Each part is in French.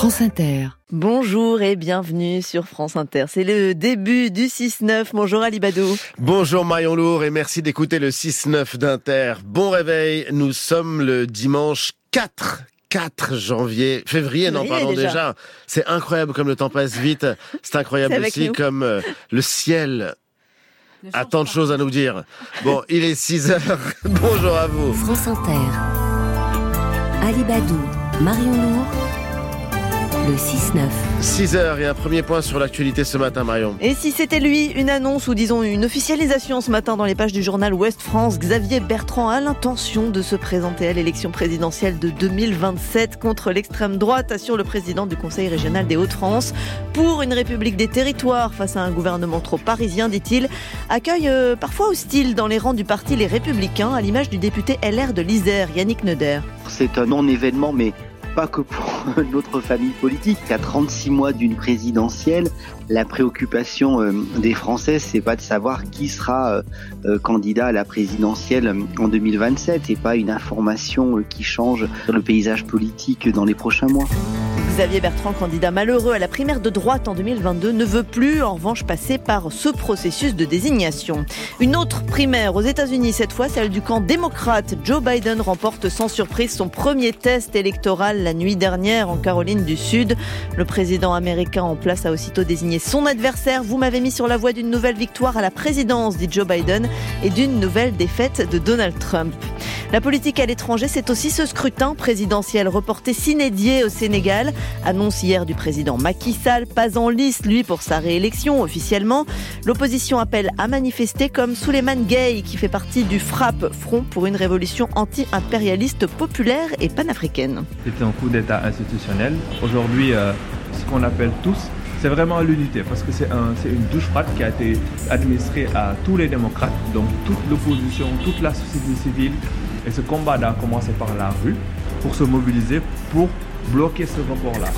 France Inter. Bonjour et bienvenue sur France Inter. C'est le début du 6-9. Bonjour Ali Badou. Bonjour Marion Lourd et merci d'écouter le 6-9 d'Inter. Bon réveil, nous sommes le dimanche 4 4 janvier, février, non, pardon déjà. déjà. C'est incroyable comme le temps passe vite. C'est incroyable aussi nous. comme euh, le ciel a tant de choses à nous dire. Bon, il est 6 heures. Bonjour à vous. France Inter. Ali Badou, Marion Lourd. Le 6-9. 6 heures et un premier point sur l'actualité ce matin, Marion. Et si c'était lui, une annonce ou disons une officialisation ce matin dans les pages du journal Ouest France, Xavier Bertrand a l'intention de se présenter à l'élection présidentielle de 2027 contre l'extrême droite, assure le président du Conseil régional des Hauts-de-France. Pour une république des territoires face à un gouvernement trop parisien, dit-il, accueille euh, parfois hostile dans les rangs du parti Les Républicains, à l'image du député LR de l'Isère, Yannick Neuder. C'est un non-événement, mais pas que pour notre famille politique. À 36 mois d'une présidentielle, la préoccupation euh, des Français, c'est pas de savoir qui sera euh, euh, candidat à la présidentielle en 2027 et pas une information qui change le paysage politique dans les prochains mois. Xavier Bertrand, candidat malheureux à la primaire de droite en 2022, ne veut plus en revanche passer par ce processus de désignation. Une autre primaire aux États-Unis, cette fois celle du camp démocrate. Joe Biden remporte sans surprise son premier test électoral la nuit dernière en Caroline du Sud. Le président américain en place a aussitôt désigné son adversaire. Vous m'avez mis sur la voie d'une nouvelle victoire à la présidence, dit Joe Biden, et d'une nouvelle défaite de Donald Trump. La politique à l'étranger, c'est aussi ce scrutin présidentiel reporté s'inédier au Sénégal. Annonce hier du président Macky Sall, pas en lice, lui, pour sa réélection officiellement. L'opposition appelle à manifester comme Souleymane Gay, qui fait partie du FRAP, Front pour une révolution anti-impérialiste populaire et panafricaine. C'était un coup d'État institutionnel. Aujourd'hui, euh, ce qu'on appelle tous, c'est vraiment l'unité, parce que c'est un, une douche froide qui a été administrée à tous les démocrates, donc toute l'opposition, toute la société civile. Et ce combat a commencé par la rue pour se mobiliser pour bloquer ce report-là.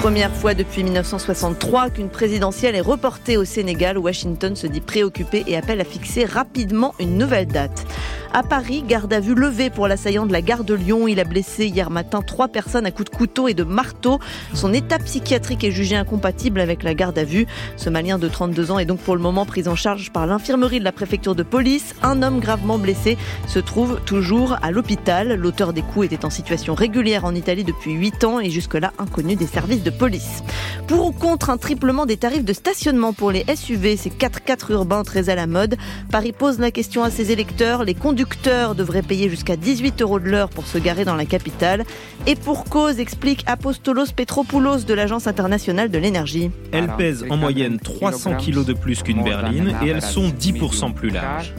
Première fois depuis 1963 qu'une présidentielle est reportée au Sénégal. Washington se dit préoccupé et appelle à fixer rapidement une nouvelle date. À Paris, garde à vue levée pour l'assaillant de la gare de Lyon. Il a blessé hier matin trois personnes à coups de couteau et de marteau. Son état psychiatrique est jugé incompatible avec la garde à vue. Ce Malien de 32 ans est donc pour le moment pris en charge par l'infirmerie de la préfecture de police. Un homme gravement blessé se trouve toujours à l'hôpital. L'auteur des coups était en situation régulière en Italie depuis 8 ans et jusque-là inconnu des services de police. Pour ou contre un triplement des tarifs de stationnement pour les SUV, ces 4x4 urbains très à la mode, Paris pose la question à ses électeurs. Les conducteurs devraient payer jusqu'à 18 euros de l'heure pour se garer dans la capitale. Et pour cause, explique Apostolos Petropoulos de l'Agence internationale de l'énergie. Elles pèsent en moyenne 300 kg de plus qu'une berline et elles sont 10% plus larges.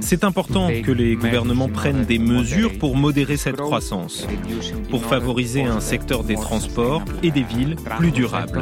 C'est important que les gouvernements prennent des mesures pour modérer cette croissance, pour favoriser un secteur des transports et des villes plus durable.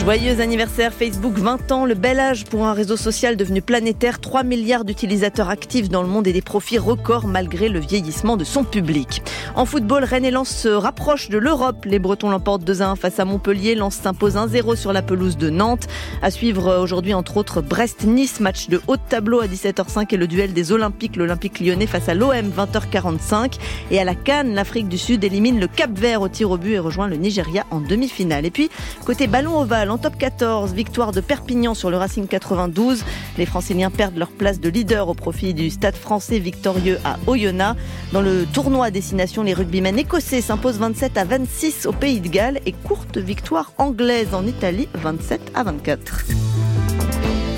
Joyeux anniversaire Facebook 20 ans, le bel âge pour un réseau social devenu planétaire, 3 milliards d'utilisateurs actifs dans le monde et des profits records malgré le vieillissement de son public. En football, Rennes et Lens se rapprochent de l'Europe. Les Bretons l'emportent 2-1 face à Montpellier, Lens s'impose 1-0 sur la pelouse de Nantes. À suivre aujourd'hui entre autres Brest-Nice, match de haut tableau à 17h05 et le duel des Olympiques, l'Olympique lyonnais face à l'OM 20h45 et à la Cannes, l'Afrique du Sud élimine le Cap Vert au tir au but et rejoint le Nigeria en demi-finale. Et puis côté ballon ovale en top 14, victoire de Perpignan sur le Racing 92. Les Franciliens perdent leur place de leader au profit du Stade français victorieux à Oyonnax. Dans le tournoi à destination, les rugbymen écossais s'imposent 27 à 26 au Pays de Galles et courte victoire anglaise en Italie 27 à 24.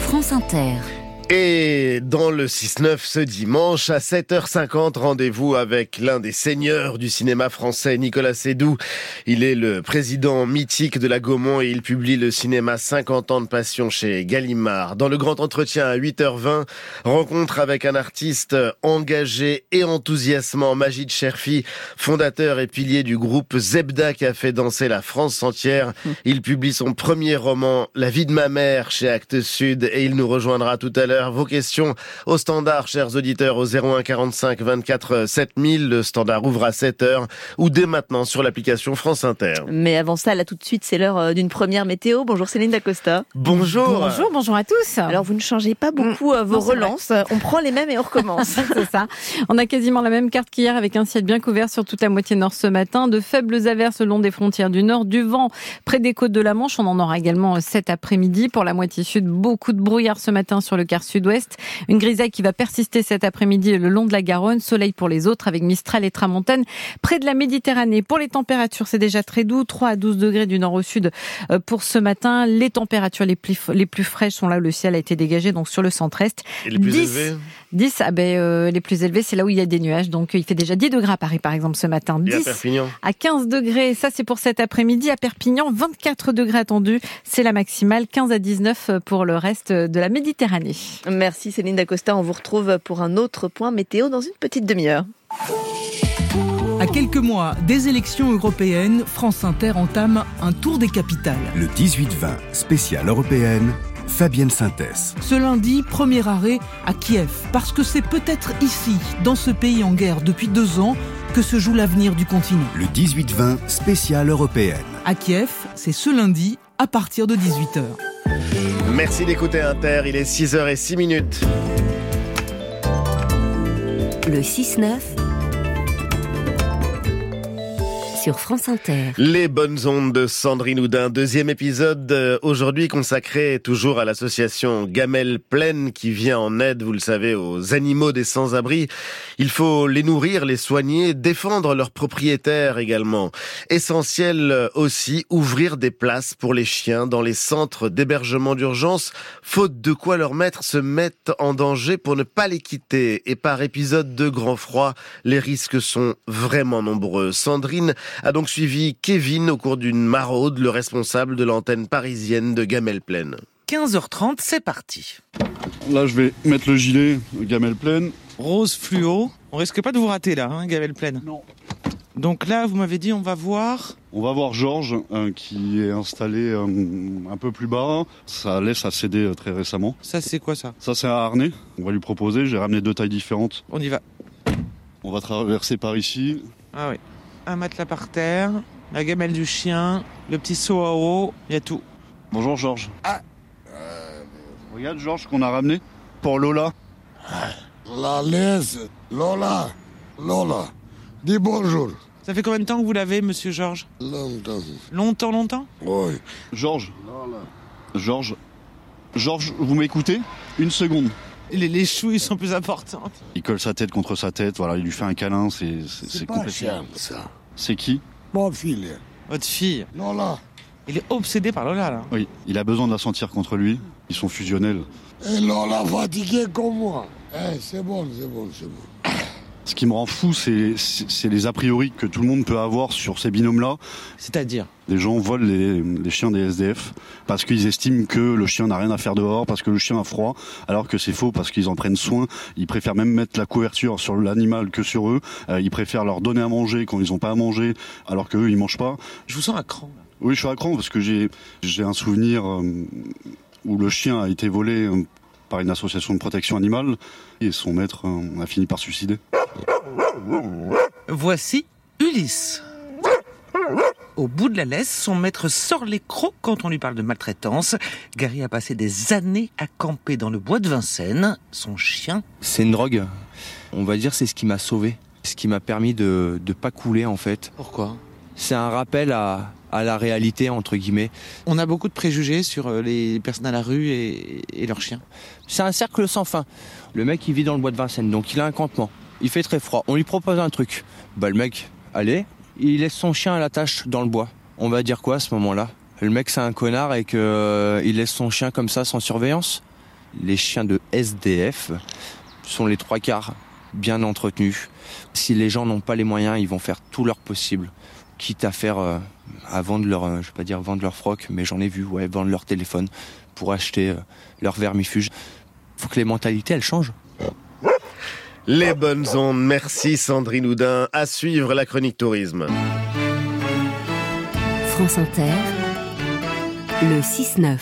France Inter. Et dans le 6-9 ce dimanche à 7h50, rendez-vous avec l'un des seigneurs du cinéma français, Nicolas Sédou. Il est le président mythique de la Gaumont et il publie le cinéma 50 ans de passion chez Gallimard. Dans le grand entretien à 8h20, rencontre avec un artiste engagé et enthousiasmant, Magid Cherfi, fondateur et pilier du groupe Zebda qui a fait danser la France entière. Il publie son premier roman, La vie de ma mère chez Actes Sud et il nous rejoindra tout à l'heure Vos questions au standard, chers auditeurs, au 01 45 24 7000. Le standard ouvre à 7 heures ou dès maintenant sur l'application France Inter. Mais avant ça, là tout de suite, c'est l'heure euh, d'une première météo. Bonjour Céline Dacosta. Bonjour. Bonjour, bonjour à tous. Alors vous ne changez pas beaucoup euh, vos Non, relances. On prend les mêmes et on recommence. C'est ça. On a quasiment la même carte qu'hier avec un ciel bien couvert sur toute la moitié nord ce matin. De faibles averses le long des frontières du nord, du vent près des côtes de la Manche. On en aura également euh, cet après-midi. Pour la moitié sud, beaucoup de brouillard ce matin sur le quart sud-ouest. Une grisaille qui va persister cet après-midi le long de la Garonne. Soleil pour les autres avec Mistral et Tramontane près de la Méditerranée. Pour les températures, c'est déjà très doux. 3 à 12 degrés du nord au sud euh, pour ce matin. Les températures les plus, les plus fraîches sont là où le ciel a été dégagé, donc sur le centre-est. Et les plus 10, élevés 10, ah ben, euh, les plus élevés, c'est là où il y a des nuages. Donc, il fait déjà 10 degrés à Paris, par exemple, ce matin. Et à 10 Perpignan à 15 degrés, ça c'est pour cet après-midi. À Perpignan, 24 degrés attendus. C'est la maximale. 15 à 19 pour le reste de la Méditerranée. Merci Céline Dacosta. On vous retrouve pour un autre point météo dans une petite demi-heure. À quelques mois des élections européennes, France Inter entame un tour des capitales. Le 18-20, spéciale européenne, Fabienne Synthèse. Ce lundi, premier arrêt à Kiev, parce que c'est peut-être ici, dans ce pays en guerre depuis deux ans, que se joue l'avenir du continent. Le 18-20, spéciale européenne. À Kiev, c'est ce lundi à partir de 18h. Merci d'écouter Inter, il est 6h06 minutes. Le 6-9 sur France Inter. Les bonnes ondes de Sandrine Houdin, deuxième épisode euh, aujourd'hui consacré toujours à l'association Gamelle Pleine qui vient en aide, vous le savez, aux animaux des sans-abri. Il faut les nourrir, les soigner, défendre leurs propriétaires également. Essentiel euh, aussi, ouvrir des places pour les chiens dans les centres d'hébergement d'urgence, faute de quoi leurs maîtres se mettent en danger pour ne pas les quitter. Et par épisode de grand froid, les risques sont vraiment nombreux. Sandrine a donc suivi Kevin au cours d'une maraude, le responsable de l'antenne parisienne de Gamelle Plaine. 15h30, c'est parti. Là, je vais mettre le gilet, gamelle pleine. Rose fluo. On risque pas de vous rater là, hein, Gavel Plaine. Non. Donc là, vous m'avez dit, on va voir. On va voir Georges euh, qui est installé euh, un peu plus bas. Ça laisse à céder euh, très récemment. Ça, c'est quoi ça Ça, c'est un harnais. On va lui proposer. J'ai ramené deux tailles différentes. On y va. On va traverser par ici. Ah oui. Un matelas par terre, la gamelle du chien, le petit seau à eau, il y a tout. Bonjour Georges. Ah. Regarde Georges qu'on a ramené pour Lola. La laisse, Lola, Lola, dis bonjour. Ça fait combien de temps que vous l'avez, monsieur Georges? Longtemps. Longtemps, longtemps? Oui. Georges. Georges. Georges, vous m'écoutez? Une seconde. Les, les chouilles sont plus importantes. Il colle sa tête contre sa tête. Voilà, il lui fait un câlin. C'est c'est- complètement. ça. C'est qui? Mon fille, Votre fille, Lola. il est obsédé par Lola là. Oui, il a besoin de la sentir contre lui. Ils sont fusionnels. Et Lola fatiguée comme moi. Eh, c'est bon, c'est bon, c'est bon. Ce qui me rend fou, c'est les a priori que tout le monde peut avoir sur ces binômes-là. C'est-à-dire Les gens volent les, les chiens des SDF parce qu'ils estiment que le chien n'a rien à faire dehors, parce que le chien a froid, alors que c'est faux parce qu'ils en prennent soin. Ils préfèrent même mettre la couverture sur l'animal que sur eux. Euh, ils préfèrent leur donner à manger quand ils n'ont pas à manger, alors qu'eux, ils mangent pas. Je vous sens à cran. là. Oui, je suis à cran parce que j'ai j'ai un souvenir euh, où le chien a été volé euh, par une association de protection animale et son maître euh, a fini par suicider. Voici Ulysse. Au bout de la laisse, son maître sort les crocs quand on lui parle de maltraitance. Gary a passé des années à camper dans le bois de Vincennes. Son chien, C'est une drogue. On va dire c'est ce qui m'a sauvé. Ce qui m'a permis de ne pas couler en fait. pourquoi? C'est un rappel à, à la réalité entre guillemets. On a beaucoup de préjugés sur euh, les personnes à la rue et, et leurs chiens. C'est un cercle sans fin. Le mec il vit dans le bois de Vincennes donc il a un campement. Il fait très froid. On lui propose un truc. Bah le mec, allez, il laisse son chien à la tâche dans le bois. On va dire quoi à ce moment-là? Le mec c'est un connard et que euh, il laisse son chien comme ça sans surveillance? Les chiens de SDF sont les trois quarts bien entretenus. Si les gens n'ont pas les moyens, ils vont faire tout leur possible, quitte à faire euh, à vendre leur, euh, je vais pas dire vendre leur froc, mais j'en ai vu, ouais, vendre leur téléphone pour acheter euh, leur vermifuge. Faut que les mentalités elles changent. Les bonnes ondes, merci Sandrine Houdin. À suivre la chronique tourisme. France Inter, le 6-9.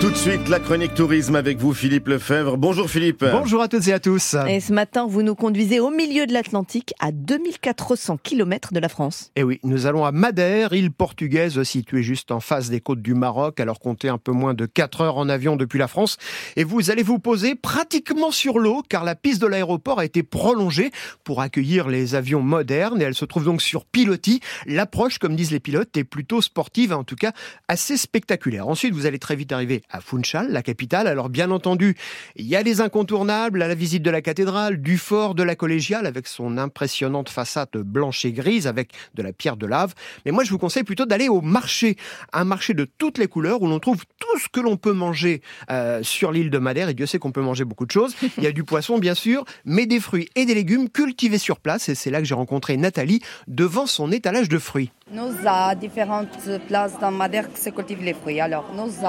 Tout de suite, la chronique tourisme avec vous, Philippe Lefebvre. Bonjour Philippe. Bonjour à toutes et à tous. Et ce matin, vous nous conduisez au milieu de l'Atlantique, à 2400 km de la France. Et eh oui, nous allons à Madère, île portugaise située juste en face des côtes du Maroc, alors comptez un peu moins de 4 heures en avion depuis la France. Et vous allez vous poser pratiquement sur l'eau, car la piste de l'aéroport a été prolongée pour accueillir les avions modernes, et elle se trouve donc sur pilotis. L'approche, comme disent les pilotes, est plutôt sportive, en tout cas assez spectaculaire. Ensuite, vous allez très vite arriver à Funchal, la capitale. Alors bien entendu, il y a les incontournables, à la visite de la cathédrale, du fort de la collégiale avec son impressionnante façade blanche et grise avec de la pierre de lave. Mais moi je vous conseille plutôt d'aller au marché, un marché de toutes les couleurs où l'on trouve tout ce que l'on peut manger euh, sur l'île de Madère. Et Dieu sait qu'on peut manger beaucoup de choses. Il y a du poisson bien sûr, mais des fruits et des légumes cultivés sur place. Et c'est là que j'ai rencontré Nathalie devant son étalage de fruits. Nous différentes places dans Madère se cultivent les fruits. Alors nous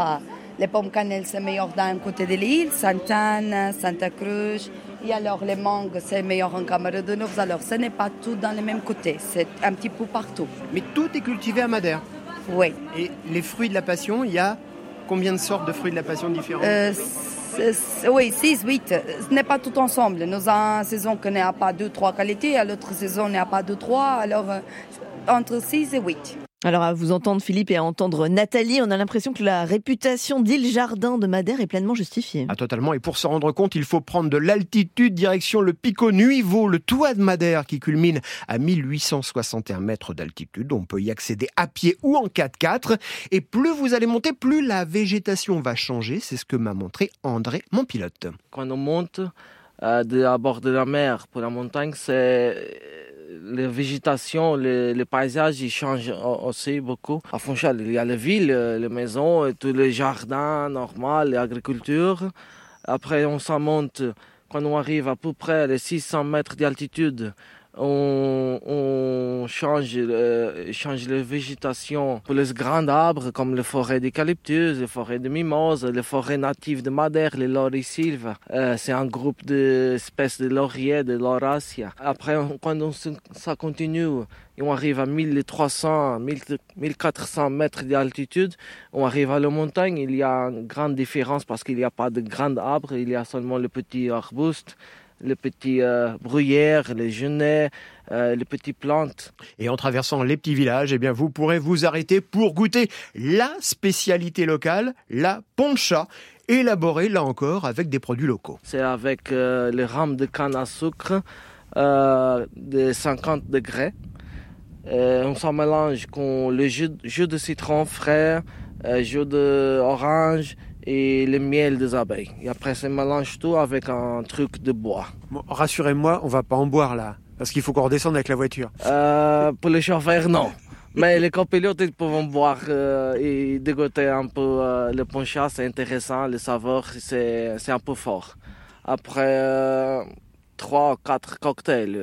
les pommes cannelles, c'est meilleur d'un côté de l'île, Sainte-Anne, Santa Cruz. Et alors les mangues, c'est meilleur en Cameroun de Nord. Alors ce n'est pas tout dans le même côté, c'est un petit peu partout. Mais tout est cultivé à Madère Oui. Et les fruits de la passion, il y a combien de sortes de fruits de la passion différents euh, oui, 6, 8. Ce n'est pas tout ensemble. Nous avons une saison qui n'a pas 2, 3 qualités, à l'autre saison, il n'y a pas 2, 3. Alors, euh, entre 6 et 8. Alors à vous entendre Philippe et à entendre Nathalie, on a l'impression que la réputation d'île jardin de Madère est pleinement justifiée. Ah totalement, et pour se rendre compte, il faut prendre de l'altitude direction le Pico Nuivo, le toit de Madère qui culmine à 1861 mètres d'altitude. On peut y accéder à pied ou en 4x4 et plus vous allez monter, plus la végétation va changer, c'est ce que m'a montré André, mon pilote. Quand on monte euh, à bord de la mer pour la montagne, c'est la végétation, les, paysages, ils changent aussi beaucoup. À Fonchal, il y a les villes, les maisons, tous les jardins normaux, l'agriculture. Après, on s'en monte, quand on arrive à peu près à les 600 mètres d'altitude, on, change, euh, change la végétation pour les grands arbres comme les forêts d'eucalyptus, les forêts de mimose, les forêts natives de Madère, les laurisilves. Euh, c'est un groupe d'espèces de lauriers, de laurasia. Après, quand on, ça continue, on arrive à 1300, 1400 mètres d'altitude, on arrive à la montagne, il y a une grande différence parce qu'il n'y a pas de grands arbres, il y a seulement le petit arbuste les petits euh, bruyères, les genêts, euh, les petites plantes. Et en traversant les petits villages, eh bien, vous pourrez vous arrêter pour goûter la spécialité locale, la poncha, élaborée là encore avec des produits locaux. C'est avec euh, les rames de canne à sucre de 50 degrés. on s'en mélange avec le jus, de citron frais, jus d'orange et le miel des abeilles. Et après, ça mélange tout avec un truc de bois. Rassurez-moi, on va pas en boire là, parce qu'il faut qu'on redescende avec la voiture. Euh, pour les chauffeurs, non. Mais les copilotes, ils peuvent boire euh, et dégoter un peu euh, le poncha, c'est intéressant, le saveur, c'est un peu fort. Après, trois, quatre cocktails,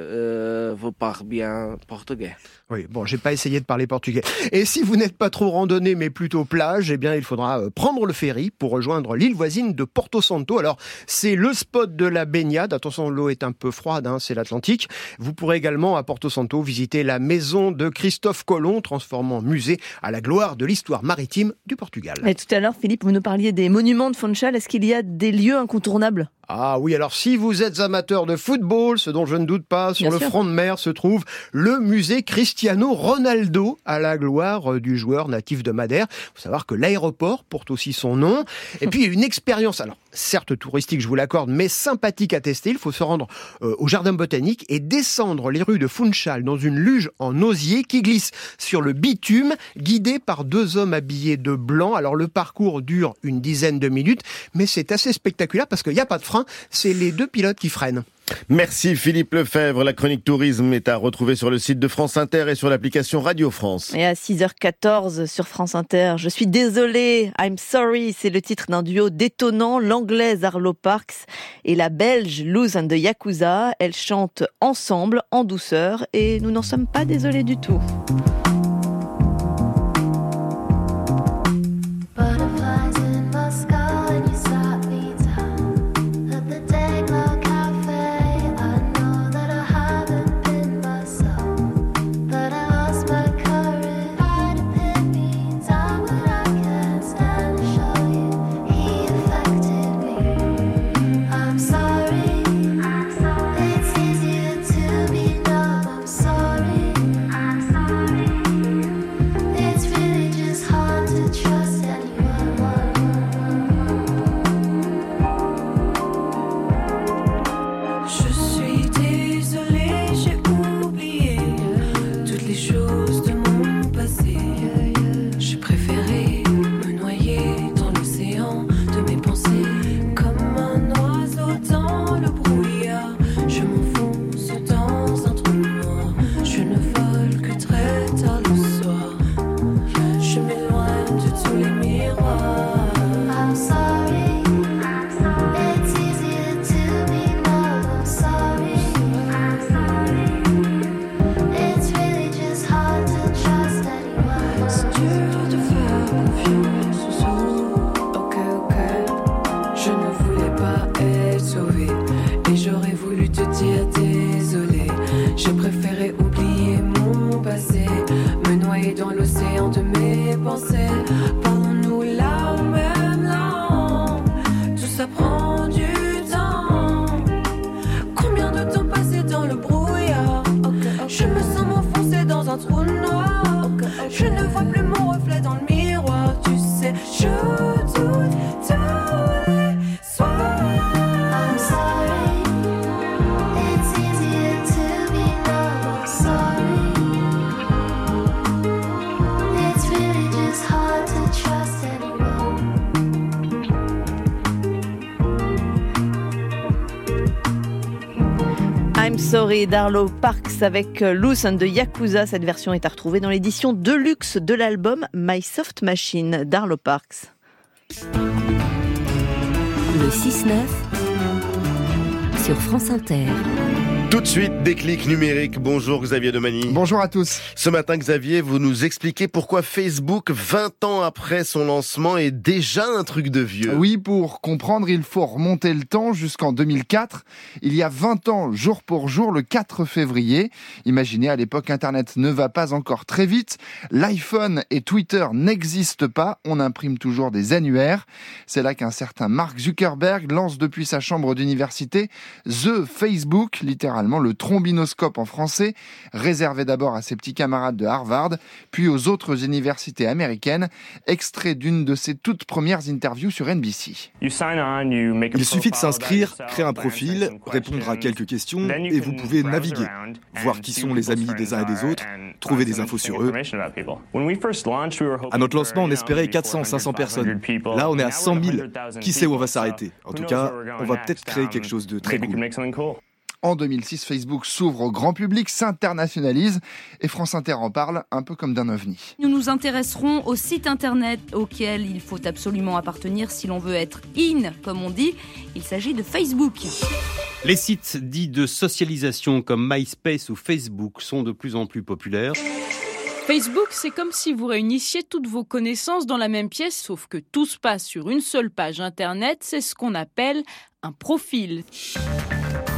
vous parlez bien portugais. Oui, bon, j'ai pas essayé de parler portugais. Et si vous n'êtes pas trop randonnée, mais plutôt plage, eh bien, il faudra euh, prendre le ferry pour rejoindre l'île voisine de Porto Santo. Alors, c'est le spot de la baignade. Attention, l'eau est un peu froide, hein, c'est l'Atlantique. Vous pourrez également, à Porto Santo, visiter la maison de Christophe Colomb, transformant en musée à la gloire de l'histoire maritime du Portugal. Et tout à l'heure, Philippe, vous nous parliez des monuments de Funchal. Est-ce qu'il y a des lieux incontournables? Ah oui, alors si vous êtes amateur de football, ce dont je ne doute pas, sur le front de mer se trouve le musée Ronaldo, à la gloire euh, du joueur natif de Madère. Il faut savoir que l'aéroport porte aussi son nom. Et puis une expérience, alors certes touristique, je vous l'accorde, mais sympathique à tester. Il faut se rendre euh, au jardin botanique et descendre les rues de Funchal dans une luge en osier qui glisse sur le bitume, guidé par deux hommes habillés de blanc. Alors le parcours dure une dizaine de minutes, mais c'est assez spectaculaire parce qu'il n'y a pas de frein c'est les deux pilotes qui freinent. Merci Philippe Lefebvre. La chronique tourisme est à retrouver sur le site de France Inter et sur l'application Radio France. Et à 6h14 sur France Inter, je suis désolée, I'm sorry, c'est le titre d'un duo détonnant, l'anglaise Arlo Parks et la belge Luz and the Yakuza. Elles chantent ensemble, en douceur, et nous n'en sommes pas désolés du tout. true. Sorry d'Arlo Parks avec euh, and de Yakuza. Cette version est à retrouver dans l'édition Deluxe de l'album My Soft Machine d'Arlo Parks. Le 6-9 sur France Inter. Tout de suite, déclic numérique. Bonjour Xavier Demani. Bonjour à tous. Ce matin, Xavier, vous nous expliquez pourquoi Facebook, 20 ans après son lancement, est déjà un truc de vieux. Oui, pour comprendre, il faut remonter le temps jusqu'en 2004. Il y a 20 ans, jour pour jour, le 4 février. Imaginez, à l'époque, Internet ne va pas encore très vite. L'iPhone et Twitter n'existent pas. On imprime toujours des annuaires. C'est là qu'un certain Mark Zuckerberg lance depuis sa chambre d'université The Facebook, littéralement le trombinoscope en français, réservé d'abord à ses petits camarades de Harvard, puis aux autres universités américaines, extrait d'une de ses toutes premières interviews sur NBC. Il suffit de s'inscrire, créer un profil, répondre à quelques questions et vous pouvez naviguer, voir qui sont les amis des uns et des autres, trouver des infos sur eux. À notre lancement, on espérait 400-500 personnes. Là, on est à 100 000. Qui sait où on va s'arrêter? En tout cas, on va peut-être créer quelque chose de très cool. En 2006, Facebook s'ouvre au grand public, s'internationalise et France Inter en parle un peu comme d'un ovni. Nous nous intéresserons au site internet auquel il faut absolument appartenir si l'on veut être in, comme on dit. Il s'agit de Facebook. Les sites dits de socialisation comme MySpace ou Facebook sont de plus en plus populaires. Facebook, c'est comme si vous réunissiez toutes vos connaissances dans la même pièce, sauf que tout se passe sur une seule page Internet. C'est ce qu'on appelle un profil.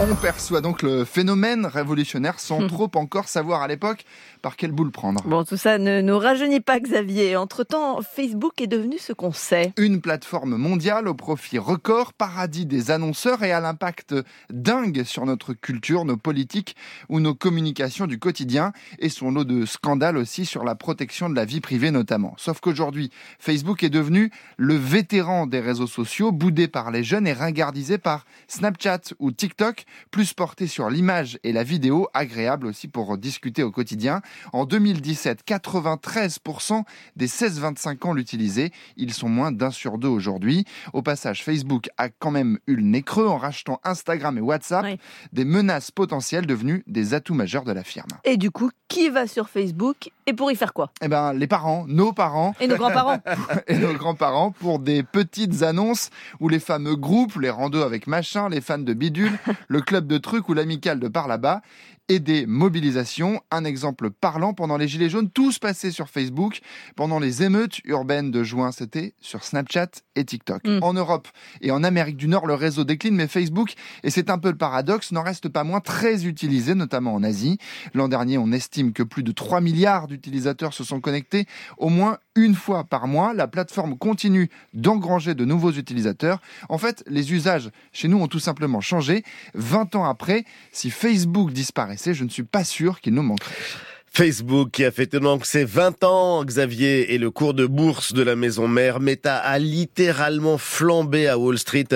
On perçoit donc le phénomène révolutionnaire sans trop encore savoir à l'époque par quelle boule prendre. Bon, tout ça ne nous rajeunit pas, Xavier. Entre-temps, Facebook est devenu ce qu'on sait. Une plateforme mondiale au profit record, paradis des annonceurs et à l'impact dingue sur notre culture, nos politiques ou nos communications du quotidien et son lot de scandales aussi sur la protection de la vie privée notamment. Sauf qu'aujourd'hui, Facebook est devenu le vétéran des réseaux sociaux, boudé par les jeunes et ringardisé par Snapchat ou TikTok, plus porté sur l'image et la vidéo, agréable aussi pour discuter au quotidien. En 2017, 93% des 16-25 ans l'utilisaient. Ils sont moins d'un sur deux aujourd'hui. Au passage, Facebook a quand même eu le nez creux en rachetant Instagram et WhatsApp, des menaces potentielles devenues des atouts majeurs de la firme. Et du coup, qui va sur Facebook et pour y faire quoi? Eh ben, les parents, nos parents. Et nos grands-parents. et nos grands-parents pour des petites annonces où les fameux groupes, les randos avec machin, les fans de bidule, le club de trucs ou l'amical de par là-bas et des mobilisations. Un exemple parlant, pendant les Gilets jaunes, tout se passait sur Facebook. Pendant les émeutes urbaines de juin, c'était sur Snapchat et TikTok. Mm. En Europe et en Amérique du Nord, le réseau décline, mais Facebook, et c'est un peu le paradoxe, n'en reste pas moins très utilisé, notamment en Asie. L'an dernier, on estime que plus de 3 milliards d'utilisateurs se sont connectés au moins une fois par mois. La plateforme continue d'engranger de nouveaux utilisateurs. En fait, les usages chez nous ont tout simplement changé. 20 ans après, si Facebook disparaissait, je ne suis pas sûr qu'il nous manquerait. Facebook qui a fêté donc ses 20 ans, Xavier, et le cours de bourse de la maison mère Meta a littéralement flambé à Wall Street.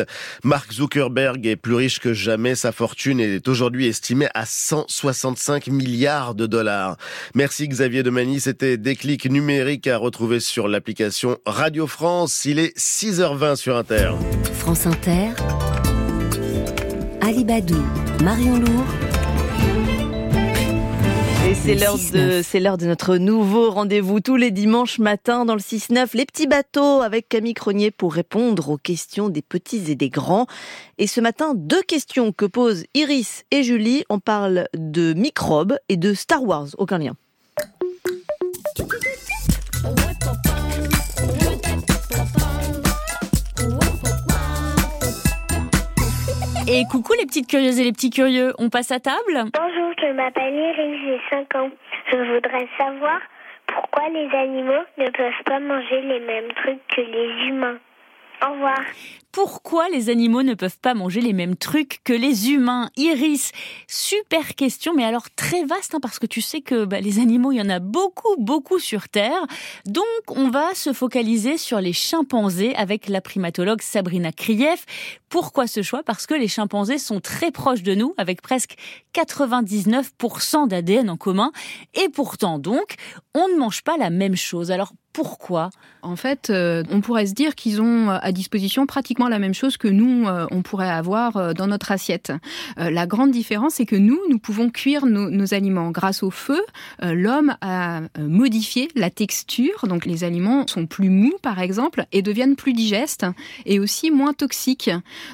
Mark Zuckerberg est plus riche que jamais. Sa fortune est aujourd'hui estimée à 165 milliards de dollars. Merci Xavier Demani. C'était Déclic numérique à retrouver sur l'application Radio France. Il est 6h20 sur Inter. France Inter. Ali Badou, Marion Lourd. Et c'est l'heure de, c'est l'heure de notre nouveau rendez-vous tous les dimanches matins dans le 6-9, les petits bateaux avec Camille Cronier pour répondre aux questions des petits et des grands. Et ce matin, deux questions que posent Iris et Julie. On parle de microbes et de Star Wars. Aucun lien. Et coucou les petites curieuses et les petits curieux, on passe à table Bonjour, je m'appelle Iris, j'ai 5 ans. Je voudrais savoir pourquoi les animaux ne peuvent pas manger les mêmes trucs que les humains. Au revoir pourquoi les animaux ne peuvent pas manger les mêmes trucs que les humains Iris, super question, mais alors très vaste, hein, parce que tu sais que bah, les animaux, il y en a beaucoup, beaucoup sur Terre. Donc, on va se focaliser sur les chimpanzés avec la primatologue Sabrina Krief. Pourquoi ce choix? Parce que les chimpanzés sont très proches de nous, avec presque 99% d'ADN en commun, et pourtant donc, on ne mange pas la même chose. Alors, pourquoi? En fait, euh, on pourrait se dire qu'ils ont à disposition pratiquement la même chose que nous, euh, on pourrait avoir euh, dans notre assiette. la grande différence, c'est que nous, nous pouvons cuire nos, aliments. Grâce au feu, l'homme a modifié la texture, donc les aliments sont plus mous, par exemple, et deviennent plus digestes et aussi moins toxiques.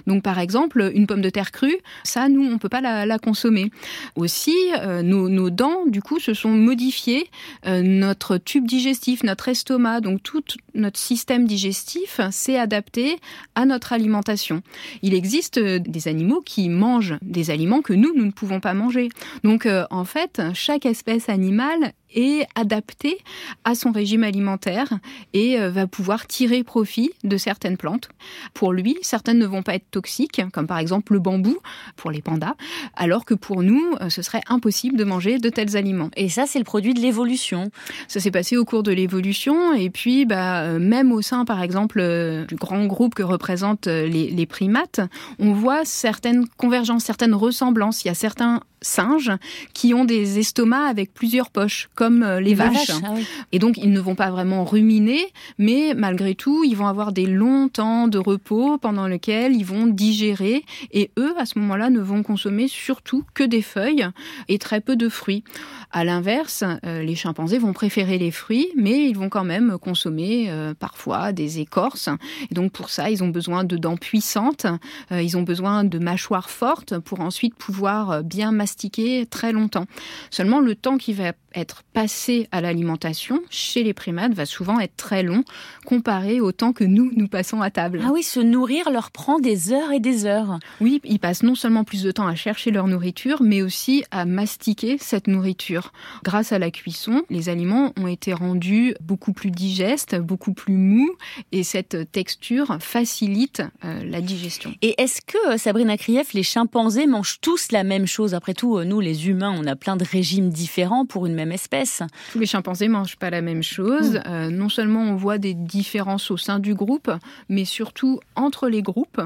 Donc, par exemple, une pomme de terre crue, ça, nous, on peut pas la, consommer. Aussi, nos, dents, du coup, se sont modifiées. notre tube digestif, notre estomac, donc tout notre système digestif s'est adapté à notre alimentation. Il existe euh, des animaux qui mangent des aliments que nous, nous ne pouvons pas manger. Donc euh, en fait, chaque espèce animale est adapté à son régime alimentaire et euh, va pouvoir tirer profit de certaines plantes. Pour lui, certaines ne vont pas être toxiques, comme par exemple le bambou pour les pandas, alors que pour nous, euh, ce serait impossible de manger de tels aliments. Et ça, c'est le produit de l'évolution. Ça s'est passé au cours de l'évolution et puis bah, euh, même au sein, par exemple, du grand groupe que représentent les, les primates, on voit certaines convergences, certaines ressemblances. Il y a certains singes qui ont des estomacs avec plusieurs poches, comme euh, les, vaches. Ah et donc, ils ne vont pas vraiment ruminer, mais malgré tout, ils vont avoir des longs temps de repos pendant lesquels ils vont digérer. Et eux, à ce moment-là, ne vont consommer surtout que des feuilles et très peu de fruits. À l'inverse, euh, les chimpanzés vont préférer les fruits, mais ils vont quand même consommer euh, parfois des écorces. Et donc, pour ça, ils ont besoin de dents puissantes, ils ont besoin de mâchoires fortes pour ensuite pouvoir bien mastiquer très longtemps. Seulement, le temps qui va être passé à l'alimentation chez les primates va souvent être très long comparé au temps que nous, nous passons à table. Ah oui, se nourrir leur prend des heures et des heures. Oui, ils passent non seulement plus de temps à chercher leur nourriture, mais aussi à mastiquer cette nourriture. Grâce à la cuisson, les aliments ont été rendus beaucoup plus digestes, beaucoup plus mous, et cette texture facilite euh, la digestion. Et est-ce que, Sabrina Krief, les chimpanzés mangent tous la même chose Après tout, nous, les humains, on a plein de régimes différents pour une même espèce. Tous les chimpanzés mangent pas la même chose. Hmm. Euh, non seulement on voit des différences au sein du groupe, mais surtout entre les groupes.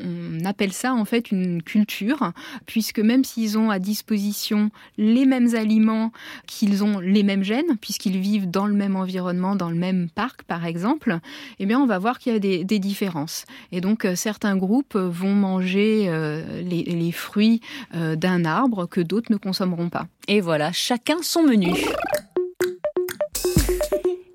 On appelle ça en fait une culture, puisque même s'ils ont à disposition les mêmes aliments, qu'ils ont les mêmes gènes, puisqu'ils vivent dans le même environnement, dans le même parc par exemple, eh bien on va voir qu'il y a des, différences. Et donc euh, certains groupes vont manger euh, les, les, fruits d'un arbre que d'autres ne consommeront pas. Et voilà, chacun son menu.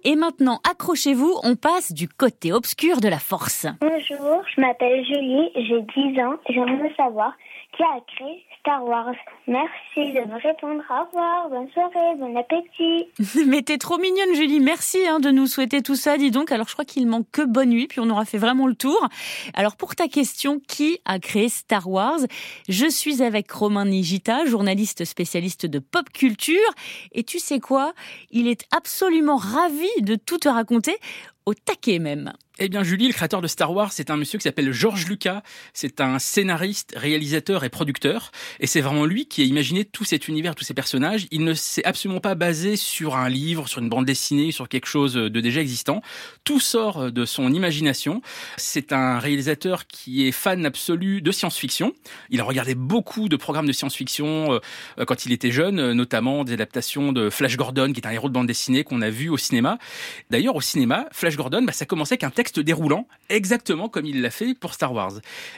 Et maintenant, accrochez-vous, on passe du côté obscur de la force. Bonjour, je m'appelle Julie, j'ai 10 ans. J'aimerais savoir qui a créé Star Wars. Merci de me répondre. Au revoir, bonne soirée, bon appétit. Mais t'es trop mignonne, Julie. Merci hein, de nous souhaiter tout ça. Dis donc, alors je crois qu'il manque que bonne nuit, puis on aura fait vraiment le tour. Alors pour ta question, qui a créé Star Wars? Je suis avec Romain Nigita, journaliste spécialiste de pop culture. Et tu sais quoi? Il est absolument ravi de tout te raconter, au taquet même. Eh bien, Julie, le créateur de Star Wars, c'est un monsieur qui s'appelle George Lucas. C'est un scénariste, réalisateur et producteur. Et c'est vraiment lui qui a imaginé tout cet univers, tous ces personnages. Il ne s'est absolument pas basé sur un livre, sur une bande dessinée, sur quelque chose de déjà existant. Tout sort de son imagination. C'est un réalisateur qui est fan absolu de science-fiction. Il a regardé beaucoup de programmes de science-fiction euh, quand il était jeune, euh, notamment des adaptations de Flash Gordon, qui est un héros de bande dessinée qu'on a vu au cinéma. D'ailleurs, au cinéma, Flash Gordon, bah, ça commençait avec un texte déroulant, exactement comme il l'a fait pour Star Wars.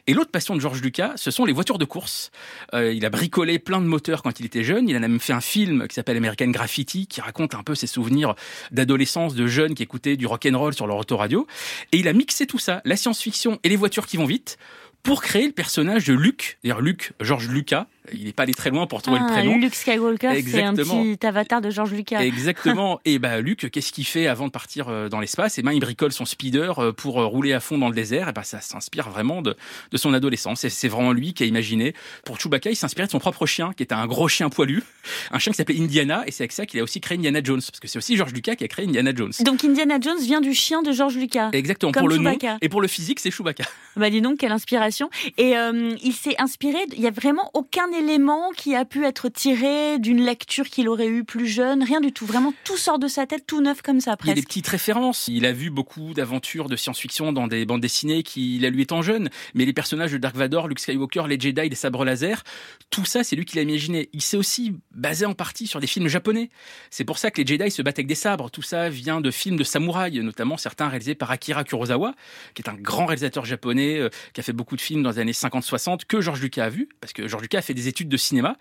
Et l'autre passion de George Lucas, ce sont les voitures de course. Euh, il a bricolé plein de moteurs quand il était jeune. Il a même fait un film qui s'appelle American Graffiti, qui raconte un peu ses souvenirs d'adolescence, de jeunes qui écoutaient du rock and roll sur leur autoradio. Et il a mixé tout ça, la science-fiction et les voitures qui vont vite, pour créer le personnage de Luke, d'ailleurs Luke, George Lucas, il n'est pas allé très loin pour trouver le Ah, prénom. Luke Skywalker, c'est un petit avatar de George Lucas. Exactement. Et bah Luc, qu'est-ce qu'il fait avant de partir euh, dans l'espace? Et ben il bricole son speeder euh, pour euh, rouler à fond dans le désert. Et ben ça s'inspire vraiment de, de son adolescence. Et c'est vraiment lui qui a imaginé. Pour Chewbacca, il s'inspirait de son propre chien, qui était un gros chien poilu, un chien qui s'appelait Indiana. Et c'est avec ça qu'il a aussi créé Indiana Jones, parce que c'est aussi George Lucas qui a créé Indiana Jones. Donc Indiana Jones vient du chien de George Lucas. Exactement. Comme pour le Chewbacca. nom et pour le physique, c'est Chewbacca. Bah dis donc, quelle inspiration. Et euh, il s'est inspiré, il y a vraiment aucun élément qui a pu être tiré d'une lecture qu'il aurait eue plus jeune, rien du tout. Vraiment, tout sort de sa tête, tout neuf comme ça, Il y a des presque. petites références. Il a vu beaucoup d'aventures de science-fiction dans des bandes dessinées qu'il a lu étant jeune. Mais les personnages de Dark Vador, Luke Skywalker, les Jedi, les sabres laser, tout ça, c'est lui qui l'a imaginé. Il s'est aussi basé en partie sur des films japonais. C'est pour ça que les Jedi se battent avec des sabres. Tout ça vient de films de samouraïs, notamment certains réalisés par Akira Kurosawa, qui est un grand réalisateur japonais, euh, qui a fait beaucoup de films dans les années 50-60, que George Lucas a vu, parce que George Lucas a fait des études de cinéma,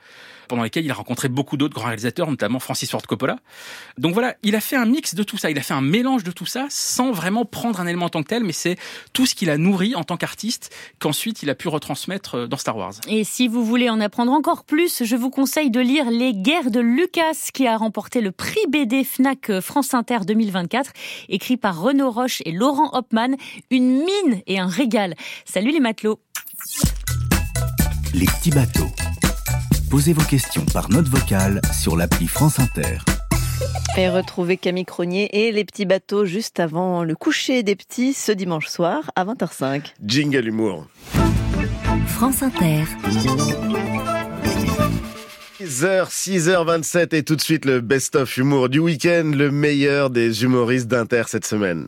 pendant lesquelles il a rencontré beaucoup d'autres grands réalisateurs, notamment Francis Ford Coppola. Donc voilà, il a fait un mix de tout ça, il a fait un mélange de tout ça, sans vraiment prendre un élément en tant que tel, mais c'est tout ce qu'il a nourri en tant qu'artiste, qu'ensuite il a pu retransmettre euh, dans Star Wars. Et si vous voulez en apprendre encore plus, je vous conseille de lire Les Guerres de Lucas, qui a remporté le prix BD Fnac France Inter 2024, écrit par Renaud Roche et Laurent Hopman. Une mine et un régal. Salut les matelots. Les petits bateaux. Posez vos questions par note vocale sur l'appli France Inter. Et retrouvez Camille Cronier et les petits bateaux juste avant le coucher des petits ce dimanche soir à 20h05. Jingle humour. France Inter. 6h, 6h27 et tout de suite le best-of humour du week-end, le meilleur des humoristes d'Inter cette semaine.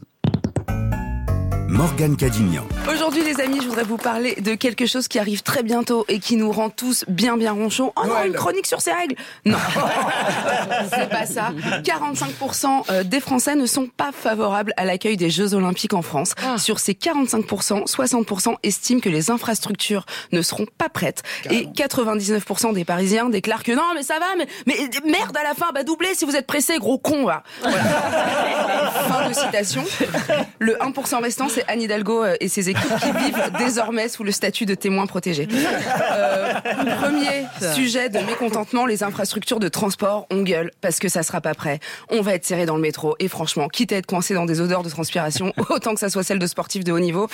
Morgane Cadignan. Aujourd'hui, les amis, je voudrais vous parler de quelque chose qui arrive très bientôt et qui nous rend tous bien, bien ronchons. Oh non, une chronique sur ces règles Non, c'est pas ça. 45% euh, des Français ne sont pas favorables à l'accueil des Jeux Olympiques en France. Sur ces 45%, 60% estiment que les infrastructures ne seront pas prêtes. Et 99% des Parisiens déclarent que non, mais ça va, mais, mais merde à la fin, bah doublez si vous êtes pressé, gros con. va. Voilà. fin de citation. Le 1% restant, c'est Anne Hidalgo euh, et ses équipes qui vivent désormais sous le statut de témoins protégés. Euh, premier sujet de mécontentement, les infrastructures de transport, on gueule parce que ça sera pas prêt. On va être serré dans le métro et franchement, quitte à être coincé dans des odeurs de transpiration, autant que ça soit celle de sportifs de haut niveau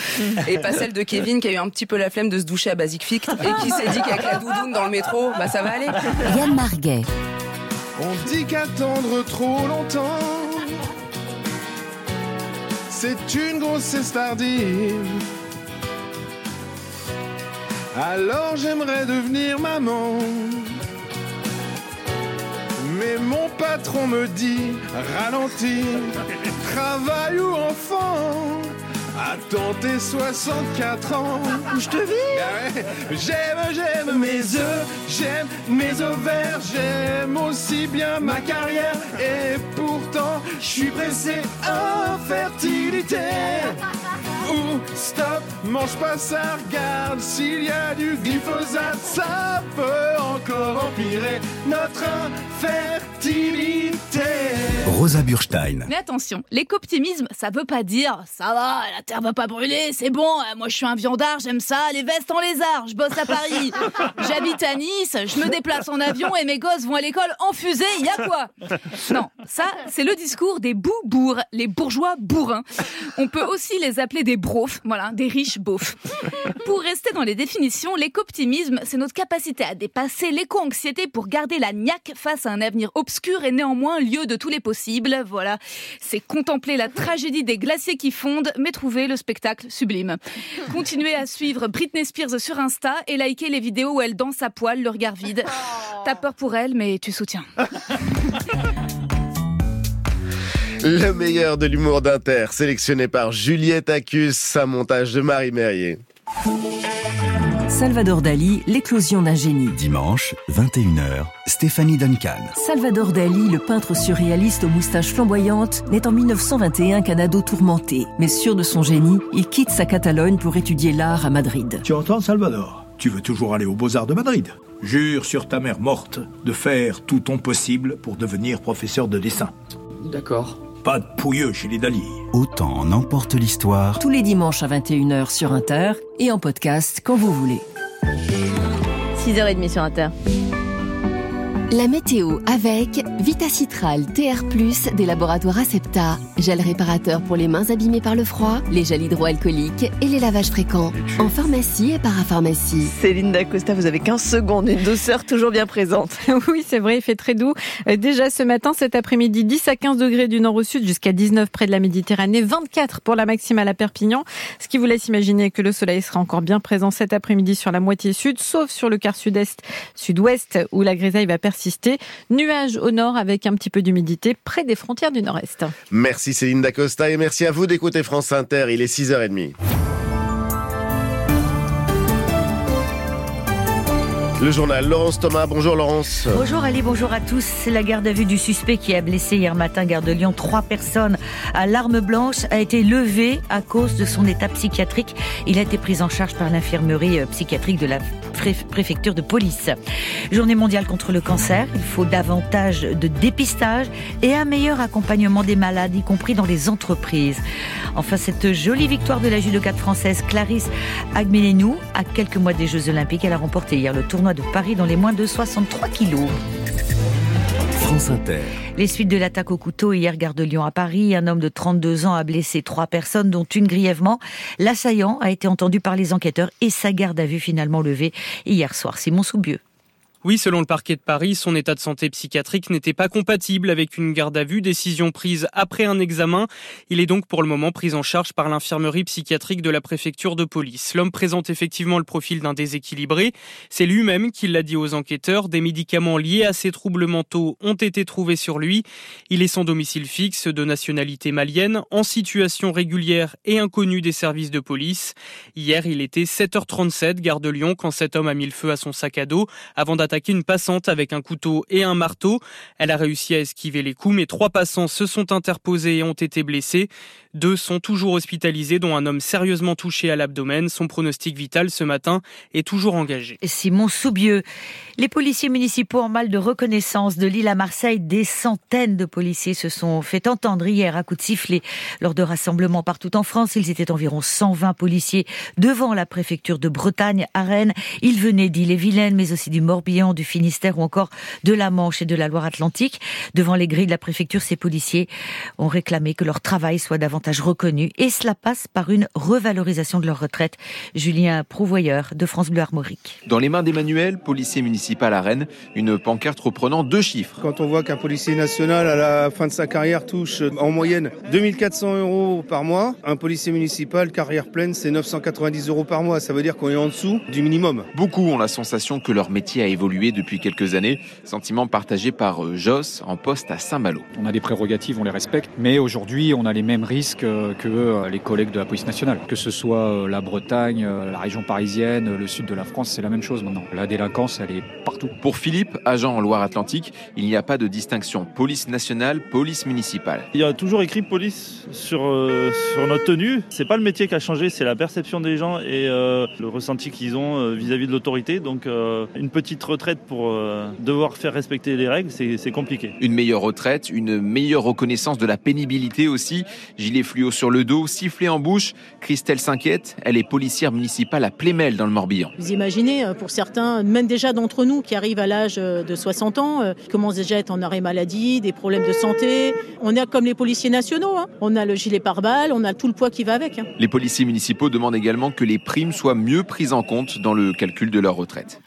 et pas celle de Kevin qui a eu un petit peu la flemme de se doucher à Basic Fit et qui s'est dit qu'avec la doudoune dans le métro, bah ça va aller. Yann Marguet. On dit qu'attendre trop longtemps, c'est une grossesse tardive. Alors j'aimerais devenir maman. Mais mon patron me dit ralentir, travail ou enfant. Attends tes 64 ans. Je te vis. J'aime, j'aime mes œufs, j'aime mes ovaires, j'aime aussi bien ma carrière. Et pourtant, je suis pressé infertilité. Ou stop, mange pas ça, regarde s'il y a du glyphosate, ça peut encore empirer notre infertilité. Rosa Burstein. Mais attention, l'éco-optimisme, ça veut pas dire ça va, la terre va pas brûler, c'est bon, euh, moi je suis un viandard, j'aime ça, les vestes en lézard, je bosse à Paris, j'habite à Nice, je me déplace en avion et mes gosses vont à l'école en fusée, y a quoi? Non, ça, c'est le discours des boubours, les bourgeois bourrins. On peut aussi les appeler des beaufs, voilà, des riches beaufs. Pour rester dans les définitions, l'éco-optimisme, c'est notre capacité à dépasser l'éco-anxiété pour garder la niaque face à un avenir obscur obscur et néanmoins lieu de tous les possibles. Voilà, c'est contempler la tragédie des glacés qui fondent, mais trouver le spectacle sublime. Continuez à suivre Britney Spears sur Insta et liker les vidéos où elle danse à poil, le regard vide. T'as peur pour elle, mais tu soutiens. Le meilleur de l'humour d'Inter, sélectionné par Juliette Accus, un montage de Marie Merrier. Salvador Dali, l'éclosion d'un génie. Dimanche, 21h, Stéphanie Duncan. Salvador Dali, le peintre surréaliste aux moustaches flamboyantes, n'est en 1921 qu'un ado tourmenté. Mais sûr de son génie, il quitte sa Catalogne pour étudier l'art à Madrid. Tu entends, Salvador? Tu veux toujours aller aux Beaux-Arts de Madrid? Jure sur ta mère morte de faire tout ton possible pour devenir professeur de dessin. D'accord. Pas de pouilleux chez les Dali. Autant en emporte l'histoire. Tous les dimanches à 21h sur Inter et en podcast quand vous voulez. 6h30 sur Inter. La météo avec Vitacitral TR+, des laboratoires Acepta. Gel réparateur pour les mains abîmées par le froid, les gels hydroalcooliques et les lavages fréquents. En pharmacie et parapharmacie. Céline Dacosta, vous avez 15 secondes, une douceur toujours bien présente. oui, c'est vrai, il fait très doux. Euh, Déjà ce matin, cet après-midi, 10 à 15 degrés du nord au sud jusqu'à 19 près de la Méditerranée, 24 pour la maximale à Perpignan. Ce qui vous laisse imaginer que le soleil sera encore bien présent cet après-midi sur la moitié sud, sauf sur le quart sud-est, sud-ouest où la grisaille va persister. Nuages au nord avec un petit peu d'humidité près des frontières du nord-est. Merci Céline Dacosta et merci à vous d'écouter France Inter. Il est 6h30. Le journal Laurence Thomas. Bonjour Laurence. Bonjour Ali, bonjour à tous. C'est la garde à vue du suspect qui a blessé hier matin, gare de Lyon, trois personnes à l'arme blanche a été levée à cause de son état psychiatrique. Il a été pris en charge par l'infirmerie euh, psychiatrique de la préfecture de police. Journée mondiale contre le cancer. Il faut davantage de dépistage et un meilleur accompagnement des malades, y compris dans les entreprises. Enfin, cette jolie victoire de la judocate française Clarisse Agmenenou, à quelques mois des Jeux Olympiques, elle a remporté hier le tournoi de Paris dans les moins de 63 kilos. France Inter. Les suites de l'attaque au couteau hier gare de Lyon à Paris, un homme de 32 ans a blessé trois personnes dont une grièvement. L'assaillant a été entendu par les enquêteurs et sa garde a vu finalement levée hier soir. Simon Soubieux. Oui, selon le parquet de Paris, son état de santé psychiatrique n'était pas compatible avec une garde à vue, décision prise après un examen. Il est donc pour le moment pris en charge par l'infirmerie psychiatrique de la préfecture de police. L'homme présente effectivement le profil d'un déséquilibré. C'est lui-même qui l'a dit aux enquêteurs. Des médicaments liés à ses troubles mentaux ont été trouvés sur lui. Il est sans domicile fixe, de nationalité malienne, en situation régulière et inconnue des services de police. Hier, il était 7h37, gare de Lyon, quand cet homme a mis le feu à son sac à dos avant attaqué une passante avec un couteau et un marteau. Elle a réussi à esquiver les coups, mais trois passants se sont interposés et ont été blessés. Deux sont toujours hospitalisés, dont un homme sérieusement touché à l'abdomen. Son pronostic vital ce matin est toujours engagé. Simon Soubieux. Les policiers municipaux en mal de reconnaissance de l'île à Marseille, des centaines de policiers se sont fait entendre hier à coups de sifflet lors de rassemblements partout en France. Ils étaient environ 120 policiers devant la préfecture de Bretagne à Rennes. Ils venaient d'Ille-et-Vilaine, mais aussi du Morbihan, du Finistère ou encore de la Manche et de la Loire-Atlantique. Devant les grilles de la préfecture, ces policiers ont réclamé que leur travail soit davantage reconnu et cela passe par une revalorisation de leur retraite. Julien Prouvoyeur de France Bleu Armorique. Dans les mains d'Emmanuel, policier municipal à Rennes, une pancarte reprenant deux chiffres. Quand on voit qu'un policier national à la fin de sa carrière touche en moyenne 2400 euros par mois, un policier municipal carrière pleine c'est 990 euros par mois. Ça veut dire qu'on est en dessous du minimum. Beaucoup ont la sensation que leur métier a évolué depuis quelques années, sentiment partagé par euh, Joss en poste à Saint-Malo. On a des prérogatives, on les respecte, mais aujourd'hui on a les mêmes risques que, euh, les collègues de la police nationale. Que ce soit euh, la Bretagne, la région parisienne, le sud de la France, c'est la même chose maintenant. La délinquance, elle est partout. Pour Philippe, agent en Loire-Atlantique, il n'y a pas de distinction police nationale, police municipale. Il y a toujours écrit police sur, sur notre tenue. C'est pas le métier qui a changé, c'est la perception des gens et le ressenti qu'ils ont vis-à-vis de l'autorité. Donc une petite retraite pour devoir faire respecter les règles, c'est compliqué. Une meilleure retraite, une meilleure reconnaissance de la pénibilité aussi. Gilet fluo sur le dos, sifflet en bouche. Christelle s'inquiète, elle est policière municipale à Plémel dans le Morbihan. Vous imaginez, pour certains, même déjà d'entre nous qui arrivent à l'âge de 60 ans, qui commencent déjà à être en arrêt maladie, des problèmes de santé. On est comme les policiers nationaux, hein. on a le gilet pare-balles, on a tout le poids qui va avec. Hein. Les policiers municipaux demandent également que les primes soient mieux prises en compte dans le calcul de leur retraite.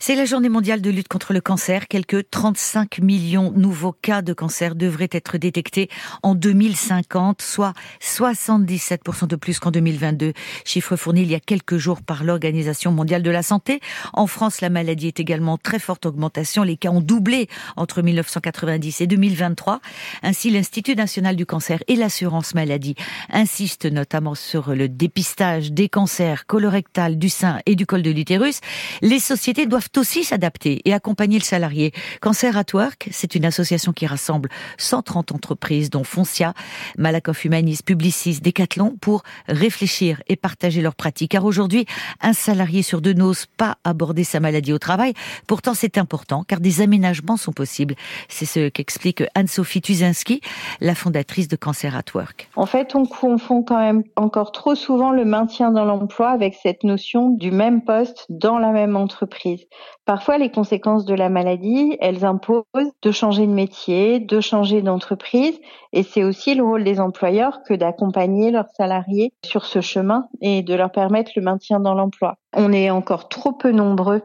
C'est la journée mondiale de lutte contre le cancer. Quelques 35 millions nouveaux cas de cancer devraient être détectés en 2050, soit 77% de plus qu'en 2022. Chiffre fourni il y a quelques jours par l'Organisation mondiale de la santé. En France, la maladie est également en très forte augmentation. Les cas ont doublé entre 1990 et 2023. Ainsi, l'Institut national du cancer et l'assurance maladie insistent notamment sur le dépistage des cancers colorectal, du sein et du col de l'utérus. Les sociétés doivent aussi s'adapter et accompagner le salarié. Cancer at Work, c'est une association qui rassemble 130 entreprises, dont Foncia, Malakoff Humanis, Publicis, Decathlon, pour réfléchir et partager leurs pratiques. Car aujourd'hui, un salarié sur deux n'ose pas aborder sa maladie au travail. Pourtant, c'est important, car des aménagements sont possibles. C'est ce qu'explique Anne-Sophie Tuzinski, la fondatrice de Cancer at Work. En fait, on confond quand même encore trop souvent le maintien dans l'emploi avec cette notion du même poste dans la même entreprise. Parfois, les conséquences de la maladie, elles imposent de changer de métier, de changer d'entreprise, et c'est aussi le rôle des employeurs que d'accompagner leurs salariés sur ce chemin et de leur permettre le maintien dans l'emploi. On est encore trop peu nombreux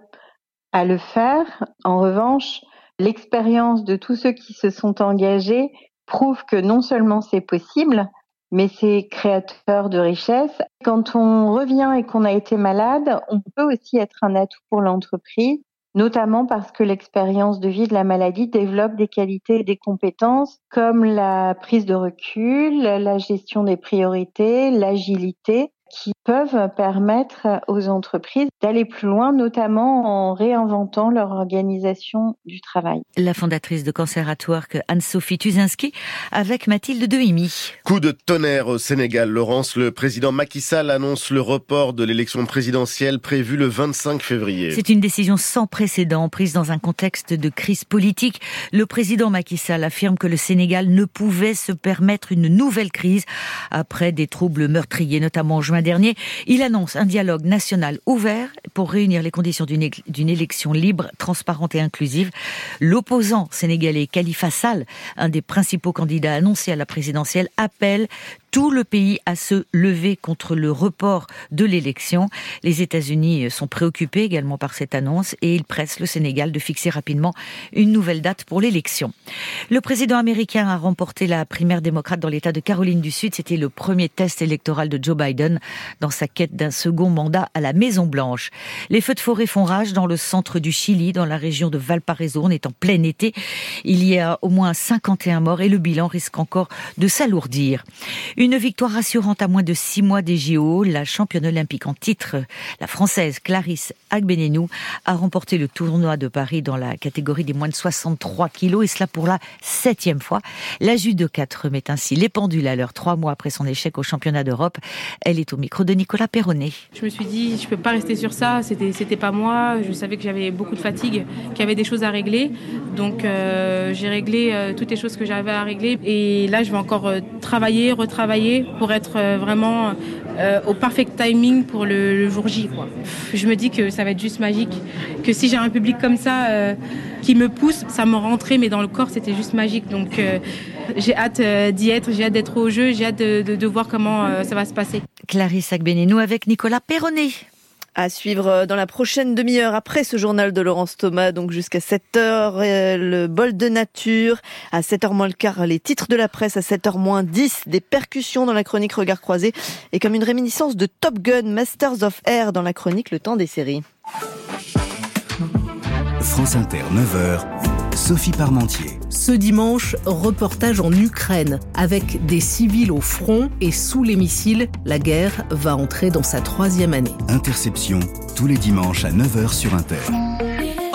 à le faire. En revanche, l'expérience de tous ceux qui se sont engagés prouve que non seulement c'est possible, mais c'est créateur de richesse. Quand on revient et qu'on a été malade, on peut aussi être un atout pour l'entreprise, notamment parce que l'expérience de vie de la maladie développe des qualités et des compétences comme la prise de recul, la gestion des priorités, l'agilité qui peuvent permettre aux entreprises d'aller plus loin, notamment en réinventant leur organisation du travail. La fondatrice de Cancer at Work, Anne-Sophie Tuzinski, avec Mathilde Dehimi. Coup de tonnerre au Sénégal. Laurence, le président Macky Sall annonce le report de l'élection présidentielle prévue le 25 février. C'est une décision sans précédent prise dans un contexte de crise politique. Le président Macky Sall affirme que le Sénégal ne pouvait se permettre une nouvelle crise après des troubles meurtriers, notamment en juin dernier, il annonce un dialogue national ouvert pour réunir les conditions d'une élection libre, transparente et inclusive. L'opposant sénégalais Khalifa Sall, un des principaux candidats annoncés à la présidentielle, appelle tout le pays à se lever contre le report de l'élection. Les États-Unis sont préoccupés également par cette annonce et ils pressent le Sénégal de fixer rapidement une nouvelle date pour l'élection. Le président américain a remporté la primaire démocrate dans l'État de Caroline du Sud. C'était le premier test électoral de Joe Biden dans sa quête d'un second mandat à la Maison Blanche. Les feux de forêt font rage dans le centre du Chili, dans la région de Valparaiso. On est en plein été. Il y a au moins 51 morts et le bilan risque encore de s'alourdir. Une victoire rassurante à moins de six mois des JO. La championne olympique en titre, la française Clarisse Agbenenou, a remporté le tournoi de Paris dans la catégorie des moins de 63 kilos et cela pour la septième fois. La judokate remet ainsi les pendules à l'heure trois mois après son échec au championnat d'Europe. Elle est au micro de Nicolas Perronnet. Je me suis dit, je peux pas rester sur ça. C'était, c'était pas moi. Je savais que j'avais beaucoup de fatigue, qu'il y avait des choses à régler. Donc euh, j'ai réglé euh, toutes les choses que j'avais à régler. Et là, je vais encore euh, travailler, retravailler pour être vraiment euh, au parfait timing pour le, jour J. Quoi. Je me dis que ça va être juste magique, que si j'ai un public comme ça euh, qui me pousse, ça me rentrait, mais dans le corps c'était juste magique. Donc j'ai hâte d'y être, j'ai hâte d'être au jeu, j'ai hâte de, de, voir comment ça va se passer. Clarisse Agbenenou avec Nicolas Perronnet. À suivre euh, dans la prochaine demi-heure après ce journal de Laurence Thomas, donc jusqu'à 7h, euh, le bol de nature. À 7h moins le quart, les titres de la presse. À 7h moins 10, des percussions dans la chronique Regard croisé. Et comme une réminiscence de Top Gun, Masters of Air dans la chronique Le temps des séries. France Inter, 9h. Sophie Parmentier. Ce dimanche, reportage en Ukraine. Avec des civils au front et sous les missiles, la guerre va entrer dans sa troisième année. Interception, tous les dimanches à 9h sur Inter.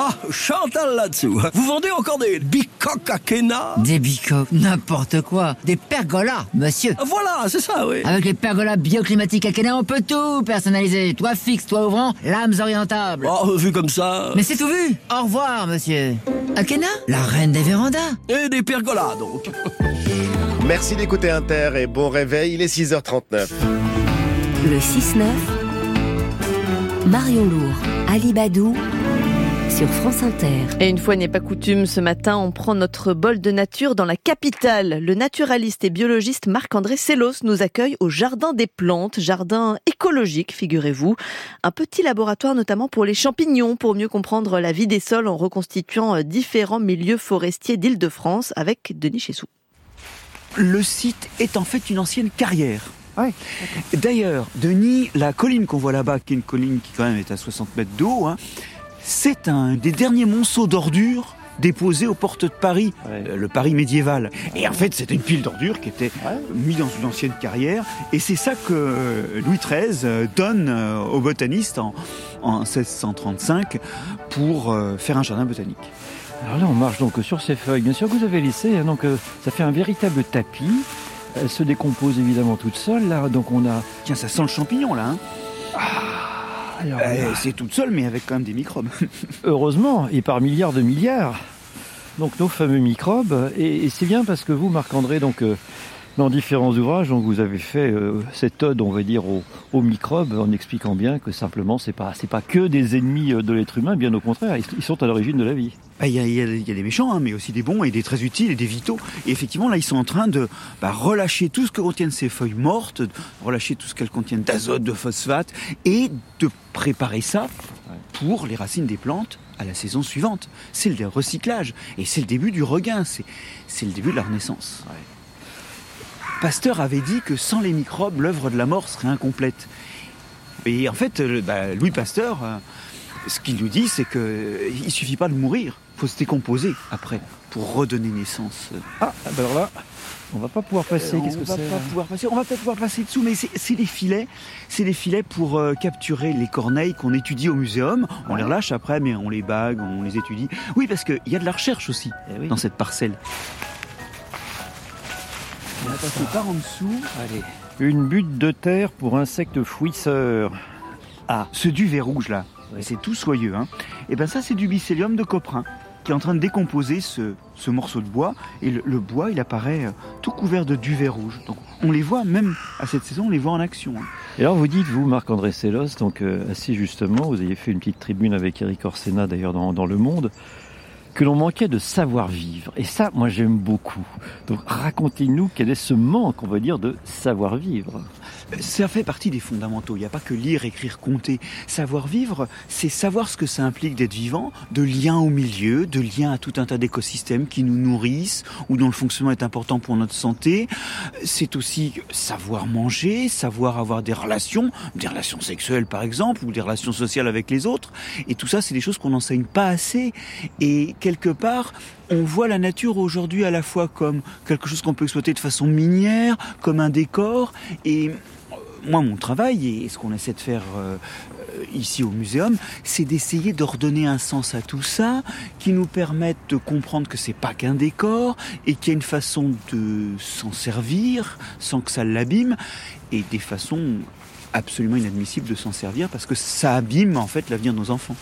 Ah, Chantal là-dessous. Vous vendez encore des bicoques à Kena? Des bicoques, n'importe quoi. Des pergolas, monsieur. Voilà, c'est ça, oui. Avec les pergolas bioclimatiques à Kena, on peut tout personnaliser. Toi fixe, toi ouvrant, lames orientables. Oh, vu comme ça. Mais c'est tout vu. Au revoir, monsieur. Akena, la reine des vérandas. Et des pergolas, donc. Merci d'écouter Inter et bon réveil, il est 6h39. Le 6-9, Marion Lourd, Ali Badou, sur France Inter. Et une fois n'est pas coutume, ce matin, on prend notre bol de nature dans la capitale. Le naturaliste et biologiste Marc-André Sellos nous accueille au Jardin des Plantes, jardin écologique, figurez-vous. Un petit laboratoire notamment pour les champignons, pour mieux comprendre la vie des sols en reconstituant euh, différents milieux forestiers d'Île-de-France avec Denis Chessou. Le site est en fait une ancienne carrière. D'ailleurs, Denis, la colline qu'on voit là-bas, qui est une colline qui quand même est à 60 mètres d'eau, hein, c'est un des derniers monceaux d'ordures déposés aux portes de Paris, euh, le Paris médiéval. Et en fait, c'était une pile d'ordures qui était mise dans une ancienne carrière. Et c'est ça que euh, Louis XIII euh, donne aux botanistes en, en 1635 pour faire un jardin botanique. Alors là, on marche donc sur ces feuilles, bien sûr que vous avez laissé, hein, donc ça fait un véritable tapis. Elle se décompose évidemment toute seule, là, donc on a... Tiens, ça sent le champignon, là, hein Ah, alors, Euh, là. c'est toute seule, mais avec quand même des microbes. Heureusement, et par milliards de milliards. Donc nos fameux microbes, et, et c'est bien parce que vous, Marc-André, donc euh, dans différents ouvrages, donc vous avez fait euh, cette ode, on va dire, aux, aux microbes, en expliquant bien que simplement c'est pas c'est pas que des ennemis euh, de l'être humain, bien au contraire, ils, sont à l'origine de la vie. Ah, Il y, a, il y y a des méchants, hein, mais aussi des bons et des très utiles et des vitaux. Et effectivement, là, ils sont en train de bah, relâcher tout ce que contiennent ces feuilles mortes, relâcher tout ce qu'elles contiennent d'azote, de phosphate, et de préparer ça pour les racines des plantes à la saison suivante. C'est le recyclage et c'est le début du regain, c'est c'est le début de la renaissance. Pasteur avait dit que sans les microbes, l'œuvre de la mort serait incomplète. Et en fait, euh, bah, Louis Pasteur, euh, ce qu'il nous dit, c'est que euh, il suffit pas de mourir, faut se décomposer après pour redonner naissance. Ah, bah alors là, on va pas pouvoir passer. Euh, Qu'est-ce on que va pas pouvoir passer. On va peut-être pouvoir passer dessous, mais c'est les filets. C'est les filets pour euh, capturer les corneilles qu'on étudie au muséum. On les relâche après, mais on les bague, on les étudie. Oui, parce qu'il y a de la recherche aussi Eh dans cette parcelle. On va passer par en dessous. Allez. Une butte de terre pour insectes fouisseurs. Ah, ce duvet rouge là, c'est tout soyeux. Hein. Et ben ça, c'est du mycélium de coprin qui est en train de décomposer ce, ce morceau de bois. Et le, le bois, il apparaît euh, tout couvert de duvet rouge. Donc on les voit, même à cette saison, on les voit en action. hein. Et alors vous dites, vous, Marc-André Sellos, donc euh, assez justement, vous avez fait une petite tribune avec Eric Orsena d'ailleurs dans, dans Le Monde, que l'on manquait de savoir-vivre. Et ça, moi j'aime beaucoup. Donc racontez-nous quel est ce manque, on va dire, de savoir-vivre. Ça fait partie des fondamentaux. Il n'y a pas que lire, écrire, compter. Savoir vivre, c'est savoir ce que ça implique d'être vivant, de lien au milieu, de lien à tout un tas d'écosystèmes qui nous nourrissent ou dont le fonctionnement est important pour notre santé. C'est aussi savoir manger, savoir avoir des relations, des relations sexuelles par exemple, ou des relations sociales avec les autres. Et tout ça, c'est des choses qu'on n'enseigne pas assez. Et quelque part, on voit la nature aujourd'hui à la fois comme quelque chose qu'on peut exploiter de façon minière, comme un décor, et moi, mon travail et ce qu'on essaie de faire euh, euh, ici au muséum, c'est d'essayer de redonner un sens à tout ça, qui nous permette de comprendre que c'est pas qu'un décor et qu'il y a une façon de s'en servir sans que ça l'abîme et des façons absolument inadmissibles de s'en servir parce que ça abîme en fait l'avenir de nos enfants.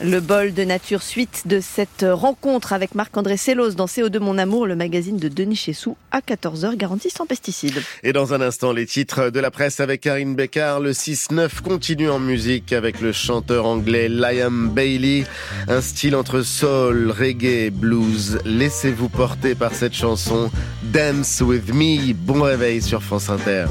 Le bol de nature suite de cette rencontre avec Marc-André Sellos dans CO2 Mon Amour, le magazine de Denis Chessou, à 14h, garantie sans pesticides. Et dans un instant, les titres de la presse avec Karine Beccard. Le 6-9 continue en musique avec le chanteur anglais Liam Bailey. Un style entre soul, reggae, blues. Laissez-vous porter par cette chanson Dance With Me. Bon réveil sur France Inter.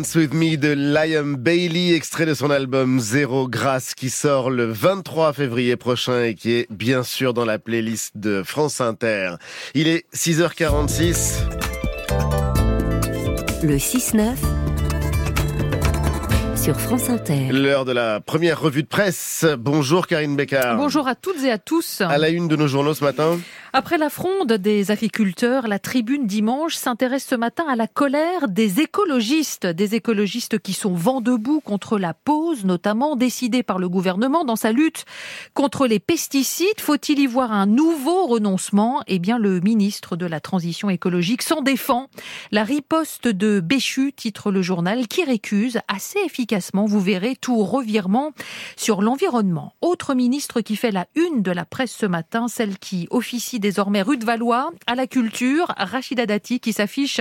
Dance With Me de Liam Bailey, extrait de son album Zéro Grâce qui sort le 23 février prochain et qui est bien sûr dans la playlist de France Inter. Il est 6h46. Le 6-9 sur France Inter. L'heure de la première revue de presse. Bonjour Karine Bécard. Bonjour à toutes et à tous. À la une de nos journaux ce matin. Après la fronde des agriculteurs, la tribune dimanche s'intéresse ce matin à la colère des écologistes. Des écologistes qui sont vent debout contre la pause, notamment décidée par le gouvernement dans sa lutte contre les pesticides. Faut-il y voir un nouveau renoncement? Eh bien, le ministre de la Transition écologique s'en défend. La riposte de Béchu, titre le journal, qui récuse assez efficacement, vous verrez, tout revirement sur l'environnement. Autre ministre qui fait la une de la presse ce matin, celle qui officie désormais rue de Valois, à la culture, Rachida Dati, qui s'affiche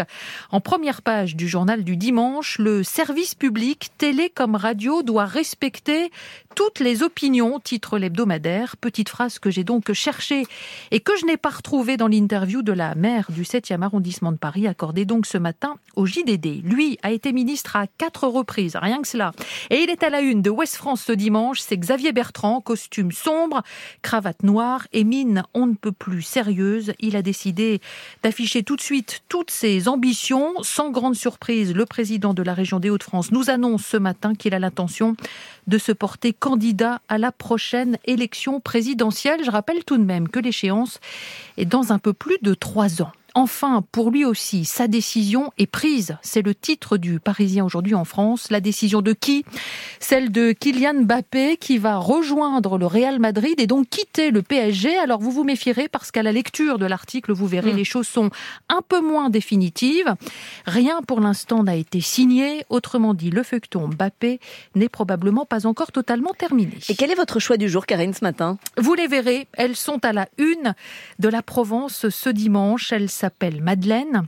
en première page du journal du dimanche. Le service public, télé comme radio, doit respecter toutes les opinions, titre l'hebdomadaire. Petite phrase que j'ai donc cherchée et que je n'ai pas retrouvée dans l'interview de la maire du 7e arrondissement de Paris, accordée donc ce matin au JDD. Lui a été ministre à quatre reprises, rien que cela. Et il est à la une de Ouest France ce dimanche. C'est Xavier Bertrand, costume sombre, cravate noire et mine on ne peut plus sérieuse. Il a décidé d'afficher tout de suite toutes ses ambitions. Sans grande surprise, le président de la région des Hauts-de-France nous annonce ce matin qu'il a l'intention de se porter candidat à la prochaine élection présidentielle. Je rappelle tout de même que l'échéance est dans un peu plus de trois ans. Enfin, pour lui aussi, sa décision est prise. C'est le titre du Parisien aujourd'hui en France. La décision de qui? Celle de Kylian Mbappé qui va rejoindre le Real Madrid et donc quitter le PSG. Alors vous vous méfierez parce qu'à la lecture de l'article, vous verrez, Mm. les choses sont un peu moins définitives. Rien pour l'instant n'a été signé. Autrement dit, le feuilleton Mbappé n'est probablement pas encore totalement terminé. Et quel est votre choix du jour, Karine, ce matin? Vous les verrez, elles sont à la une de la Provence ce dimanche. Elles s'appellent Madeleine.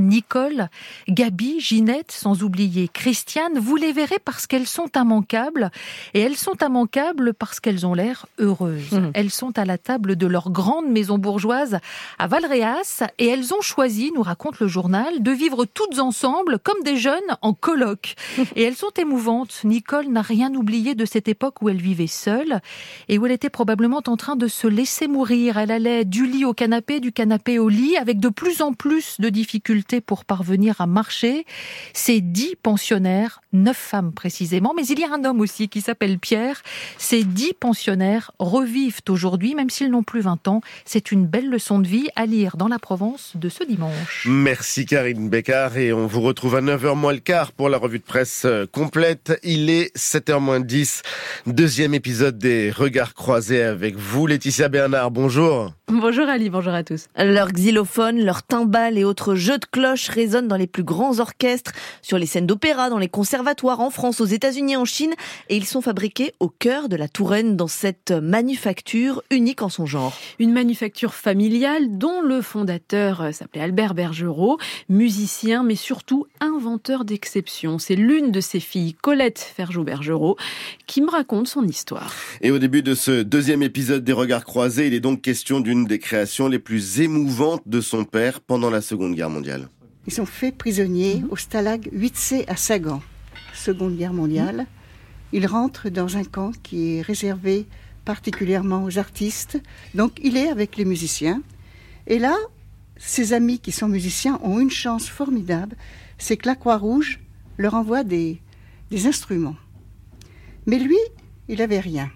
Nicole, Gabi, Ginette, sans oublier Christiane, vous les verrez parce qu'elles sont immanquables et elles sont immanquables parce qu'elles ont l'air heureuses. Mhm. Elles sont à la table de leur grande maison bourgeoise à Valréas et elles ont choisi, nous raconte le journal, de vivre toutes ensemble comme des jeunes en colloque. Et elles sont émouvantes. Nicole n'a rien oublié de cette époque où elle vivait seule et où elle était probablement en train de se laisser mourir. Elle allait du lit au canapé, du canapé au lit, avec de plus en plus de difficultés pour parvenir à marcher. Ces dix pensionnaires, neuf femmes précisément, mais il y a un homme aussi qui s'appelle Pierre. Ces dix pensionnaires revivent aujourd'hui, même s'ils n'ont plus 20 ans. C'est une belle leçon de vie à lire dans la Provence de ce dimanche. Merci Karine Bécard et on vous retrouve à 9h moins le quart pour la revue de presse euh, complète. Il est 7h moins 10. Deuxième épisode des Regards croisés avec vous, Laetitia Bernard. Bonjour. Bonjour Ali, bonjour à tous. Leurs xylophones, leurs timbales et autres jeux de cloches résonnent dans les plus grands orchestres, sur les scènes d'opéra, dans les conservatoires en France, aux États-Unis, en Chine, et ils sont fabriqués au cœur de la Touraine dans cette manufacture unique en son genre. Une manufacture familiale dont le fondateur euh, s'appelait Albert Bergerot, musicien mais surtout inventeur d'exception. C'est l'une de ses filles, Colette Ferjot-Bergerot, qui me raconte son histoire. Et au début de ce deuxième épisode des Regards croisés, il est donc question d'une des créations les plus émouvantes de son père pendant la Seconde Guerre mondiale. Ils sont faits prisonniers au Stalag 8C à Sagan, Seconde Guerre mondiale. Il rentre dans un camp qui est réservé particulièrement aux artistes. Donc il est avec les musiciens. Et là, ses amis qui sont musiciens ont une chance formidable, c'est que la Croix-Rouge leur envoie des, des instruments. Mais lui, il n'avait rien.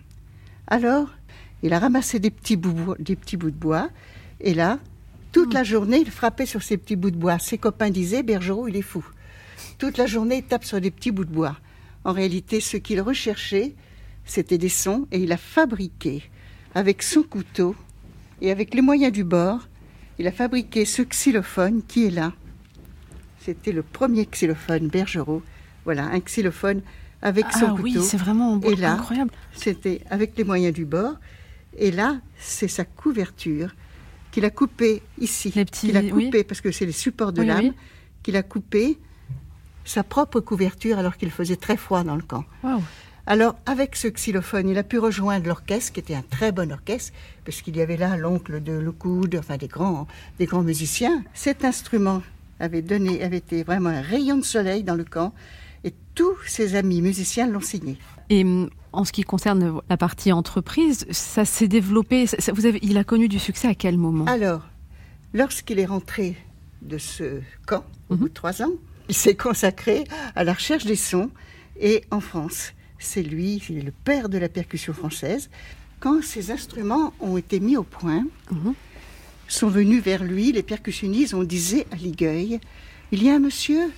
Alors, il a ramassé des petits, bouts, des petits bouts de bois, et là, toute la journée, il frappait sur ces petits bouts de bois. Ses copains disaient, Bergerot, il est fou. Toute la journée, il tape sur des petits bouts de bois. En réalité, ce qu'il recherchait, c'était des sons, et il a fabriqué, avec son couteau et avec les moyens du bord, il a fabriqué ce xylophone qui est là. C'était le premier xylophone Bergerot. Voilà, un xylophone avec son Ah couteau. oui, c'est vraiment Et là, incroyable. C'était avec les moyens du bord. Et là, c'est sa couverture qu'il a coupée ici. qu'il a oui. coupé parce que c'est les supports de Oui, oui. qu'il a coupé sa propre couverture alors qu'il faisait très froid dans le camp. Alors, avec ce xylophone, il a pu rejoindre l'orchestre, qui était un très bon orchestre, parce qu'il y avait là l'oncle de Lockwood, enfin des grands, des grands musiciens. Cet instrument avait donné, avait été vraiment un rayon de soleil dans le camp, et tous ses amis musiciens l'ont signé. Et hum, en ce qui concerne la partie entreprise, ça s'est développé. ça- vous avez, il a connu du succès à quel moment? Alors, lorsqu'il est rentré de ce camp, au bout de trois ans, il s'est consacré à la recherche des sons. Et en France, c'est lui, il est le père de la percussion française. Quand ces instruments ont été mis au point, sont venus vers lui, les percussionnistes, on disait à Ligueuil, il y a un monsieur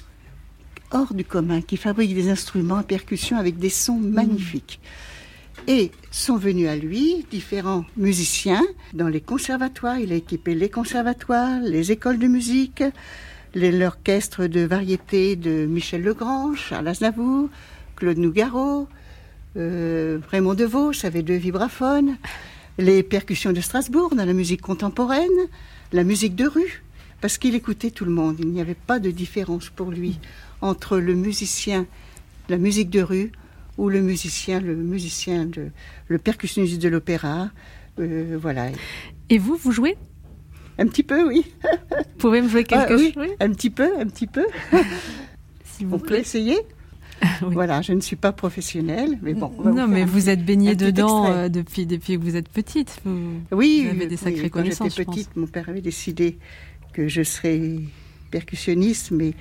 hors du commun qui fabrique des instruments à percussion avec des sons magnifiques. Et sont venus à lui différents musiciens dans les conservatoires. Il a équipé les conservatoires, les écoles de musique, l'orchestre de variété de Michel Legrand, Charles Aznavour, Claude Nougaro, euh, Raymond DeVos avait deux vibraphones, les percussions de Strasbourg dans la musique contemporaine, la musique de rue, parce qu'il écoutait tout le monde. Il n'y avait pas de différence pour lui entre le musicien, la musique de rue, ou le musicien, le musicien, de, le percussionniste de l'opéra. euh, voilà. Et vous, vous jouez? Un petit peu, oui. Vous pouvez me jouer quelque Ah, oui, chose? Un petit peu, un petit peu. On peut essayer Voilà, je ne suis pas professionnelle, mais bon. Non, vous mais vous êtes baignée dedans euh, depuis, depuis que vous êtes petite. Vous, Oui, vous avez des oui, sacrées quand connaissances, j'étais je pense. petite, mon père avait décidé que je serais percussionniste, mais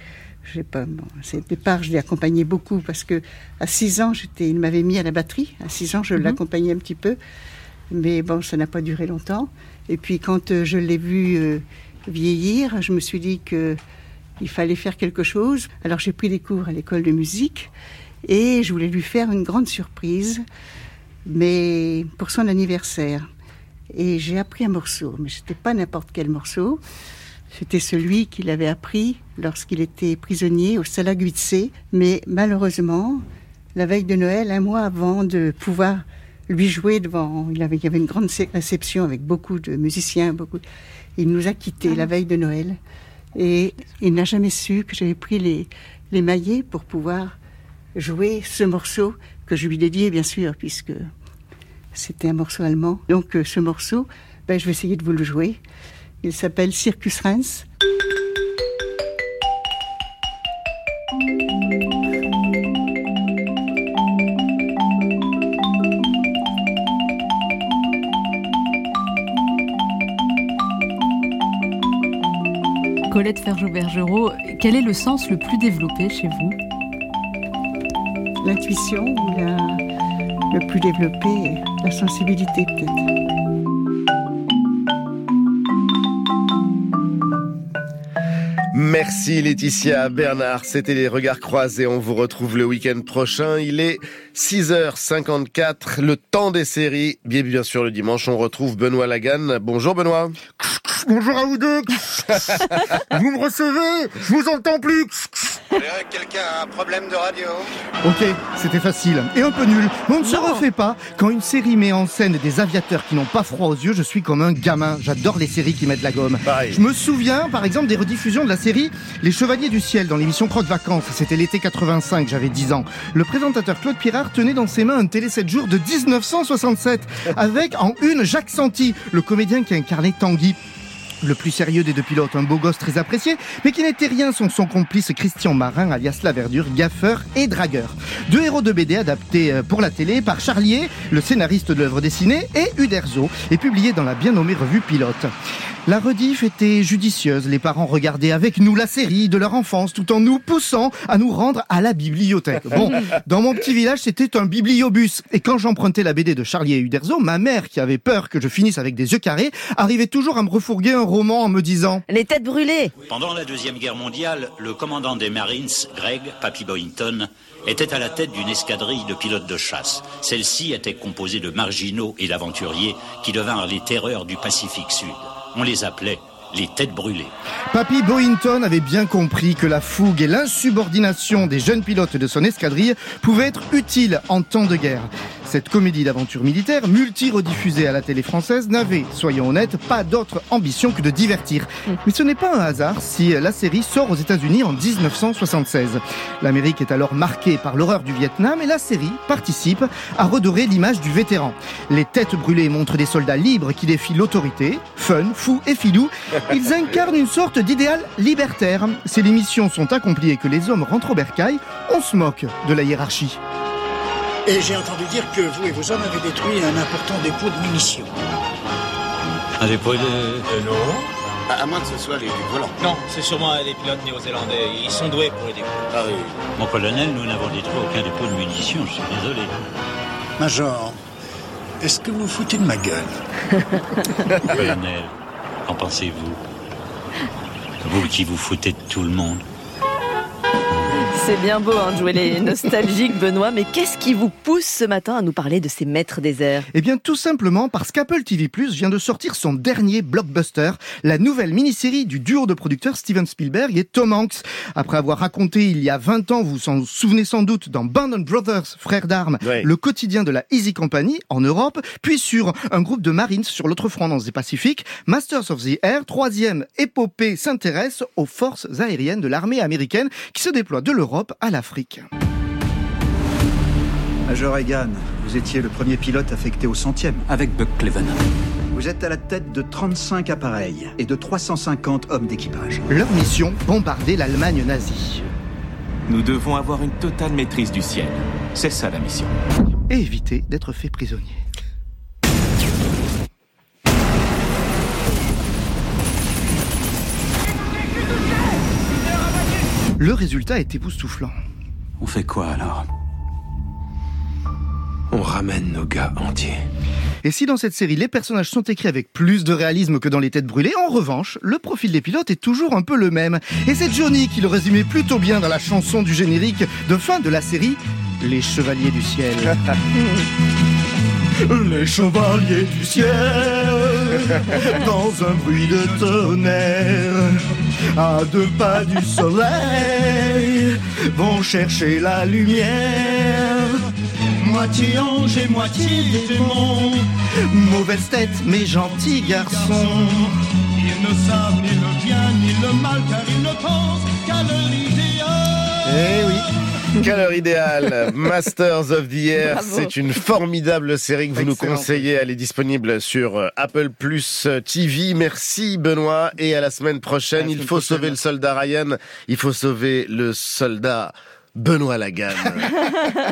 je sais pas. Bon, c'est- départ, je l'ai accompagné beaucoup parce que à 6 ans, j'étais, il m'avait mis à la batterie. À 6 ans, je Mhm. l'accompagnais un petit peu, mais bon, ça n'a pas duré longtemps. Et puis quand euh, je l'ai vu euh, vieillir, je me suis dit que il fallait faire quelque chose. Alors j'ai pris des cours à l'école de musique et je voulais lui faire une grande surprise, mais pour son anniversaire. Et j'ai appris un morceau, mais c'était pas n'importe quel morceau. C'était celui qu'il avait appris lorsqu'il était prisonnier au 8C. Mais malheureusement, la veille de Noël, un mois avant de pouvoir lui jouer devant, il, avait, il y avait une grande réception avec beaucoup de musiciens, beaucoup. Il nous a quittés la veille de Noël. Et il n'a jamais su que j'avais pris les, les maillets pour pouvoir jouer ce morceau que je lui dédiais, bien sûr, puisque c'était un morceau allemand. Donc euh, ce morceau, ben, je vais essayer de vous le jouer. Il s'appelle Circus Reims. Colette Ferjot-Bergerot, quel est le sens le plus développé chez vous? L'intuition ou la, le plus développé, la sensibilité peut-être. Merci Laetitia Bernard, c'était les regards croisés. On vous retrouve le week-end prochain. Il est 6h54, le temps des séries. Bien, sûr, le dimanche, on retrouve Benoît Lagan. Bonjour Benoît. Bonjour à vous deux. vous me recevez Je vous entends plus. Quelqu'un a un problème de radio Ok, c'était facile et un peu nul. Mais on ne se refait pas. Quand une série met en scène des aviateurs qui n'ont pas froid aux yeux, je suis comme un gamin. J'adore les séries qui mettent la gomme. Je me souviens, par exemple, des rediffusions de la série Les Chevaliers du Ciel dans l'émission Croque Vacances. C'était l'été 85, j'avais 10 ans. Le présentateur Claude Pirard tenait dans ses mains un télé 7 jours de 1967 avec en une Jacques Santi, le comédien qui incarnait Tanguy. Le plus sérieux des deux pilotes, un beau gosse très apprécié, mais qui n'était rien sans son complice Christian Marin, alias La Verdure, gaffeur et dragueur. Deux héros de BD adaptés euh, pour la télé par Charlier, le scénariste de l'œuvre dessinée, et Uderzo, et publié dans la bien nommée revue Pilote. La rediff était judicieuse, les parents regardaient avec nous la série de leur enfance tout en nous poussant à nous rendre à la bibliothèque. Bon, dans mon petit village, c'était un bibliobus. Et quand j'empruntais la BD de Charlie et Uderzo, ma mère, qui avait peur que je finisse avec des yeux carrés, arrivait toujours à me refourguer un roman en me disant Les têtes brûlées Pendant la Deuxième Guerre mondiale, le commandant des Marines, Greg Papy Boynton, était à la tête d'une escadrille de pilotes de chasse. Celle-ci était composée de marginaux et d'aventuriers qui devinrent les terreurs du Pacifique Sud. On les appelait les têtes brûlées. Papy Boynton avait bien compris que la fougue et l'insubordination des jeunes pilotes de son escadrille pouvaient être utiles en temps de guerre. Cette comédie d'aventure militaire, multi-rediffusée à la télé française, n'avait, soyons honnêtes, pas d'autre ambition que de divertir. Mais ce n'est pas un hasard si la série sort aux États-Unis en 1976. L'Amérique est alors marquée par l'horreur du Vietnam et la série participe à redorer l'image du vétéran. Les têtes brûlées montrent des soldats libres qui défient l'autorité, fun, fou et filou. Ils incarnent une sorte d'idéal libertaire. Si les missions sont accomplies et que les hommes rentrent au bercail, on se moque de la hiérarchie. Et j'ai entendu dire que vous et vos hommes avez détruit un important dépôt de munitions. Un dépôt de... non. À, à moins que ce soit les, les volants. Non, c'est sûrement les pilotes néo-zélandais. Ils sont doués pour les découvrir. Ah oui. Mon colonel, nous n'avons détruit aucun dépôt de munitions, je suis désolé. Major, est-ce que vous vous foutez de ma gueule? Colonel, qu'en pensez-vous? Vous qui vous foutez de tout le monde. C'est bien beau hein, de jouer les nostalgiques, Benoît, mais qu'est-ce qui vous pousse ce matin à nous parler de ces maîtres des airs Eh bien, tout simplement parce qu'Apple TV Plus vient de sortir son dernier blockbuster, la nouvelle mini-série du duo de producteurs Steven Spielberg et Tom Hanks. Après avoir raconté il y a 20 ans, vous vous en souvenez sans doute, dans Band of Brothers, frères d'armes, le quotidien de la Easy Company en Europe, puis sur un groupe de Marines sur l'autre front dans le Pacifique, Masters of the Air, troisième épopée, s'intéresse aux forces aériennes de l'armée américaine qui se déploient de l'Europe à l'Afrique. Major Egan, vous étiez le premier pilote affecté au centième. Avec Buck Cleven. Vous êtes à la tête de 35 appareils et de 350 hommes d'équipage. Leur mission, bombarder l'Allemagne nazie. Nous devons avoir une totale maîtrise du ciel. C'est ça la mission. Et éviter d'être fait prisonnier. Le résultat est époustouflant. On fait quoi alors On ramène nos gars entiers. Et si dans cette série les personnages sont écrits avec plus de réalisme que dans Les Têtes Brûlées, en revanche, le profil des pilotes est toujours un peu le même. Et c'est Johnny qui le résumait plutôt bien dans la chanson du générique de fin de la série Les Chevaliers du Ciel. Les chevaliers du ciel, dans un bruit de tonnerre, à deux pas du soleil, vont chercher la lumière. Moitié ange et moitié démon, mauvaise tête mais gentil garçon. Ils ne savent ni le bien ni le mal car ils ne pensent qu'à leur idéal. Eh. Quelle heure idéale Masters of the Air, c'est une formidable série que vous nous conseillez. Elle est disponible sur euh, Apple Plus TV. Merci Benoît et à la semaine prochaine. Il faut sauver le soldat Ryan, il faut sauver le soldat Benoît Lagan.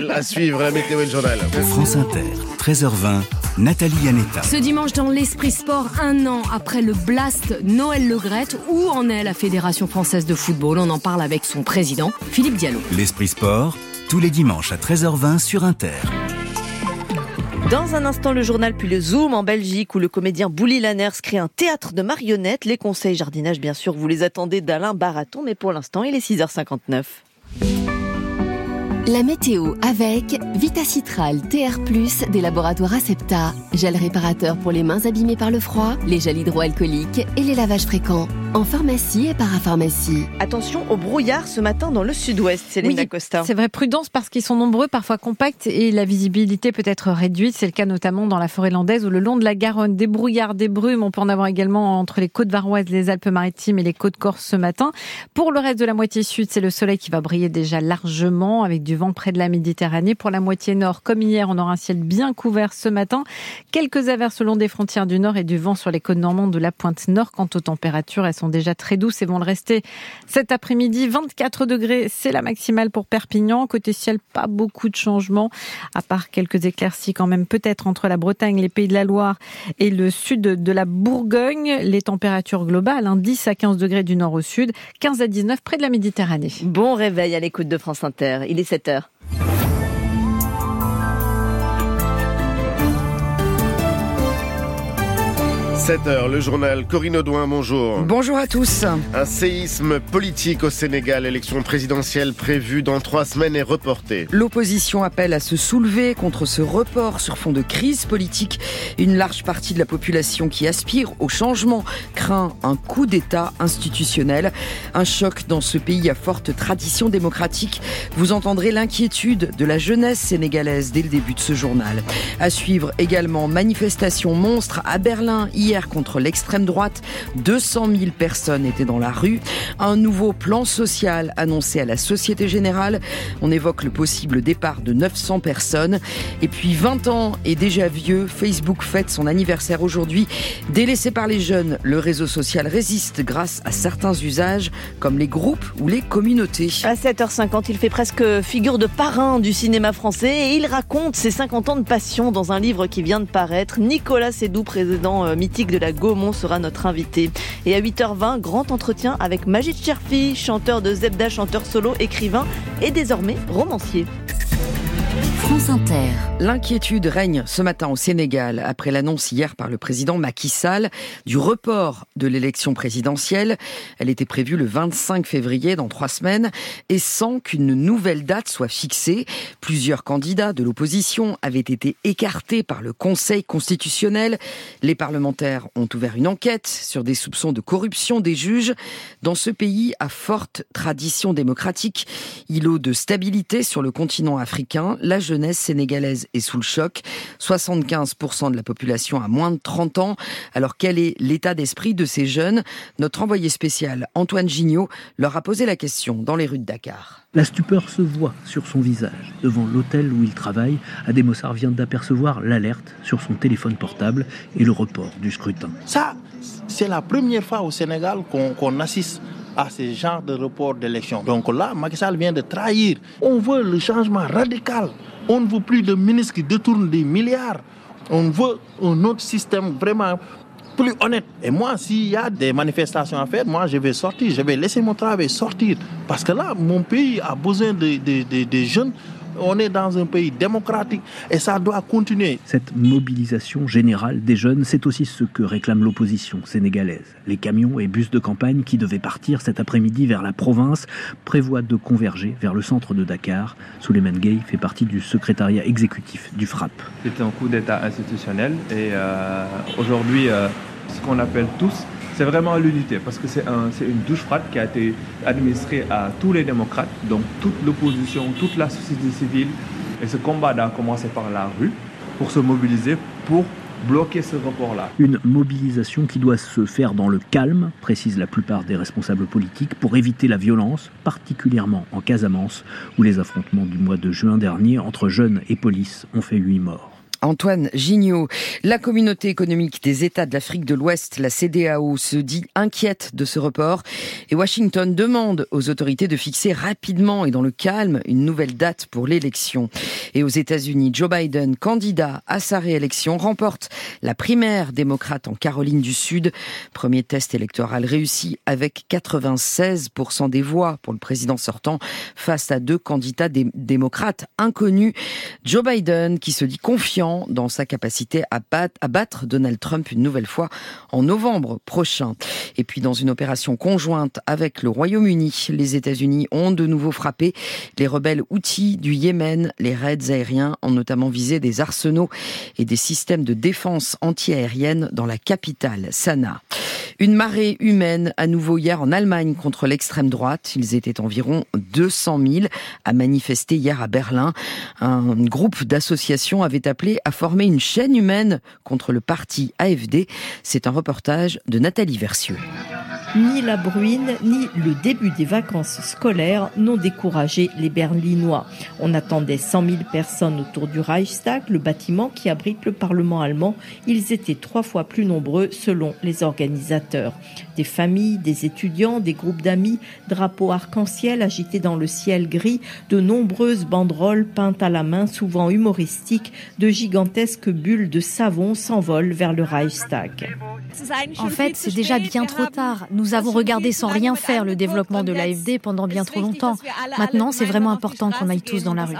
à suivre la météo et le journal. France Inter, 13h20, Nathalie Yanetta. Ce dimanche dans l'Esprit Sport, un an après le blast Noël Legrette, où en est la Fédération française de football? On en parle avec son président, Philippe Diallo. L'Esprit Sport, tous les dimanches à 13h20 sur Inter. Dans un instant, le journal puis le Zoom en Belgique où le comédien Bouli Lanners crée un théâtre de marionnettes. Les conseils jardinage, bien sûr, vous les attendez d'Alain Baraton, mais pour l'instant, il est 6h59. La météo avec Vitacitral TR+, des laboratoires Acepta, gel réparateur pour les mains abîmées par le froid, les gels hydroalcooliques et les lavages fréquents, en pharmacie et parapharmacie. Attention au brouillard ce matin dans le sud-ouest, Céline Oui, Dacosta. C'est vrai, prudence parce qu'ils sont nombreux, parfois compacts et la visibilité peut être réduite. C'est le cas notamment dans la forêt landaise ou le long de la Garonne. Des brouillards, des brumes, on peut en avoir également entre les côtes varoises, les Alpes-Maritimes et les côtes corses ce matin. Pour le reste de la moitié sud, c'est le soleil qui va briller déjà largement avec du vent près de la Méditerranée. Pour la moitié nord, comme hier, on aura un ciel bien couvert ce matin. Quelques averses le long des frontières du nord et du vent sur les côtes normandes de la pointe nord. Quant aux températures, elles sont déjà très douces et vont le rester cet après-midi. 24 degrés, c'est la maximale pour Perpignan. Côté ciel, pas beaucoup de changements, à part quelques éclaircies quand même peut-être entre la Bretagne, les Pays de la Loire et le sud de la Bourgogne. Les températures globales, hein, 10 à 15 degrés du nord au sud, 15 à 19 près de la Méditerranée. Bon réveil à l'écoute de France Inter. Il est 7 heures. 7h, le journal Corinne Audouin, bonjour. Bonjour à tous. Un séisme politique au Sénégal, élection présidentielle prévue dans trois semaines est reportée. L'opposition appelle à se soulever contre ce report sur fond de crise politique. Une large partie de la population qui aspire au changement craint un coup d'État institutionnel. Un choc dans ce pays à forte tradition démocratique. Vous entendrez l'inquiétude de la jeunesse sénégalaise dès le début de ce journal. À suivre également manifestation monstre à Berlin hier contre l'extrême droite. 200 000 personnes étaient dans la rue. Un nouveau plan social annoncé à la Société Générale. On évoque le possible départ de 900 personnes. Et puis 20 ans et déjà vieux, Facebook fête son anniversaire aujourd'hui. Délaissé par les jeunes, le réseau social résiste grâce à certains usages comme les groupes ou les communautés. À 7h50, il fait presque figure de parrain du cinéma français et il raconte ses 50 ans de passion dans un livre qui vient de paraître. Nicolas Sédou, président euh, de la Gaumont, sera notre invité. Et à 8h20, grand entretien avec Majid Cherfi, chanteur de Zebda, chanteur solo, écrivain et désormais romancier. France Inter. L'inquiétude règne ce matin au Sénégal après l'annonce hier par le président Macky Sall du report de l'élection présidentielle. Elle était prévue le 25 février dans trois semaines et sans qu'une nouvelle date soit fixée. Plusieurs candidats de l'opposition avaient été écartés par le Conseil constitutionnel. Les parlementaires ont ouvert une enquête sur des soupçons de corruption des juges. Dans ce pays à forte tradition démocratique, îlot de stabilité sur le continent africain, la jeunesse sénégalaise est sous le choc. 75% de la population a moins de 30 ans. Alors quel est l'état d'esprit de ces jeunes? Notre envoyé spécial Antoine Gignot leur a posé la question dans les rues de Dakar. La stupeur se voit sur son visage. Devant l'hôtel où il travaille, Adémossar vient d'apercevoir l'alerte sur son téléphone portable et le report du scrutin. Ça, c'est la première fois au Sénégal qu'on qu'on assiste à ce genre de report d'élection. Donc là, Macky Sall vient de trahir. On veut le changement radical. On ne veut plus de ministres qui détournent des milliards. On veut un autre système vraiment plus honnête. Et moi, s'il y a des manifestations à faire, moi, je vais sortir. Je vais laisser mon travail sortir. Parce que là, mon pays a besoin de, de- de- de jeunes. On est dans un pays démocratique et ça doit continuer. Cette mobilisation générale des jeunes, c'est aussi ce que réclame l'opposition sénégalaise. Les camions et bus de campagne qui devaient partir cet après-midi vers la province prévoient de converger vers le centre de Dakar. Souleymane Gueye fait partie du secrétariat exécutif du FRAP. C'est un coup d'État institutionnel et euh, aujourd'hui, euh, ce qu'on appelle tous, c'est vraiment l'unité parce que c'est un, c'est une douche froide qui a été administrée à tous les démocrates, donc toute l'opposition, toute la société civile. Et ce combat a commencé par la rue pour se mobiliser pour bloquer ce report-là. Une mobilisation qui doit se faire dans le calme, précisent la plupart des responsables politiques, pour éviter la violence, particulièrement en Casamance, où les affrontements du mois de juin dernier entre jeunes et police ont fait huit morts. Antoine Gignot. La communauté économique des États de l'Afrique de l'Ouest, la CDAO, se dit inquiète de ce report et Washington demande aux autorités de fixer rapidement et dans le calme une nouvelle date pour l'élection. Et aux États-Unis, Joe Biden, candidat à sa réélection, remporte la primaire démocrate en Caroline du Sud. Premier test électoral réussi avec 96% des voix pour le président sortant face à deux candidats dé- démocrates inconnus. Joe Biden qui se dit confiant dans sa capacité à battre, à battre Donald Trump une nouvelle fois en novembre prochain. Et puis dans une opération conjointe avec le Royaume-Uni, les États-Unis ont de nouveau frappé les rebelles outils du Yémen. Les raids aériens ont notamment visé des arsenaux et des systèmes de défense antiaérienne dans la capitale, Sanaa. Une marée humaine à nouveau hier en Allemagne contre l'extrême droite. Ils étaient environ 200 000 à manifester hier à Berlin. Un groupe d'associations avait appelé à former une chaîne humaine contre le parti AFD. C'est un reportage de Nathalie Versieux. Ni la bruine, ni le début des vacances scolaires n'ont découragé les Berlinois. On attendait 100 000 personnes autour du Reichstag, le bâtiment qui abrite le Parlement allemand. Ils étaient trois fois plus nombreux selon les organisateurs. Des familles, des étudiants, des groupes d'amis, drapeaux arc-en-ciel agités dans le ciel gris, de nombreuses banderoles peintes à la main, souvent humoristiques, de gigantesques bulles de savon s'envolent vers le Reichstag. En fait, c'est déjà bien trop tard. Nous avons regardé sans rien faire le développement de l'AFD pendant bien trop longtemps. Maintenant, c'est vraiment important qu'on aille tous dans la rue.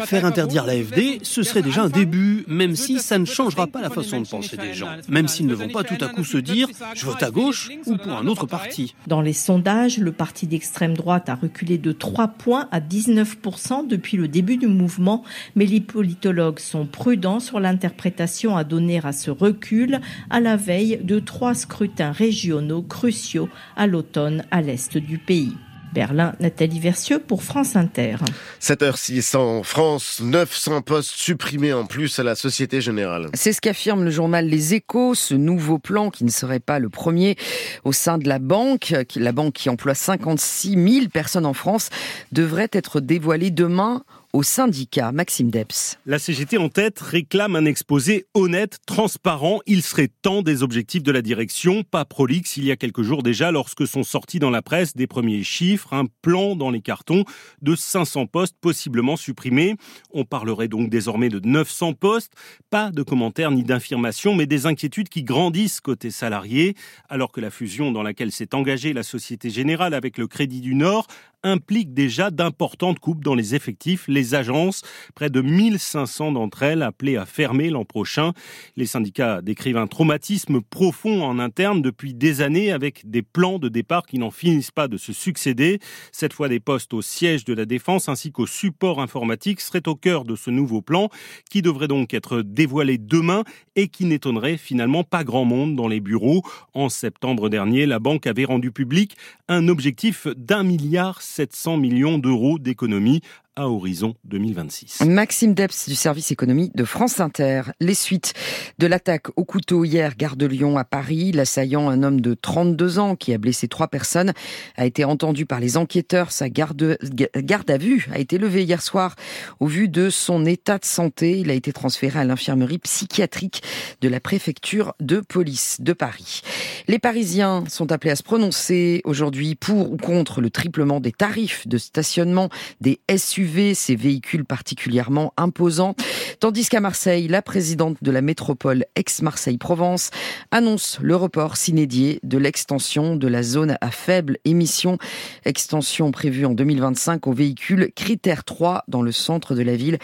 Faire interdire l'AFD, ce serait déjà un début, même si ça ne changera pas la façon de penser des gens. Même s'ils ne vont pas tout à coup se dire je vote à gauche ou pour un autre parti. Dans les sondages, le parti d'extrême droite a reculé de 3 points à 19% depuis le début du mouvement, mais les politologues sont prudents sur l'interprétation à donner à ce recul à la veille de trois scrutins régionaux cruciaux à l'automne à l'est du pays. Berlin, Nathalie Versieux pour France Inter. 7h06 en France, 900 postes supprimés en plus à la Société Générale. C'est ce qu'affirme le journal Les Échos, ce nouveau plan qui ne serait pas le premier au sein de la banque, la banque qui emploie 56 000 personnes en France, devrait être dévoilé demain au syndicat. Maxime Debs. La CGT en tête réclame un exposé honnête, transparent. Il serait temps des objectifs de la direction, pas prolixe il y a quelques jours déjà lorsque sont sortis dans la presse des premiers chiffres, un plan dans les cartons de 500 postes possiblement supprimés. On parlerait donc désormais de 900 postes. Pas de commentaires ni d'informations, mais des inquiétudes qui grandissent côté salariés, alors que la fusion dans laquelle s'est engagée la Société Générale avec le Crédit du Nord implique déjà d'importantes coupes dans les effectifs. Les agences, près de 1500 d'entre elles, appelées à fermer l'an prochain. Les syndicats décrivent un traumatisme profond en interne depuis des années avec des plans de départ qui n'en finissent pas de se succéder. Cette fois, des postes au siège de la défense ainsi qu'au support informatique seraient au cœur de ce nouveau plan qui devrait donc être dévoilé demain et qui n'étonnerait finalement pas grand monde dans les bureaux. En septembre dernier, la banque avait rendu public un objectif d'un milliard 700 millions d'euros d'économies à horizon 2026. Maxime Debs du service économie de France Inter. Les suites de l'attaque au couteau hier, gare de Lyon à Paris. L'assaillant, un homme de 32 ans qui a blessé trois personnes, a été entendu par les enquêteurs. Sa garde, garde à vue a été levée hier soir au vu de son état de santé. Il a été transféré à l'infirmerie psychiatrique de la préfecture de police de Paris. Les Parisiens sont appelés à se prononcer aujourd'hui pour ou contre le triplement des tarifs de stationnement des SUV ces véhicules particulièrement imposants. Tandis qu'à Marseille, la présidente de la métropole ex-Marseille-Provence annonce le report s'inédié de l'extension de la zone à faible émission. Extension prévue en 2025 aux véhicules critère 3 dans le centre de la ville.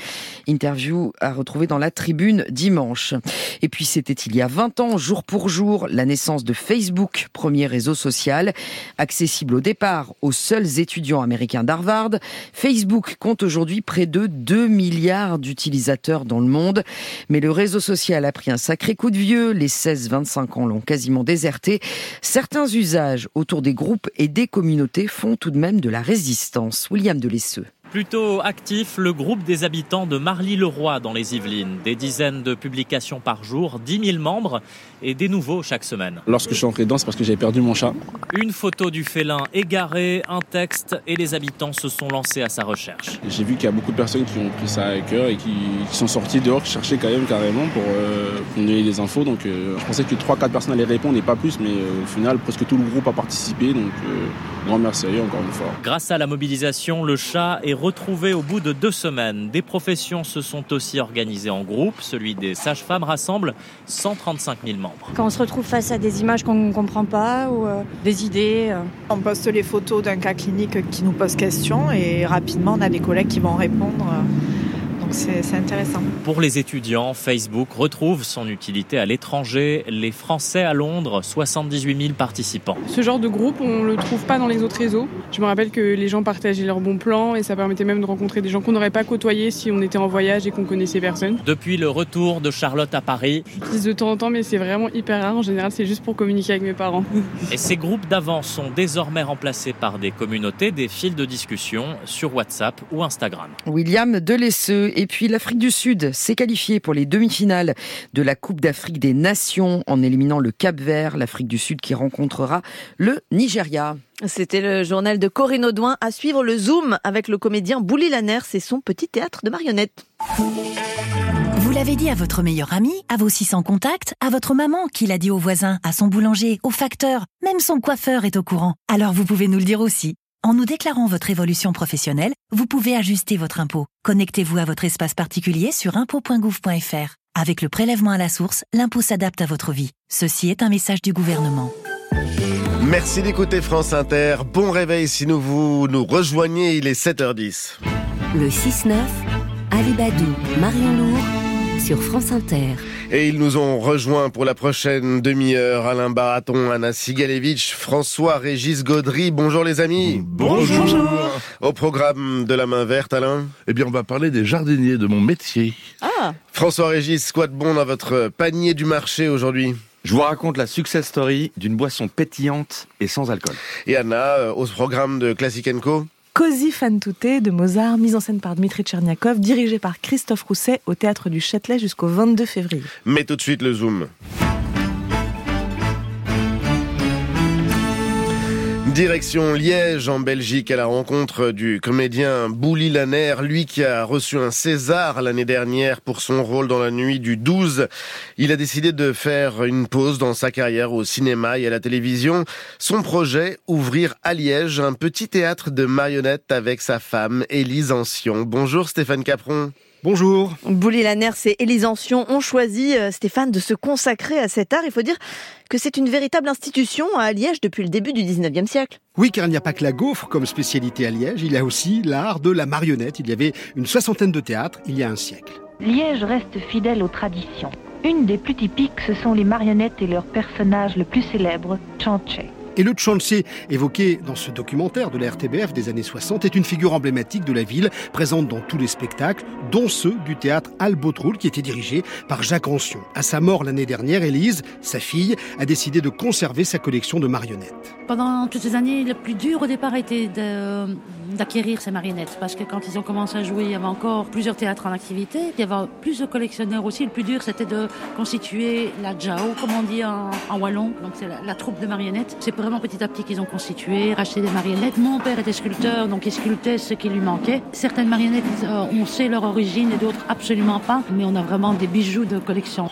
Interview à retrouver dans la tribune dimanche. Et puis c'était il y a 20 ans, jour pour jour, la naissance de Facebook, premier réseau social, accessible au départ aux seuls étudiants américains d'Harvard. Facebook compte aujourd'hui près de 2 milliards d'utilisateurs dans le monde. Mais le réseau social a pris un sacré coup de vieux. Les 16-25 ans l'ont quasiment déserté. Certains usages autour des groupes et des communautés font tout de même de la résistance. William Delesseux. Plutôt actif, le groupe des habitants de Marly-le-Roi dans les Yvelines. Des dizaines de publications par jour, 10 000 membres et des nouveaux chaque semaine. Lorsque je suis entré dedans, c'est parce que j'avais perdu mon chat. Une photo du félin égaré, un texte et les habitants se sont lancés à sa recherche. J'ai vu qu'il y a beaucoup de personnes qui ont pris ça à cœur et qui, qui sont sorties dehors, qui cherchaient quand même carrément pour, euh, pour donner des infos. Donc euh, je pensais que 3-4 personnes allaient répondre et pas plus, mais euh, au final, presque tout le groupe a participé. Donc grand merci à eux encore une fois. Grâce à la mobilisation, le chat est retrouvé au bout de deux semaines. Des professions se sont aussi organisées en groupe. Celui des sages-femmes rassemble 135 000 membres. Quand on se retrouve face à des images qu'on ne comprend pas ou euh, des idées. euh. On poste les photos d'un cas clinique qui nous pose question et rapidement on a des collègues qui vont répondre. Donc c'est intéressant. Pour les étudiants, Facebook retrouve son utilité à l'étranger. Les Français à Londres, 78 000 participants. Ce genre de groupe, on le trouve pas dans les autres réseaux. Je me rappelle que les gens partageaient leurs bons plans et ça permettait même de rencontrer des gens qu'on n'aurait pas côtoyés si on était en voyage et qu'on connaissait personne. Depuis le retour de Charlotte à Paris, J'utilise de temps en temps, mais c'est vraiment hyper rare. En général, c'est juste pour communiquer avec mes parents. et ces groupes d'avant sont désormais remplacés par des communautés, des fils de discussion sur WhatsApp ou Instagram. William Delesseux. Et puis l'Afrique du Sud s'est qualifiée pour les demi-finales de la Coupe d'Afrique des Nations en éliminant le Cap Vert, l'Afrique du Sud qui rencontrera le Nigeria. C'était le journal de Corinne Audouin. À suivre le Zoom avec le comédien Bouli Lanner. C'est son petit théâtre de marionnettes. Vous l'avez dit à votre meilleur ami, à vos 600 contacts, à votre maman qui l'a dit au voisin, à son boulanger, au facteur, même son coiffeur est au courant. Alors vous pouvez nous le dire aussi. En nous déclarant votre évolution professionnelle, vous pouvez ajuster votre impôt. Connectez-vous à votre espace particulier sur impôt.gouv.fr. Avec le prélèvement à la source, l'impôt s'adapte à votre vie. Ceci est un message du gouvernement. Merci d'écouter France Inter. Bon réveil si nous vous nous rejoignez, il est 7h10. Le 6-9, Ali Badou, Marion Lourd, sur France Inter. Et ils nous ont rejoints pour la prochaine demi-heure. Alain Baraton, Anna Sigalevitch, François Régis Gaudry. Bonjour les amis. Bonjour. Au programme de la main verte, Alain Eh bien, on va parler des jardiniers, de mon métier. Ah François Régis, quoi de bon dans votre panier du marché aujourd'hui je vous raconte la success story d'une boisson pétillante et sans alcool. Et Anna, euh, au programme de Classic Co Così fan tutte de Mozart, mise en scène par Dmitri Tcherniakov, dirigé par Christophe Rousset au théâtre du Châtelet jusqu'au 22 février. Mais tout de suite le zoom. Direction Liège en Belgique à la rencontre du comédien Bouli Laner, lui qui a reçu un César l'année dernière pour son rôle dans la nuit du 12. Il a décidé de faire une pause dans sa carrière au cinéma et à la télévision. Son projet, ouvrir à Liège un petit théâtre de marionnettes avec sa femme Élise Ancion. Bonjour Stéphane Capron. Bonjour. Bouli Laner et Élise Ancion ont choisi, euh, Stéphane, de se consacrer à cet art. Il faut dire que c'est une véritable institution à Liège depuis le début du 19e siècle. Oui, car il n'y a pas que la gaufre comme spécialité à Liège, il y a aussi l'art de la marionnette. Il y avait une soixantaine de théâtres il y a un siècle. Liège reste fidèle aux traditions. Une des plus typiques, ce sont les marionnettes et leurs personnages le plus célèbre, Chanché. Et le Tchanché, évoqué dans ce documentaire de la RTBF des années 60, est une figure emblématique de la ville, présente dans tous les spectacles, dont ceux du théâtre Albotroul, qui était dirigé par Jacques Ancion. À sa mort l'année dernière, Élise, sa fille, a décidé de conserver sa collection de marionnettes. Pendant toutes ces années, le plus dur au départ était d'acquérir ces marionnettes, parce que quand ils ont commencé à jouer, il y avait encore plusieurs théâtres en activité, il y avait plus de collectionneurs aussi. Le plus dur, c'était de constituer la Jao, comme on dit en, wallon, donc c'est la, troupe de marionnettes. Vraiment petit à petit qu'ils ont constitué, racheté des marionnettes. Mon père était sculpteur, donc il sculptait ce qui lui manquait. Certaines marionnettes, euh, on sait leur origine et d'autres absolument pas, mais on a vraiment des bijoux de collection.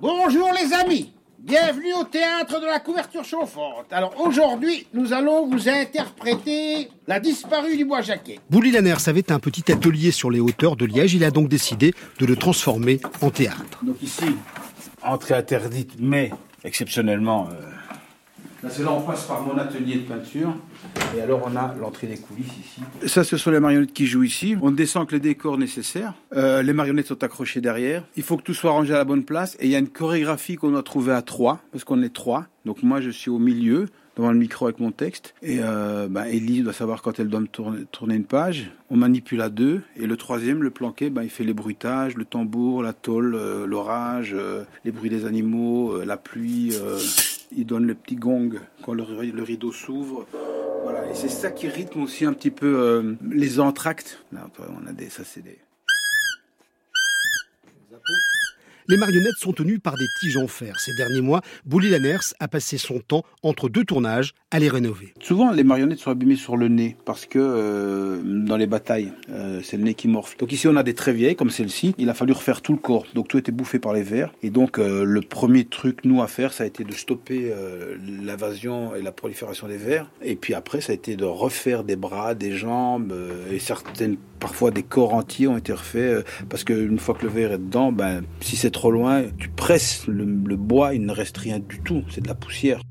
Bonjour les amis Bienvenue au théâtre de la couverture chauffante. Alors aujourd'hui, nous allons vous interpréter La disparue du bois jaquet. Bouli Lanners avait un petit atelier sur les hauteurs de Liège. Il a donc décidé de le transformer en théâtre. Donc ici, entrée interdite, mais exceptionnellement euh, C'est là on passe par mon atelier de peinture. Et alors, on a l'entrée des coulisses ici. Ça, ce sont les marionnettes qui jouent ici. On descend avec les décors nécessaires. Euh, les marionnettes sont accrochées derrière. Il faut que tout soit rangé à la bonne place. Et il y a une chorégraphie qu'on doit trouver à trois, parce qu'on est trois. Donc moi, je suis au milieu devant le micro avec mon texte. Et euh, bah, Elise doit savoir quand elle doit me tourner, une page. On manipule à deux. Et le troisième, le planqué, bah, il fait les bruitages, le tambour, la tôle, euh, l'orage, euh, les bruits des animaux, la pluie il donne le petit gong quand le, rideau s'ouvre. Voilà, et c'est ça qui rythme aussi un petit peu euh, les entractes. On a des, ça c'est des, Les marionnettes sont tenues par des tiges en fer. Ces derniers mois, Bouli Lanners a passé son temps entre deux tournages à les rénover. Souvent, les marionnettes sont abîmées sur le nez parce que euh, dans les batailles, euh, c'est le nez qui morfle. Donc ici, on a des très vieilles comme celle-ci. Il a fallu refaire tout le corps. Donc tout était bouffé par les vers. Et donc euh, le premier truc, nous, à faire, ça a été de stopper l'invasion et la prolifération des vers. Et puis après, ça a été de refaire des bras, des jambes et certaines, parfois des corps entiers ont été refaits parce qu'une fois que le verre est dedans, ben, si c'est trop loin, tu presses le, bois, il ne reste rien du tout, c'est de la poussière.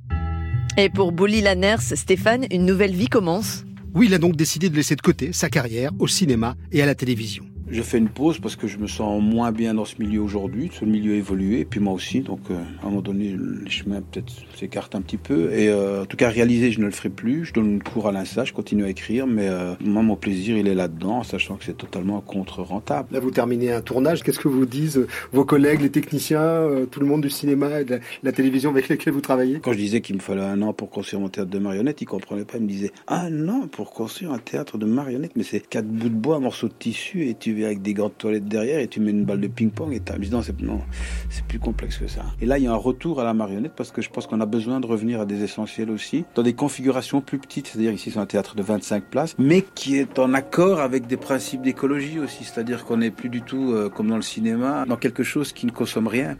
Et pour Bouli Lanners, Stéphane, une nouvelle vie commence Oui, il a donc décidé de laisser de côté sa carrière au cinéma et à la télévision. Je fais une pause parce que je me sens moins bien dans ce milieu aujourd'hui. Ce milieu a évolué, et puis moi aussi. Donc, euh, à un moment donné, les chemins peut-être s'écartent un petit peu. Et euh, en tout cas, réaliser, je ne le ferai plus. Je donne cours à l'INSA, je continue à écrire. Mais euh, moi, mon plaisir, il est là-dedans, sachant que c'est totalement contre-rentable. Là, vous terminez un tournage. Qu'est-ce que vous disent vos collègues, les techniciens, tout le monde du cinéma et de la, télévision avec lesquels vous travaillez? Quand je disais qu'il me fallait un an pour construire mon théâtre de marionnettes, ils ne comprenaient pas. Ils me disaient Un an pour construire un théâtre de marionnettes? Mais c'est quatre bouts de bois, un morceau de tissu, et tu avec des gants de toilette derrière et tu mets une balle de ping-pong et t'as. Non, c'est non, c'est plus complexe que ça. Et là, il y a un retour à la marionnette parce que je pense qu'on a besoin de revenir à des essentiels aussi, dans des configurations plus petites. C'est-à-dire ici, c'est un théâtre de 25 places, mais qui est en accord avec des principes d'écologie aussi. C'est-à-dire qu'on n'est plus du tout euh, comme dans le cinéma, dans quelque chose qui ne consomme rien.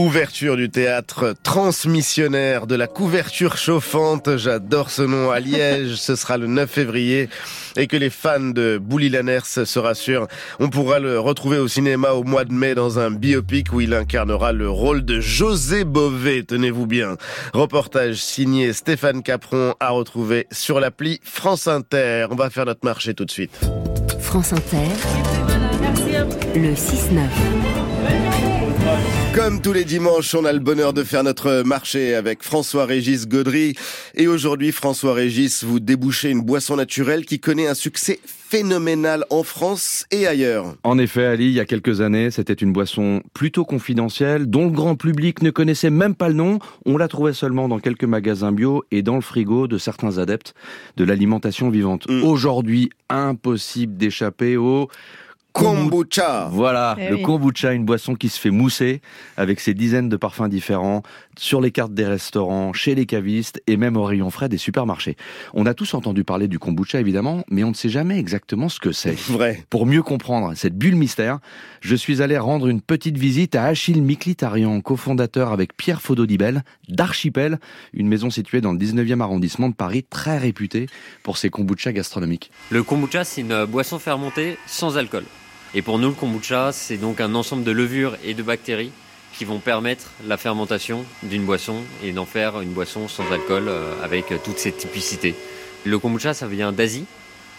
Ouverture du théâtre transmissionnaire de la couverture chauffante. J'adore ce nom à Liège. Ce sera le 9 février. Et que les fans de Bouli Lanners se rassurent. On pourra le retrouver au cinéma au mois de mai dans un biopic où il incarnera le rôle de José Bové. Tenez-vous bien. Reportage signé Stéphane Capron à retrouver sur l'appli France Inter. On va faire notre marché tout de suite. France Inter. Le 6-9. Comme tous les dimanches, on a le bonheur de faire notre marché avec François-Régis Gaudry. Et aujourd'hui, François-Régis, vous débouchez une boisson naturelle qui connaît un succès phénoménal en France et ailleurs. En effet, Ali, il y a quelques années, c'était une boisson plutôt confidentielle, dont le grand public ne connaissait même pas le nom. On la trouvait seulement dans quelques magasins bio et dans le frigo de certains adeptes de l'alimentation vivante. Aujourd'hui, impossible d'échapper au Kombucha. Voilà, Eh le oui. kombucha, une boisson qui se fait mousser avec ses dizaines de parfums différents sur les cartes des restaurants, chez les cavistes et même au rayon frais des supermarchés. On a tous entendu parler du kombucha évidemment, mais on ne sait jamais exactement ce que c'est. Vrai. Pour mieux comprendre cette bulle mystère, je suis allé rendre une petite visite à Achille Miklitarian, cofondateur avec Pierre Faudodibel d'Archipel, une maison située dans le 19e arrondissement de Paris, très réputée pour ses kombucha gastronomiques. Le kombucha, c'est une boisson fermentée sans alcool. Et pour nous, le kombucha, c'est donc un ensemble de levures et de bactéries qui vont permettre la fermentation d'une boisson et d'en faire une boisson sans alcool euh, avec toutes ses typicités. Le kombucha, ça vient d'Asie.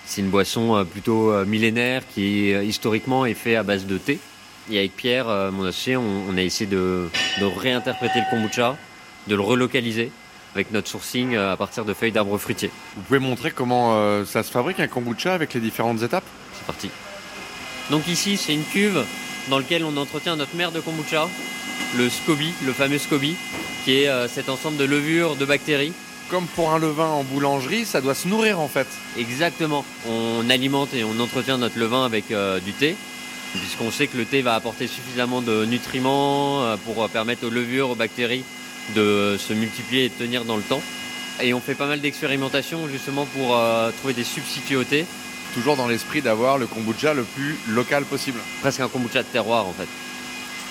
C'est une boisson euh, plutôt euh, millénaire qui historiquement est fait à base de thé. Et avec Pierre, mon associé, on, a essayé de, de réinterpréter le kombucha, de le relocaliser avec notre sourcing à partir de feuilles d'arbres fruitiers. Vous pouvez montrer comment ça se fabrique un kombucha avec les différentes étapes? C'est parti. Donc ici, c'est une cuve dans laquelle on entretient notre mère de kombucha, le SCOBY, le fameux SCOBY, qui est euh, cet ensemble de levures, de bactéries. Comme pour un levain en boulangerie, ça doit se nourrir en fait. Exactement. On alimente et on entretient notre levain avec euh, du thé, puisqu'on sait que le thé va apporter suffisamment de nutriments euh, pour permettre aux levures, aux bactéries de se multiplier et de tenir dans le temps. Et on fait pas mal d'expérimentations justement pour euh, trouver des substituts au thé. Toujours dans l'esprit d'avoir le kombucha le plus local possible. Presque un kombucha de terroir en fait.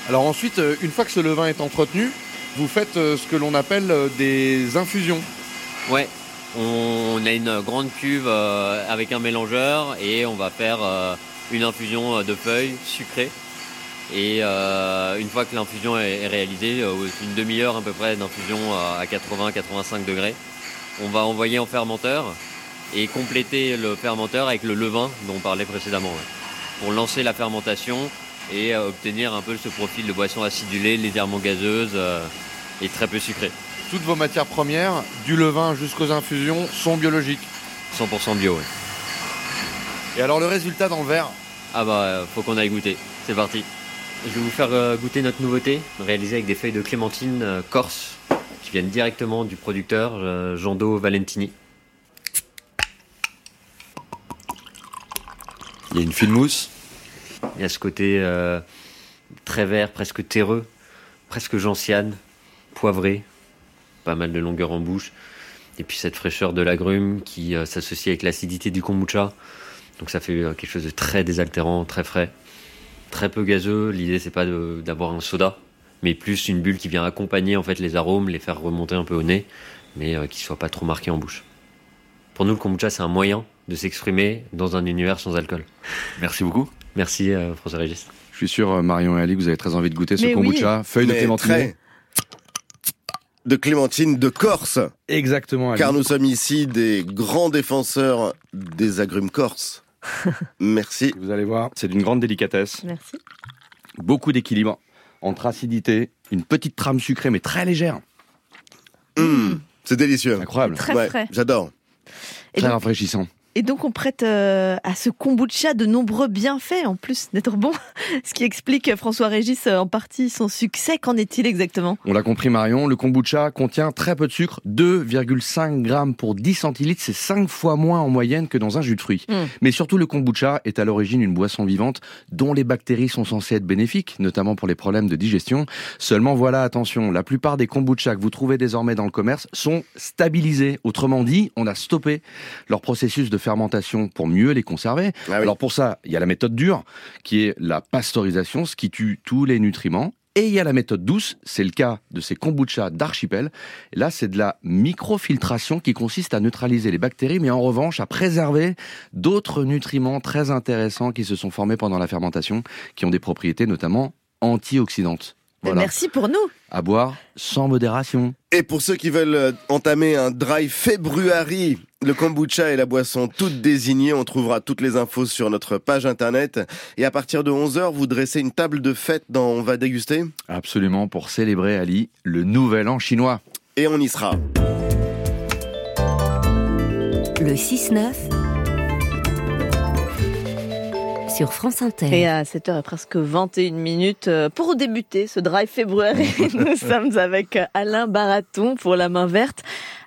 Alors ensuite, euh, une fois que ce levain est entretenu, vous faites euh, ce que l'on appelle euh, des infusions. Ouais, on a une grande cuve avec un mélangeur et on va faire une infusion de feuilles sucrées. Et une fois que l'infusion est, réalisée, une demi-heure à peu près d'infusion à 80-85 degrés, on va envoyer en fermenteur et compléter le fermenteur avec le levain dont on parlait précédemment. ouais. Pour lancer la fermentation et euh, obtenir un peu ce profil de boisson acidulée, légèrement gazeuse euh, et très peu sucrée. Toutes vos matières premières, du levain jusqu'aux infusions, sont biologiques. 100% bio, oui. Et alors le résultat dans le verre? Ah bah, euh, faut qu'on aille goûter. C'est parti. Je vais vous faire euh, goûter notre nouveauté, réalisée avec des feuilles de clémentine euh, corse, qui viennent directement du producteur, Jando Valentini. Il y a une fine mousse. Il y a ce côté euh, très vert, presque terreux, presque gentiane, poivré, pas mal de longueur en bouche. Et puis cette fraîcheur de l'agrume qui euh, s'associe avec l'acidité du kombucha. Donc ça fait euh, quelque chose de très désaltérant, très frais, très peu gazeux. L'idée c'est pas d'avoir un soda, mais plus une bulle qui vient accompagner en fait les arômes, les faire remonter un peu au nez, mais qui soit pas trop marqué en bouche. Pour nous, le kombucha c'est un moyen de s'exprimer dans un univers sans alcool. Merci beaucoup. Merci euh, François Régis. Je suis sûr, euh, Marion et Ali, que vous avez très envie de goûter ce Mais oui. kombucha. Feuille de clémentine. très. De clémentine de Corse. Exactement. Ali. Car nous sommes ici des grands défenseurs des agrumes corses. Merci. Vous allez voir, c'est d'une grande délicatesse. Merci. Beaucoup d'équilibre entre acidité, une petite trame sucrée mais très légère. Mmh, c'est délicieux. Incroyable. Très frais. J'adore. Très donc- rafraîchissant. Et donc on prête euh, à ce kombucha de nombreux bienfaits, en plus d'être bon, ce qui explique François Régis en partie son succès. Qu'en est-il exactement? On l'a compris Marion, le kombucha contient très peu de sucre, 2,5 grammes pour 10 centilitres, c'est 5 fois moins en moyenne que dans un jus de fruits. Mm. Mais surtout le kombucha est à l'origine une boisson vivante dont les bactéries sont censées être bénéfiques, notamment pour les problèmes de digestion. Seulement voilà, attention, la plupart des kombucha que vous trouvez désormais dans le commerce sont stabilisés. Autrement dit, on a stoppé leur processus de fermentation pour mieux les conserver. Alors pour ça, il y a la méthode dure, qui est la pasteurisation, ce qui tue tous les nutriments. Et il y a la méthode douce, c'est le cas de ces kombucha d'archipel. Là, c'est de la microfiltration qui consiste à neutraliser les bactéries, mais en revanche à préserver d'autres nutriments très intéressants qui se sont formés pendant la fermentation, qui ont des propriétés notamment antioxydantes. Voilà. Merci pour nous. À boire sans modération. Et pour ceux qui veulent entamer un dry february, le kombucha est la boisson toute désignée. On trouvera toutes les infos sur notre page internet. Et à partir de 11h, vous dressez une table de fête dans On va déguster? Absolument, pour célébrer, Ali, le nouvel an chinois. Et on y sera. Le 6-9 sur France Inter. Et à 7h et presque 21 minutes, euh, pour débuter ce drive février, nous sommes avec Alain Baraton pour la main verte.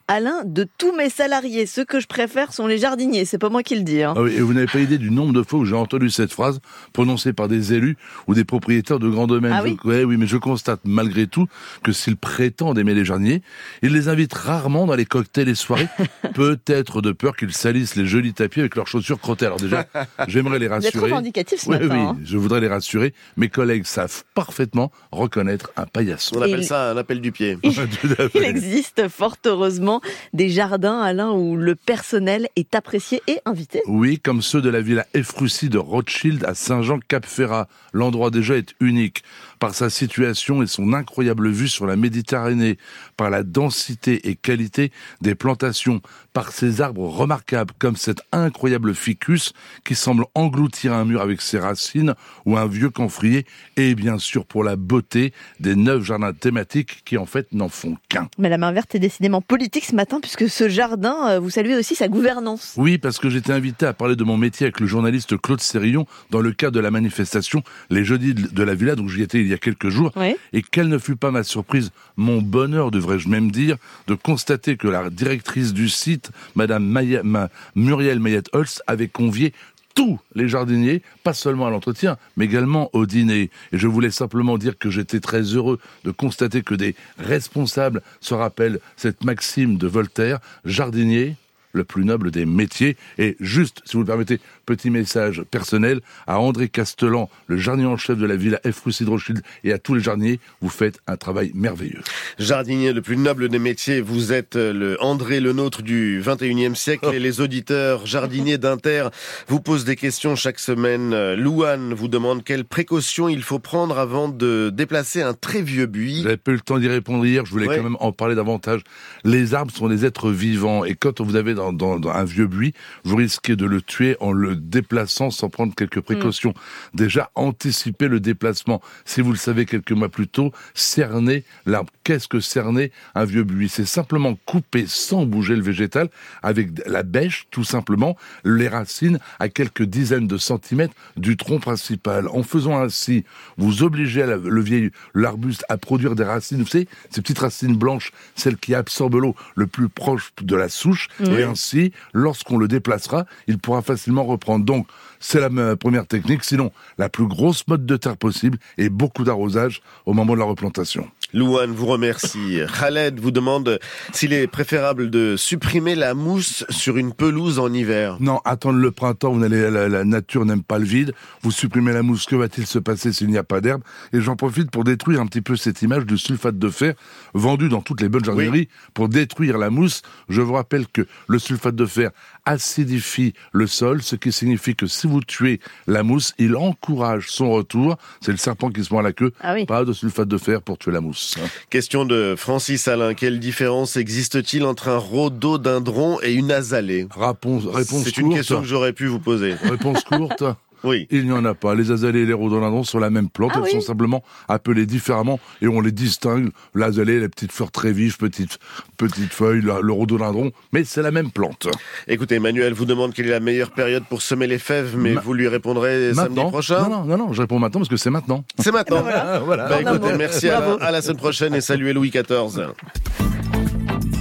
Alain, de tous mes salariés, ceux que je préfère sont les jardiniers. C'est pas moi qui le dis. hein. Ah oui, et vous n'avez pas idée du nombre de fois où j'ai entendu cette phrase prononcée par des élus ou des propriétaires de grands domaines. Ah oui Je- ouais, oui, mais je constate malgré tout que s'ils prétendent aimer les jardiniers, ils les invitent rarement dans les cocktails et soirées, peut-être de peur qu'ils salissent les jolis tapis avec leurs chaussures crottées. Alors déjà, j'aimerais les Vous êtes rassurer. revendicatif ce Oui, matin. oui, hein. je voudrais les rassurer. Mes collègues savent parfaitement reconnaître un paillasson. On appelle Il- ça un appel du pied. Il existe fort heureusement des jardins, Alain, où le personnel est apprécié et invité. Oui, comme ceux de la villa Efrussi de Rothschild à Saint-Jean-Cap-Ferrat. L'endroit déjà est unique par sa situation et son incroyable vue sur la Méditerranée, par la densité et qualité des plantations, par ses arbres remarquables comme cet incroyable ficus qui semble engloutir un mur avec ses racines ou un vieux camphrier et bien sûr pour la beauté des neuf jardins thématiques qui en fait n'en font qu'un. Mais la main verte est décidément politique ce matin, puisque ce jardin, euh, vous saluez aussi sa gouvernance. Oui, parce que j'étais invité à parler de mon métier avec le journaliste Claude Sérillon dans le cadre de la manifestation Les Jeudis de la Villa, donc j'y étais il y a quelques jours. Oui. Et quelle ne fut pas ma surprise, mon bonheur, devrais-je même dire, de constater que la directrice du site, Madame Maya- Ma- Muriel Mayette-Holst, avait convié tous les jardiniers, pas seulement à l'entretien, mais également au dîner. Et je voulais simplement dire que j'étais très heureux de constater que des responsables se rappellent cette maxime de Voltaire, jardinier, le plus noble des métiers. Et juste, si vous le permettez, petit message personnel à André Castelan, le jardinier en chef de la villa F. de Rothschild, et à tous les jardiniers, vous faites un travail merveilleux. Jardinier le plus noble des métiers, vous êtes euh, le André le nôtre du 21e siècle et les auditeurs jardiniers d'Inter vous posent des questions chaque semaine. Euh, Louane vous demande quelles précautions il faut prendre avant de déplacer un très vieux buis. J'avais pas eu le temps d'y répondre hier, je voulais Ouais. quand même en parler davantage. Les arbres sont des êtres vivants et quand vous avez dans, dans- dans un vieux buis, vous risquez de le tuer en le déplaçant sans prendre quelques précautions. Déjà, anticiper le déplacement. Si vous le savez quelques mois plus tôt, cerner l'arbre. Qu'est-ce que cerner un vieux buis? C'est simplement couper sans bouger le végétal avec la bêche, tout simplement, les racines à quelques dizaines de centimètres du tronc principal. En faisant ainsi, vous obligez la- le vieil l'arbuste à produire des racines, vous savez, ces petites racines blanches, celles qui absorbent l'eau le plus proche de la souche, et ainsi, lorsqu'on le déplacera, il pourra facilement reprendre. Donc, c'est la me- première technique. Sinon, la plus grosse mode de terre possible et beaucoup d'arrosage au moment de la replantation. Louane vous remercie. Khaled vous demande s'il est préférable de supprimer la mousse sur une pelouse en hiver. Non, attendre le printemps, vous la, la nature n'aime pas le vide. Vous supprimez la mousse, que va-t-il se passer s'il n'y a pas d'herbe? Et j'en profite pour détruire un petit peu cette image du sulfate de fer vendu dans toutes les bonnes jardineries pour détruire la mousse. Je vous rappelle que le sulfate de fer acidifie le sol, ce qui signifie que si vous tuez la mousse, il encourage son retour. C'est le serpent qui se mord la queue. Ah oui. Pas de sulfate de fer pour tuer la mousse. Question de Francis Alain. Quelle différence existe-t-il entre un rhododendron et une azalée? Réponse, réponse C'est une courte. question que j'aurais pu vous poser. Réponse courte. Oui. Il n'y en a pas. Les azalées et les rhododendrons sont la même plante. Ah Elles oui. sont simplement appelées différemment et on les distingue. L'azalée, les petites fleurs très vives, petites, petites feuilles, le, le rhododendron. Mais c'est la même plante. Écoutez, Emmanuel vous demande quelle est la meilleure période pour semer les fèves, mais Ma- vous lui répondrez samedi Maintenant prochain. Non, non, non, non, je réponds maintenant parce que c'est maintenant. C'est maintenant. Voilà. Voilà. Bah, écoutez, merci à la, à la semaine prochaine et saluez Louis XIV.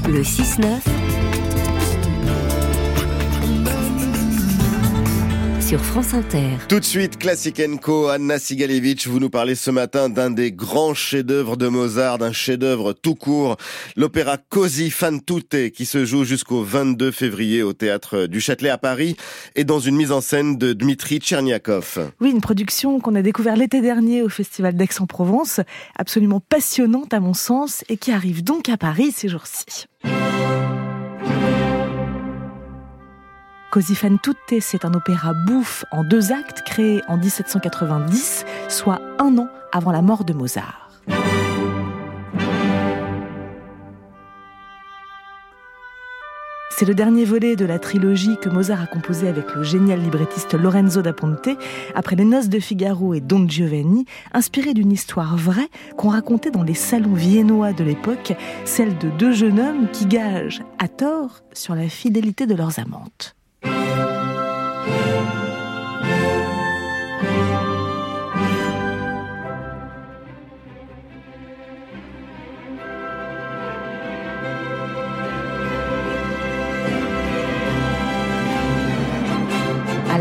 Le 6-9 sur France Inter. Tout de suite, Classic Co, Anna Sigalevich, vous nous parlez ce matin d'un des grands chefs-d'œuvre de Mozart, d'un chef-d'œuvre tout court, l'opéra Così fan tutte, qui se joue jusqu'au 22 février au théâtre du Châtelet à Paris, et dans une mise en scène de Dmitri Tcherniakov. Oui, une production qu'on a découvert l'été dernier au Festival d'Aix-en-Provence, absolument passionnante à mon sens, et qui arrive donc à Paris ces jours-ci. Così fan tutte, c'est un opéra bouffe en deux actes créé en 1790, soit un an avant la mort de Mozart. C'est le dernier volet de la trilogie que Mozart a composé avec le génial librettiste Lorenzo da Ponte, après Les Noces de Figaro et Don Giovanni, inspiré d'une histoire vraie qu'on racontait dans les salons viennois de l'époque, celle de deux jeunes hommes qui gagent, à tort, sur la fidélité de leurs amantes.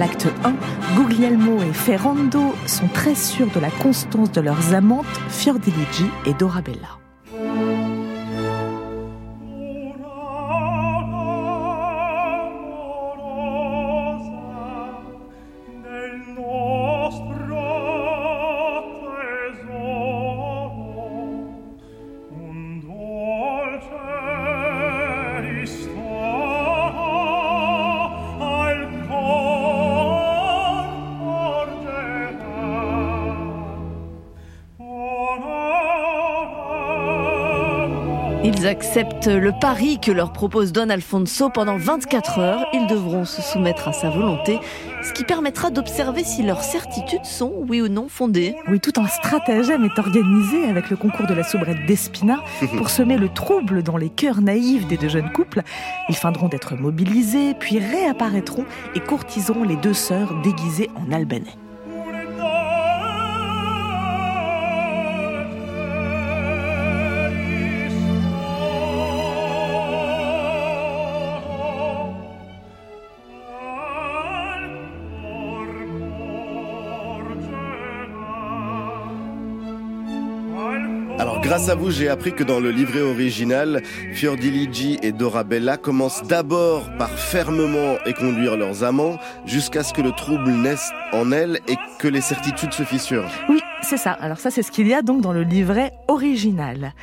L'acte 1, Guglielmo et Ferrando sont très sûrs de la constance de leurs amantes Fiordiligi et Dorabella. Ils acceptent le pari que leur propose Don Alfonso pendant 24 heures. Ils devront se soumettre à sa volonté, ce qui permettra d'observer si leurs certitudes sont, oui ou non, fondées. Oui, tout un stratagème est organisé avec le concours de la soubrette d'Espina pour semer le trouble dans les cœurs naïfs des deux jeunes couples. Ils feindront d'être mobilisés, puis réapparaîtront et courtiseront les deux sœurs déguisées en albanais. Grâce à vous, j'ai appris que dans le livret original, Fiordiligi et Dorabella commencent d'abord par fermement éconduire leurs amants jusqu'à ce que le trouble naisse en elles et que les certitudes se fissurent. Oui, c'est ça. Alors ça, c'est ce qu'il y a donc dans le livret original.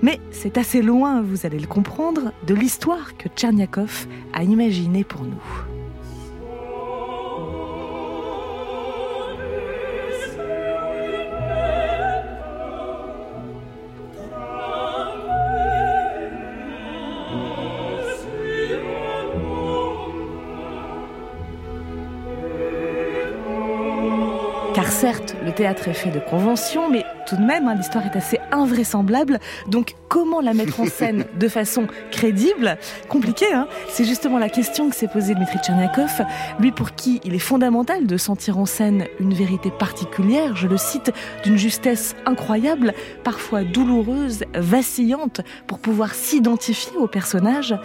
Mais c'est assez loin, vous allez le comprendre, de l'histoire que Tcherniakov a imaginée pour nous. Certes, le théâtre est fait de conventions, mais tout de même, hein, l'histoire est assez invraisemblable. Donc, comment la mettre en scène de façon crédible? Compliqué, hein? C'est justement la question que s'est posée Dmitri Tcherniakov, lui pour qui il est fondamental de sentir en scène une vérité particulière, je le cite, d'une justesse incroyable, parfois douloureuse, vacillante, pour pouvoir s'identifier au personnage.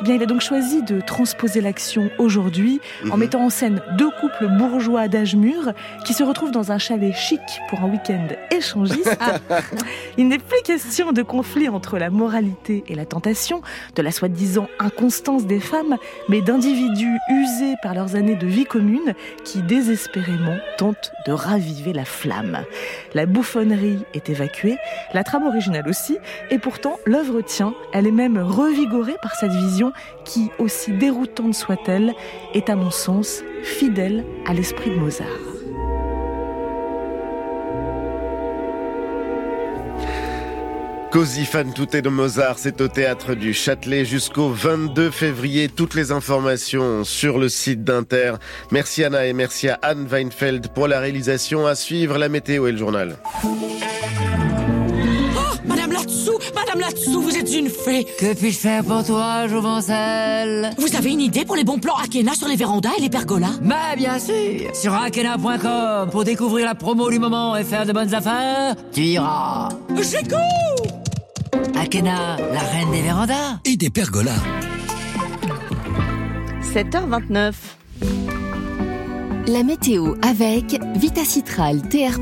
Eh bien, il a donc choisi de transposer l'action aujourd'hui en Mhm. mettant en scène deux couples bourgeois d'âge mûr qui se retrouvent dans un chalet chic pour un week-end échangiste. Il n'est plus question de conflit entre la moralité et la tentation, de la soi-disant inconstance des femmes, mais d'individus usés par leurs années de vie commune qui désespérément tentent de raviver la flamme. La bouffonnerie est évacuée, la trame originale aussi, et pourtant l'œuvre tient, elle est même revigorée par cette vision qui, aussi déroutante soit-elle, est à mon sens fidèle à l'esprit de Mozart. Così fan tutte de Mozart, c'est au théâtre du Châtelet jusqu'au 22 février. Toutes les informations sur le site d'Inter. Merci Anna et merci à Anne Weinfeld pour la réalisation. À suivre la météo et le journal. Oh, Madame Latsou, Madame Latsou, vous êtes une fée. Que puis-je faire pour toi, Jouvencel Vous avez une idée pour les bons plans Akena sur les vérandas et les pergolas? Bah bien sûr Sur akena.com pour découvrir la promo du moment et faire de bonnes affaires, tu iras. J'écoute Akena, la reine des vérandas Et des pergolas. 7h29. La météo avec Vitacitral TR+,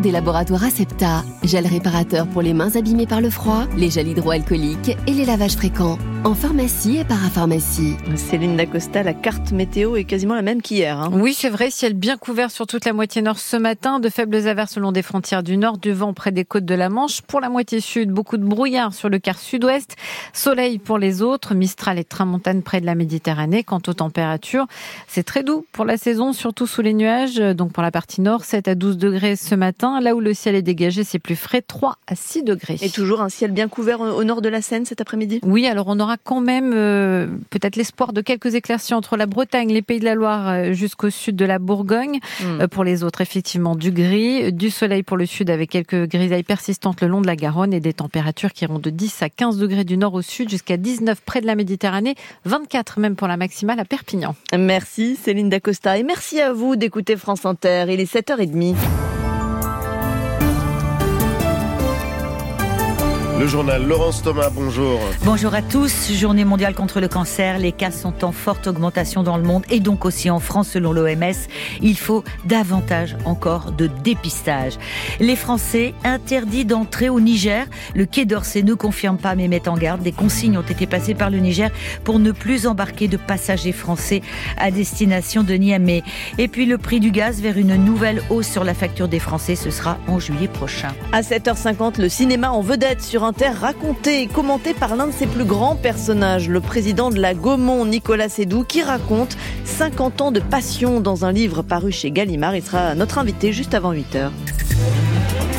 des laboratoires Acepta, gel réparateur pour les mains abîmées par le froid, les gels hydroalcooliques et les lavages fréquents. En pharmacie et parapharmacie. Céline Dacosta, la carte météo est quasiment la même qu'hier. Hein. Oui, c'est vrai, ciel bien couvert sur toute la moitié nord ce matin, de faibles averses le long des frontières du nord, du vent près des côtes de la Manche. Pour la moitié sud, beaucoup de brouillard sur le quart sud-ouest, soleil pour les autres, Mistral et Tramontane près de la Méditerranée. Quant aux températures, c'est très doux pour la saison, surtout sous les nuages. Donc pour la partie nord, 7 à 12 degrés ce matin. Là où le ciel est dégagé, c'est plus frais, 3 à 6 degrés. Et toujours un ciel bien couvert au nord de la Seine cet après-midi? Oui, alors on aura quand même euh, peut-être l'espoir de quelques éclaircies entre la Bretagne, les Pays de la Loire euh, jusqu'au sud de la Bourgogne. Hmm. Euh, pour les autres, effectivement, du gris, du soleil pour le sud avec quelques grisailles persistantes le long de la Garonne et des températures qui iront de 10 à 15 degrés du nord au sud jusqu'à 19 près de la Méditerranée, 24 même pour la maximale à Perpignan. Merci Céline Dacosta et merci à vous d'écouter France Inter. Il est 7h30. Le journal Laurence Thomas, bonjour. Bonjour à tous. Journée mondiale contre le cancer. Les cas sont en forte augmentation dans le monde et donc aussi en France selon l'OMS. Il faut davantage encore de dépistage. Les Français interdits d'entrer au Niger. Le Quai d'Orsay ne confirme pas mais met en garde. Des consignes ont été passées par le Niger pour ne plus embarquer de passagers français à destination de Niamey. Et puis le prix du gaz vers une nouvelle hausse sur la facture des Français. Ce sera en juillet prochain. À 7h50, le cinéma en vedette sur Raconté et commenté par l'un de ses plus grands personnages, le président de la Gaumont, Nicolas Sédou, qui raconte 50 ans de passion dans un livre paru chez Gallimard. Il sera notre invité juste avant 8h.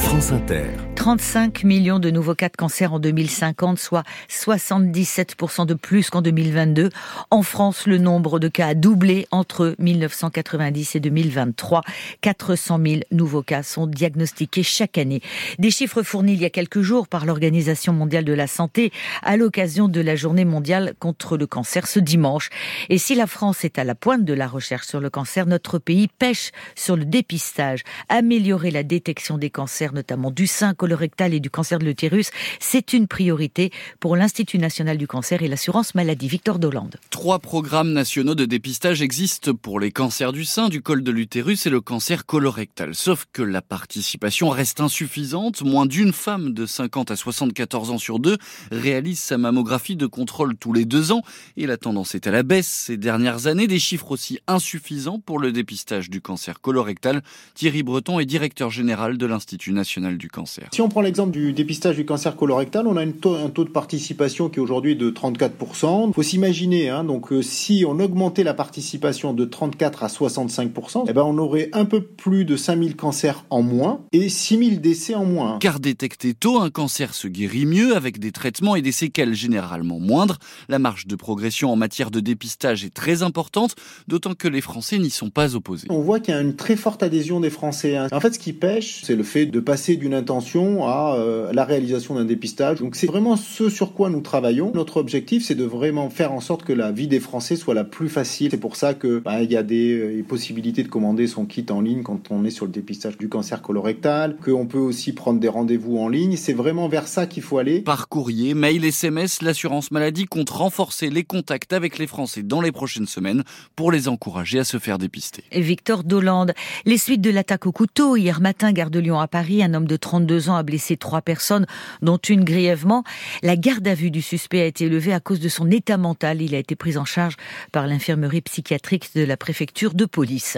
France Inter. 35 millions de nouveaux cas de cancer en 2050, soit 77% de plus qu'en 2022. En France, le nombre de cas a doublé entre 1990 et 2023. 400 000 nouveaux cas sont diagnostiqués chaque année. Des chiffres fournis il y a quelques jours par l'Organisation mondiale de la santé à l'occasion de la journée mondiale contre le cancer ce dimanche. Et si la France est à la pointe de la recherche sur le cancer, notre pays pêche sur le dépistage. Améliorer la détection des cancers, notamment du sein, colorectal et du cancer de l'utérus, c'est une priorité pour l'Institut national du cancer et l'assurance maladie. Victor Dolande. Trois programmes nationaux de dépistage existent pour les cancers du sein, du col de l'utérus et le cancer colorectal. Sauf que la participation reste insuffisante. Moins d'une femme de 50 à 74 ans sur deux réalise sa mammographie de contrôle tous les deux ans et la tendance est à la baisse ces dernières années. Des chiffres aussi insuffisants pour le dépistage du cancer colorectal. Thierry Breton est directeur général de l'Institut national du cancer. Si on prend l'exemple du dépistage du cancer colorectal, on a taux, un taux de participation qui est aujourd'hui de 34%. Il faut s'imaginer, hein, donc euh, si on augmentait la participation de 34 à 65%, eh ben on aurait un peu plus de 5000 cancers en moins et 6000 décès en moins. Car détecté tôt, un cancer se guérit mieux avec des traitements et des séquelles généralement moindres. La marge de progression en matière de dépistage est très importante, d'autant que les Français n'y sont pas opposés. On voit qu'il y a une très forte adhésion des Français. hein. En fait, ce qui pêche, c'est le fait de passer d'une intention à euh, la réalisation d'un dépistage. Donc c'est vraiment ce sur quoi nous travaillons. Notre objectif, c'est de vraiment faire en sorte que la vie des Français soit la plus facile. C'est pour ça que bah, y a des euh, possibilités de commander son kit en ligne quand on est sur le dépistage du cancer colorectal, qu'on peut aussi prendre des rendez-vous en ligne. C'est vraiment vers ça qu'il faut aller. Par courrier, mail, SMS, l'assurance maladie compte renforcer les contacts avec les Français dans les prochaines semaines pour les encourager à se faire dépister. Victor Dolande. Les suites de l'attaque au couteau hier matin, gare de Lyon à Paris, un homme de 32 ans a blessé trois personnes, dont une grièvement. La garde à vue du suspect a été levée à cause de son état mental. Il a été pris en charge par l'infirmerie psychiatrique de la préfecture de police.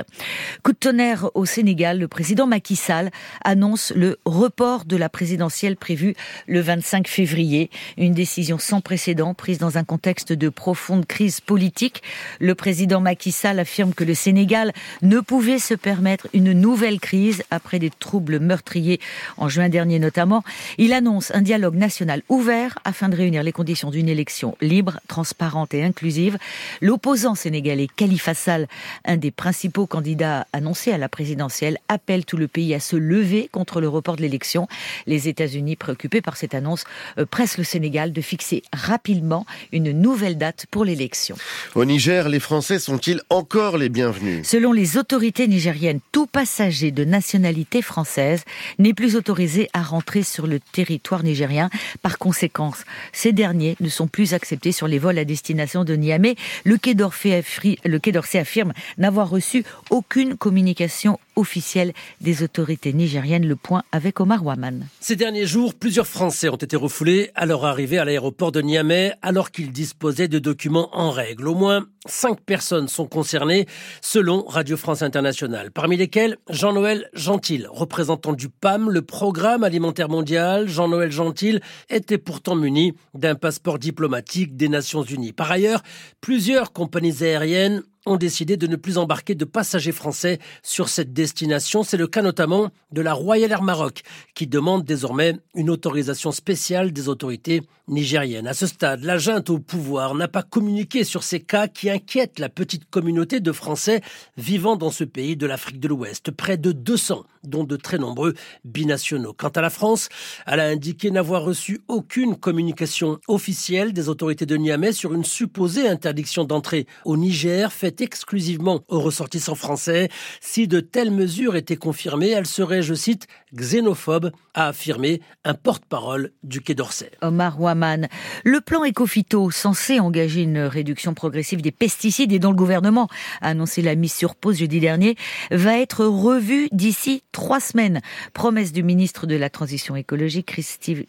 Coup de tonnerre au Sénégal, le président Macky Sall annonce le report de la présidentielle prévue le 25 février. Une décision sans précédent prise dans un contexte de profonde crise politique. Le président Macky Sall affirme que le Sénégal ne pouvait se permettre une nouvelle crise après des troubles meurtriers en juin dernier dernier notamment. Il annonce un dialogue national ouvert afin de réunir les conditions d'une élection libre, transparente et inclusive. L'opposant sénégalais Khalifa Sall, un des principaux candidats annoncés à la présidentielle, appelle tout le pays à se lever contre le report de l'élection. Les États-Unis, préoccupés par cette annonce, euh, pressent le Sénégal de fixer rapidement une nouvelle date pour l'élection. Au Niger, les Français sont-ils encore les bienvenus? Selon les autorités nigériennes, tout passager de nationalité française n'est plus autorisé à rentrer sur le territoire nigérien. Par conséquent, ces derniers ne sont plus acceptés sur les vols à destination de Niamey. Le Quai d'Orsay affirme n'avoir reçu aucune communication officielle des autorités nigériennes. Le point avec Omar Waman. Ces derniers jours, plusieurs Français ont été refoulés à leur arrivée à l'aéroport de Niamey alors qu'ils disposaient de documents en règle. Au moins cinq personnes sont concernées selon Radio France Internationale, parmi lesquelles Jean-Noël Gentil, représentant du PAM, le Programme alimentaire mondial. Jean-Noël Gentil était pourtant muni d'un passeport diplomatique des Nations Unies. Par ailleurs, plusieurs compagnies aériennes ont décidé de ne plus embarquer de passagers français sur cette destination. C'est le cas notamment de la Royal Air Maroc, qui demande désormais une autorisation spéciale des autorités nigériennes. À ce stade, la junte au pouvoir n'a pas communiqué sur ces cas qui inquiètent la petite communauté de Français vivant dans ce pays de l'Afrique de l'Ouest. Près de 200, dont de très nombreux binationaux. Quant à la France, elle a indiqué n'avoir reçu aucune communication officielle des autorités de Niamey sur une supposée interdiction d'entrée au Niger faite exclusivement aux ressortissants français. Si de telles mesures étaient confirmées, elles seraient, je cite, xénophobes, a affirmé un porte-parole du Quai d'Orsay. Omar Waman. Le plan Ecofito, censé engager une réduction progressive des pesticides et dont le gouvernement a annoncé la mise sur pause jeudi dernier, va être revu d'ici trois semaines. Promesse du ministre de la Transition écologique,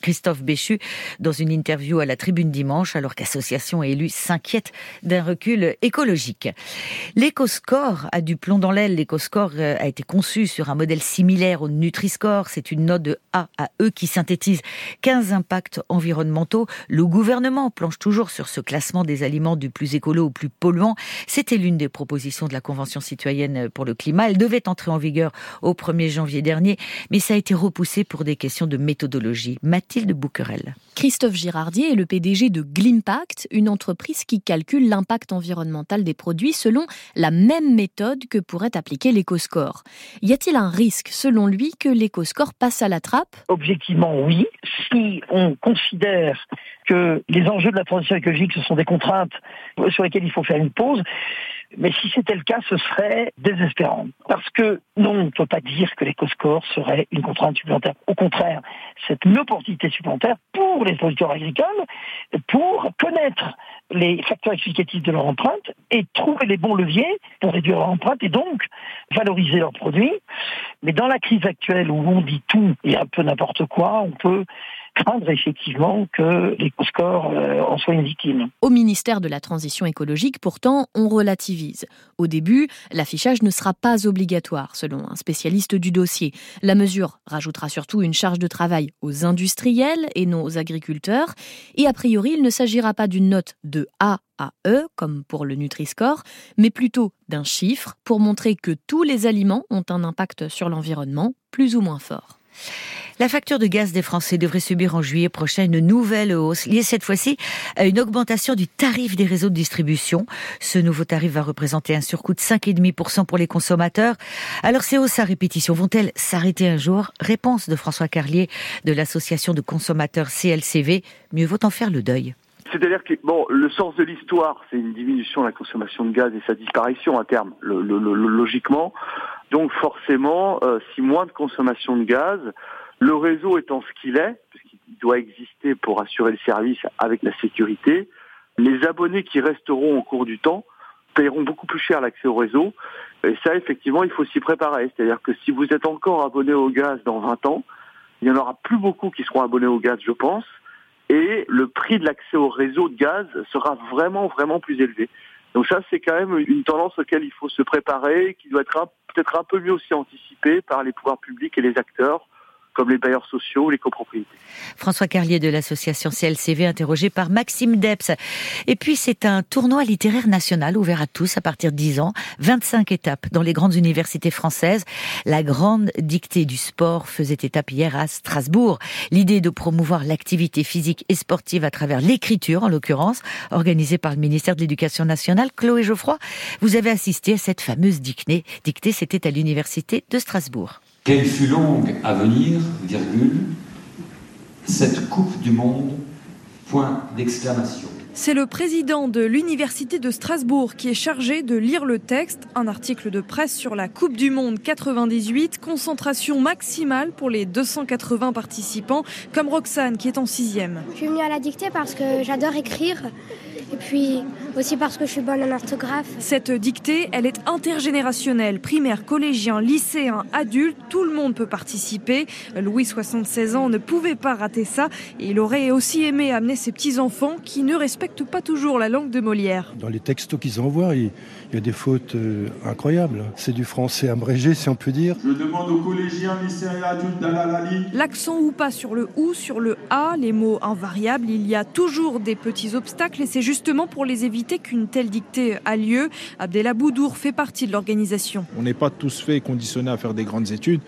Christophe Béchu, dans une interview à la tribune dimanche, alors qu'associations et élus s'inquiètent d'un recul écologique. L'EcoScore a du plomb dans l'aile. L'EcoScore euh, a été conçu sur un modèle similaire au Nutri-Score. C'est une note de A à E qui synthétise 15 impacts environnementaux. Le gouvernement planche toujours sur ce classement des aliments du plus écolo au plus polluant. C'était l'une des propositions de la Convention citoyenne pour le climat. Elle devait entrer en vigueur au 1er janvier dernier, mais ça a été repoussé pour des questions de méthodologie. Mathilde Bouquerel. Christophe Girardier est le PDG de Glimpact, une entreprise qui calcule l'impact environnemental des produits selon la même méthode que pourrait appliquer l'écoscore. Y a-t-il un risque, selon lui, que l'écoscore passe à la trappe Objectivement, oui. Si on considère que les enjeux de la transition écologique, ce sont des contraintes sur lesquelles il faut faire une pause, mais si c'était le cas, ce serait désespérant. Parce que non, on ne peut pas dire que l'éco-score serait une contrainte supplémentaire. Au contraire, c'est une opportunité supplémentaire pour les producteurs agricoles pour connaître les facteurs explicatifs de leur empreinte et trouver les bons leviers pour réduire leur empreinte et donc valoriser leurs produits. Mais dans la crise actuelle où on dit tout et un peu n'importe quoi, on peut craindre effectivement que les scores euh, en soient une victime. Au ministère de la Transition écologique, pourtant, on relativise. Au début, l'affichage ne sera pas obligatoire, selon un spécialiste du dossier. La mesure rajoutera surtout une charge de travail aux industriels et non aux agriculteurs. Et a priori, il ne s'agira pas d'une note de A à E, comme pour le Nutri-Score, mais plutôt d'un chiffre pour montrer que tous les aliments ont un impact sur l'environnement, plus ou moins fort. La facture de gaz des Français devrait subir en juillet prochain une nouvelle hausse, liée cette fois-ci à une augmentation du tarif des réseaux de distribution. Ce nouveau tarif va représenter un surcoût de 5,5% pour les consommateurs. Alors ces hausses à répétition vont-elles s'arrêter un jour? Réponse de François Carlier de l'association de consommateurs CLCV. Mieux vaut en faire le deuil. C'est-à-dire que bon, le sens de l'histoire, c'est une diminution de la consommation de gaz et sa disparition à terme, logiquement. Donc forcément, euh, si moins de consommation de gaz, le réseau étant ce qu'il est, puisqu'il doit exister pour assurer le service avec la sécurité, les abonnés qui resteront au cours du temps paieront beaucoup plus cher l'accès au réseau. Et ça, effectivement, il faut s'y préparer. C'est-à-dire que si vous êtes encore abonné au gaz dans 20 ans, il n'y en aura plus beaucoup qui seront abonnés au gaz, je pense. Et le prix de l'accès au réseau de gaz sera vraiment, vraiment plus élevé. Donc ça, c'est quand même une tendance auquel il faut se préparer, qui doit être peut-être un peu mieux aussi anticipée par les pouvoirs publics et les acteurs comme les bailleurs sociaux ou les copropriétés. François Carlier de l'association CLCV, interrogé par Maxime Deps. Et puis, c'est un tournoi littéraire national ouvert à tous à partir de 10 ans. 25 étapes dans les grandes universités françaises. La grande dictée du sport faisait étape hier à Strasbourg. L'idée de promouvoir l'activité physique et sportive à travers l'écriture, en l'occurrence, organisée par le ministère de l'Éducation nationale. Chloé Geoffroy, vous avez assisté à cette fameuse dictée. Dictée, c'était à l'université de Strasbourg. Quelle fut longue à venir, virgule, cette Coupe du Monde, point d'exclamation. C'est le président de l'Université de Strasbourg qui est chargé de lire le texte, un article de presse sur la Coupe du Monde 98, concentration maximale pour les 280 participants, comme Roxane qui est en sixième. Je suis venue à la dictée parce que j'adore écrire et puis aussi parce que je suis bonne en orthographe. Cette dictée, elle est intergénérationnelle. Primaire, collégien, lycéen, adulte, tout le monde peut participer. Louis, 76 ans, ne pouvait pas rater ça. Et il aurait aussi aimé amener ses petits-enfants qui ne respectent pas toujours la langue de Molière. Dans les textos qu'ils envoient, il y a des fautes euh, incroyables. C'est du français abrégé, si on peut dire. Je demande aux collégiens, lycéens et adultes d'aller L'accent ou pas sur le ou, sur le a, les mots invariables, il y a toujours des petits obstacles et c'est justement pour les éviter qu'une telle dictée a lieu. Abdelaboudour fait partie de l'organisation. On n'est pas tous faits et conditionnés à faire des grandes études,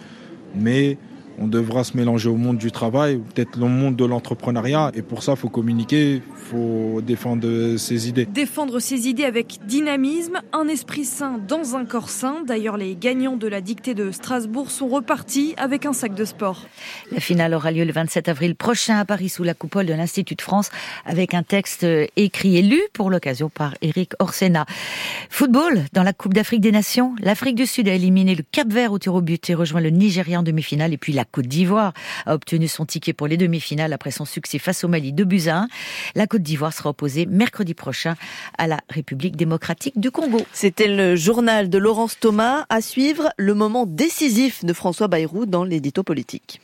mais on devra se mélanger au monde du travail, peut-être le monde de l'entrepreneuriat. Et pour ça, il faut communiquer, il faut défendre ses idées. Défendre ses idées avec dynamisme, un esprit sain dans un corps sain. D'ailleurs, les gagnants de la dictée de Strasbourg sont repartis avec un sac de sport. La finale aura lieu le 27 avril prochain à Paris sous la coupole de l'Institut de France avec un texte écrit et lu pour l'occasion par Eric Orsena. Football dans la Coupe d'Afrique des Nations. L'Afrique du Sud a éliminé le Cap Vert au tir au but et rejoint le Nigeria en demi-finale et puis la Côte d'Ivoire a obtenu son ticket pour les demi-finales après son succès face au Mali de buts La Côte d'Ivoire sera opposée mercredi prochain à la République démocratique du Congo. C'était le journal de Laurence Thomas. À suivre, le moment décisif de François Bayrou dans l'édito politique.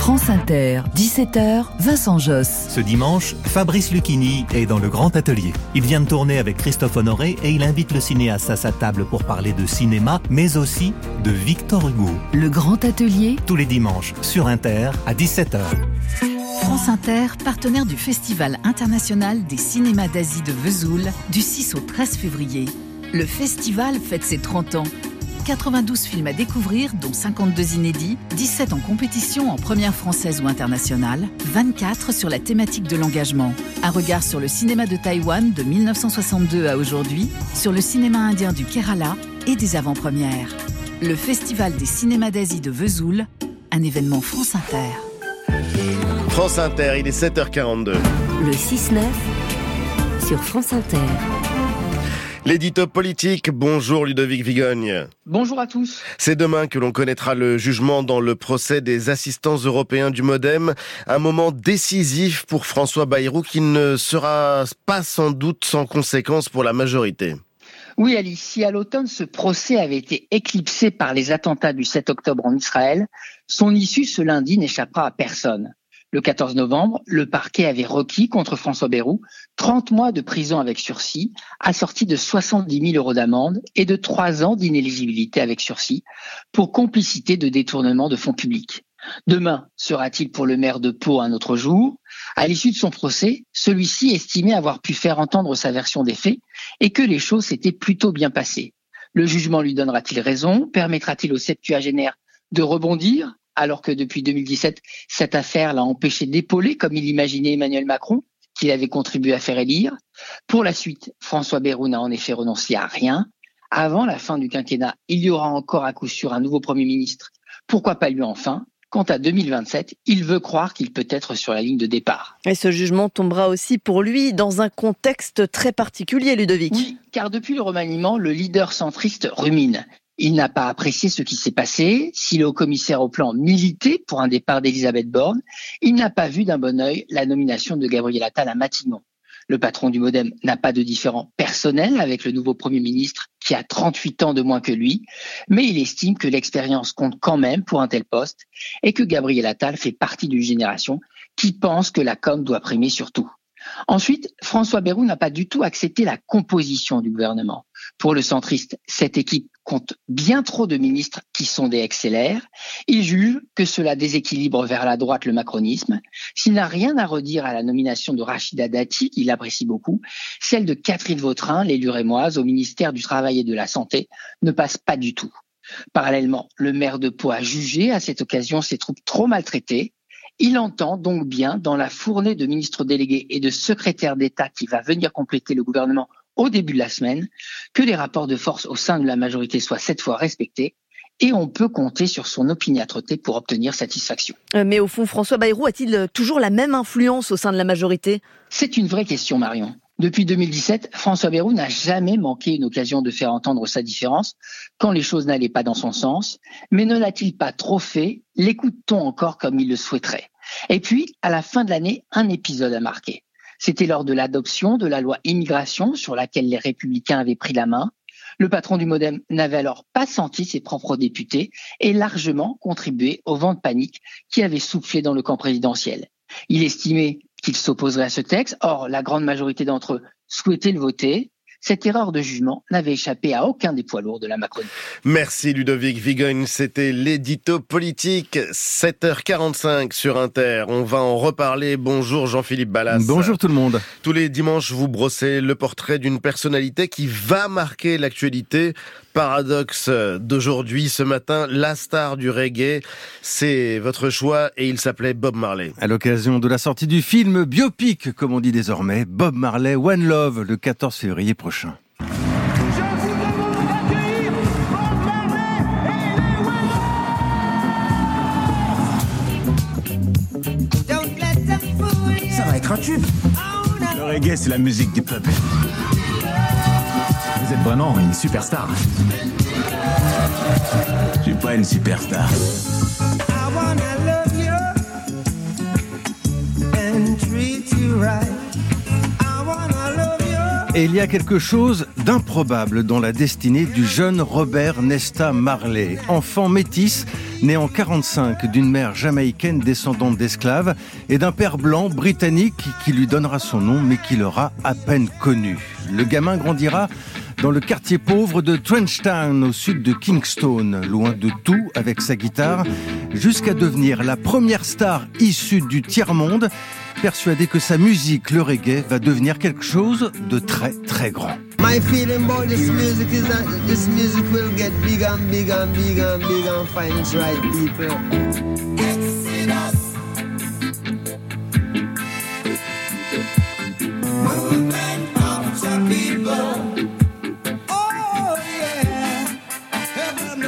France Inter, 17h, Vincent Josse. Ce dimanche, Fabrice Lucchini est dans le grand atelier. Il vient de tourner avec Christophe Honoré et il invite le cinéaste à sa table pour parler de cinéma, mais aussi de Victor Hugo. Le grand atelier? Tous les dimanches, sur Inter, à 17h. France Inter, partenaire du Festival international des cinémas d'Asie de Vesoul, du 6 au 13 février. Le festival fête ses 30 ans 92 films à découvrir, dont 52 inédits, 17 en compétition en première française ou internationale, 24 sur la thématique de l'engagement. Un regard sur le cinéma de Taïwan de 1962 à aujourd'hui, sur le cinéma indien du Kerala et des avant-premières. Le Festival des cinémas d'Asie de Vesoul, un événement France Inter. France Inter, il est 7h42. Le 6-9 sur France Inter. L'édito politique, bonjour Ludovic Vigogne. Bonjour à tous. C'est demain que l'on connaîtra le jugement dans le procès des assistants européens du Modem. Un moment décisif pour François Bayrou qui ne sera pas sans doute sans conséquence pour la majorité. Oui, Alice, si à l'automne ce procès avait été éclipsé par les attentats du 7 octobre en Israël, son issue ce lundi n'échappera à personne. Le 14 novembre, le parquet avait requis contre François Bayrou 30 mois de prison avec sursis, assorti de 70 000 euros d'amende et de 3 ans d'inéligibilité avec sursis pour complicité de détournement de fonds publics. Demain sera-t-il pour le maire de Pau un autre jour? À l'issue de son procès, celui-ci estimait avoir pu faire entendre sa version des faits et que les choses s'étaient plutôt bien passées. Le jugement lui donnera-t-il raison? Permettra-t-il au septuagénaire de rebondir? Alors que depuis 2017, cette affaire l'a empêché d'épauler, comme il imaginait Emmanuel Macron, qu'il avait contribué à faire élire. Pour la suite, François Bayrou n'a en effet renoncé à rien. Avant la fin du quinquennat, il y aura encore à coup sûr un nouveau Premier ministre. Pourquoi pas lui enfin? Quant à 2027, il veut croire qu'il peut être sur la ligne de départ. Et ce jugement tombera aussi pour lui dans un contexte très particulier, Ludovic. Oui, car depuis le remaniement, le leader centriste rumine. Il n'a pas apprécié ce qui s'est passé. Si le haut-commissaire au plan militait pour un départ d'Elisabeth Borne, il n'a pas vu d'un bon œil la nomination de Gabriel Attal à Matignon. Le patron du Modem n'a pas de différent personnel avec le nouveau Premier ministre qui a 38 ans de moins que lui, mais il estime que l'expérience compte quand même pour un tel poste et que Gabriel Attal fait partie d'une génération qui pense que la com doit primer surtout. Ensuite, François Bayrou n'a pas du tout accepté la composition du gouvernement. Pour le centriste, cette équipe compte bien trop de ministres qui sont des XLR. Il juge que cela déséquilibre vers la droite le macronisme. S'il n'a rien à redire à la nomination de Rachida Dati, qu'il apprécie beaucoup, celle de Catherine Vautrin, l'élue rémoise au ministère du Travail et de la Santé, ne passe pas du tout. Parallèlement, le maire de Pau a jugé à cette occasion ses troupes trop maltraitées. Il entend donc bien, dans la fournée de ministres délégués et de secrétaires d'État qui va venir compléter le gouvernement au début de la semaine, que les rapports de force au sein de la majorité soient cette fois respectés et on peut compter sur son opiniâtreté pour obtenir satisfaction. Euh, mais au fond, François Bayrou a-t-il toujours la même influence au sein de la majorité? C'est une vraie question, Marion. Depuis 2017, François Bayrou n'a jamais manqué une occasion de faire entendre sa différence quand les choses n'allaient pas dans son sens, mais ne l'a-t-il pas trop fait? L'écoute-t-on encore comme il le souhaiterait? Et puis, à la fin de l'année, un épisode a marqué. C'était lors de l'adoption de la loi immigration sur laquelle les républicains avaient pris la main. Le patron du Modem n'avait alors pas senti ses propres députés et largement contribué au vent de panique qui avait soufflé dans le camp présidentiel. Il estimait qu'il s'opposerait à ce texte. Or, la grande majorité d'entre eux souhaitaient le voter. Cette erreur de jugement n'avait échappé à aucun des poids lourds de la Macronie. Merci Ludovic Vigogne, c'était l'édito politique, 7h45 sur Inter. On va en reparler. Bonjour Jean-Philippe Ballas. Bonjour tout le monde. Tous les dimanches, vous brossez le portrait d'une personnalité qui va marquer l'actualité paradoxe d'aujourd'hui, ce matin, la star du reggae. C'est votre choix et il s'appelait Bob Marley. À l'occasion de la sortie du film biopic, comme on dit désormais, Bob Marley One Love, le 14 février prochain. Ça va être un tube. Le reggae, c'est la musique du peuple. Vous êtes vraiment une superstar. Je suis pas une superstar. Et il y a quelque chose d'improbable dans la destinée du jeune Robert Nesta Marley, enfant métis, né en 45 d'une mère jamaïcaine descendante d'esclaves et d'un père blanc britannique qui lui donnera son nom mais qui l'aura à peine connu. Le gamin grandira dans le quartier pauvre de Trenchtown, au sud de Kingston, loin de tout avec sa guitare, jusqu'à devenir la première star issue du tiers-monde, persuadé que sa musique, le reggae, va devenir quelque chose de très très grand.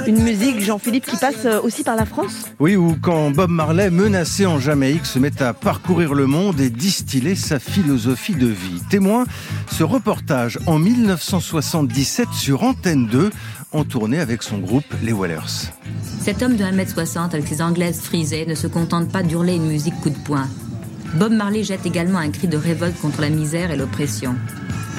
Une musique, Jean-Philippe, qui passe euh, aussi par la France Oui, ou quand Bob Marley, menacé en Jamaïque, se met à parcourir le monde et distiller sa philosophie de vie. Témoin, ce reportage en 1977 sur Antenne 2, en tournée avec son groupe Les Wellers. Cet homme de 1m60 avec ses anglaises frisées ne se contente pas d'hurler une musique coup de poing. Bob Marley jette également un cri de révolte contre la misère et l'oppression.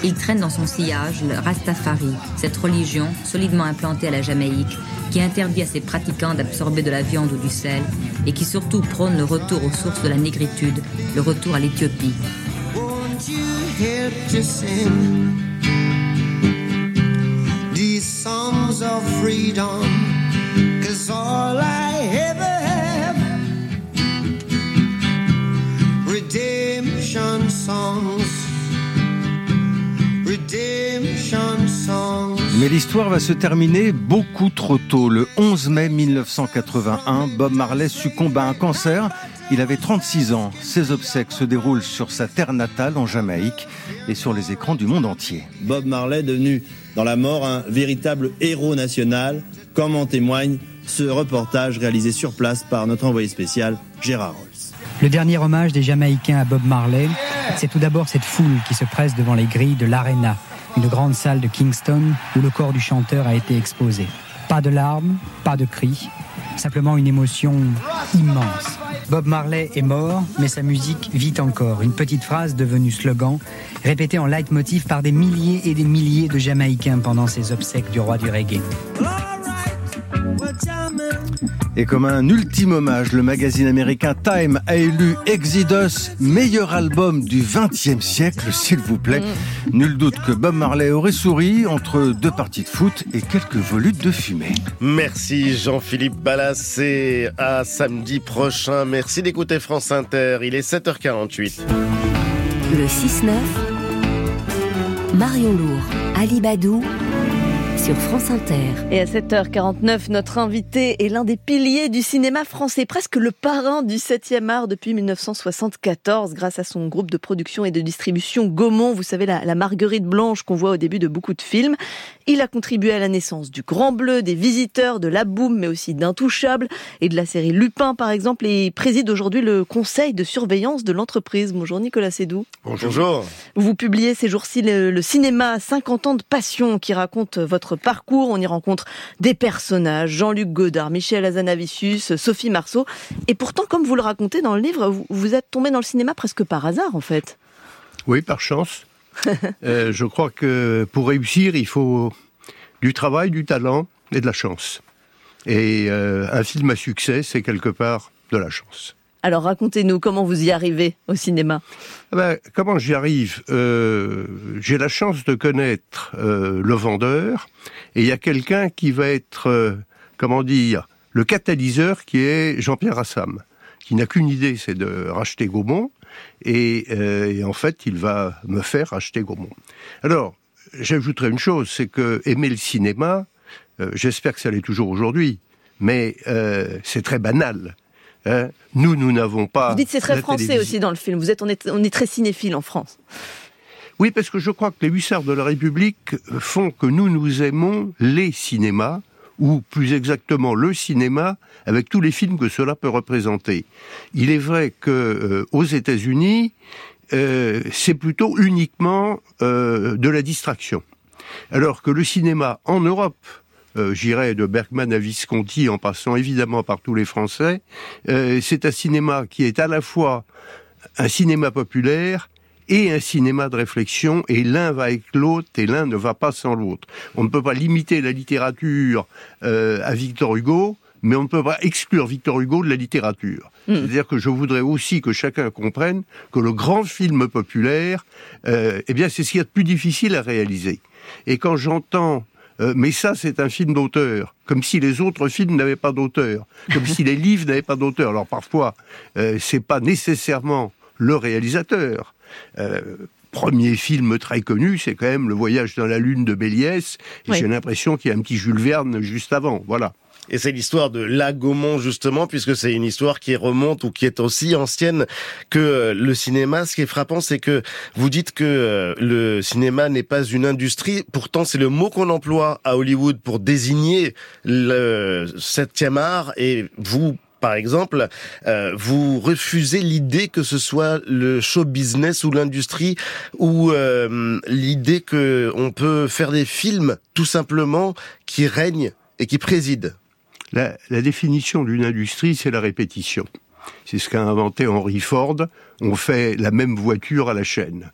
Il traîne dans son sillage le Rastafari, cette religion solidement implantée à la Jamaïque, qui interdit à ses pratiquants d'absorber de la viande ou du sel, et qui surtout prône le retour aux sources de la négritude, le retour à l'Éthiopie. L'histoire va se terminer beaucoup trop tôt. Le 11 mai 1981, Bob Marley succombe à un cancer. Il avait 36 ans. Ses obsèques se déroulent sur sa terre natale en Jamaïque et sur les écrans du monde entier. Bob Marley devenu dans la mort un véritable héros national, comme en témoigne ce reportage réalisé sur place par notre envoyé spécial Gérard Rolls. Le dernier hommage des Jamaïcains à Bob Marley, c'est tout d'abord cette foule qui se presse devant les grilles de l'Arena, une grande salle de Kingston où le corps du chanteur a été exposé. Pas de larmes, pas de cris, simplement une émotion immense. Bob Marley est mort, mais sa musique vit encore. Une petite phrase devenue slogan, répétée en leitmotiv par des milliers et des milliers de Jamaïcains pendant ses obsèques du roi du reggae. Et comme un ultime hommage, le magazine américain Time a élu Exodus meilleur album du XXe siècle, s'il vous plaît. Mm. Nul doute que Bob Marley aurait souri entre deux parties de foot et quelques volutes de fumée. Merci Jean-Philippe Ballas et à samedi prochain. Merci d'écouter France Inter. Il est 7h48. Le 6-9, Marion Lourd, Ali Badou, sur France Inter. Et à 7h49, notre invité est l'un des piliers du cinéma français, presque le parrain du 7e art depuis 1974, grâce à son groupe de production et de distribution Gaumont, vous savez, la, la marguerite blanche qu'on voit au début de beaucoup de films. Il a contribué à la naissance du Grand Bleu, des Visiteurs, de La Boum, mais aussi d'Intouchable et de la série Lupin, par exemple, et préside aujourd'hui le conseil de surveillance de l'entreprise. Bonjour Nicolas Sédou. Bonjour. Vous publiez ces jours-ci le, le cinéma 50 ans de passion qui raconte votre parcours. On y rencontre des personnages, Jean-Luc Godard, Michel Azanavicius, Sophie Marceau. Et pourtant, comme vous le racontez dans le livre, vous, vous êtes tombé dans le cinéma presque par hasard, en fait. Oui, par chance. euh, je crois que pour réussir, il faut du travail, du talent et de la chance. Et euh, un film à succès, c'est quelque part de la chance. Alors racontez-nous comment vous y arrivez au cinéma? Ah ben, comment j'y arrive? Euh, J'ai la chance de connaître euh, le vendeur et il y a quelqu'un qui va être, euh, comment dire, le catalyseur qui est Jean-Pierre Assam, qui n'a qu'une idée, c'est de racheter Gaumont et, euh, et, en fait il va me faire racheter Gaumont. Alors j'ajouterai une chose, c'est que aimer le cinéma, euh, j'espère que ça l'est toujours aujourd'hui, mais euh, c'est très banal. Hein nous, nous n'avons pas. Vous dites c'est très français télévision. aussi dans le film. Vous êtes, on est, on est très cinéphile en France. Oui, parce que je crois que les hussards de la République font que nous, nous aimons les cinémas, ou plus exactement le cinéma, avec tous les films que cela peut représenter. Il est vrai que euh, aux États-Unis, euh, c'est plutôt uniquement euh, de la distraction, alors que le cinéma en Europe euh, j'irais de Bergman à Visconti en passant évidemment par tous les Français. Euh, c'est un cinéma qui est à la fois un cinéma populaire et un cinéma de réflexion, et l'un va avec l'autre, et l'un ne va pas sans l'autre. On ne peut pas limiter la littérature euh, à Victor Hugo, mais on ne peut pas exclure Victor Hugo de la littérature. Mmh. C'est-à-dire que je voudrais aussi que chacun comprenne que le grand film populaire, euh, eh bien, c'est ce qu'il y a de plus difficile à réaliser. Et quand j'entends euh, mais ça, c'est un film d'auteur, comme si les autres films n'avaient pas d'auteur, comme si les livres n'avaient pas d'auteur. Alors parfois, euh, c'est pas nécessairement le réalisateur. Euh, premier film très connu, c'est quand même Le Voyage dans la Lune de et oui. j'ai l'impression qu'il y a un petit Jules Verne juste avant. Voilà. Et c'est l'histoire de la Gaumont justement, puisque c'est une histoire qui remonte ou qui est aussi ancienne que le cinéma. Ce qui est frappant, c'est que vous dites que le cinéma n'est pas une industrie. Pourtant, c'est le mot qu'on emploie à Hollywood pour désigner le septième art. Et vous, par exemple, euh, vous refusez l'idée que ce soit le show business ou l'industrie ou euh, l'idée que on peut faire des films tout simplement qui règnent et qui président? La, la définition d'une industrie, c'est la répétition. C'est ce qu'a inventé Henry Ford. On fait la même voiture à la chaîne.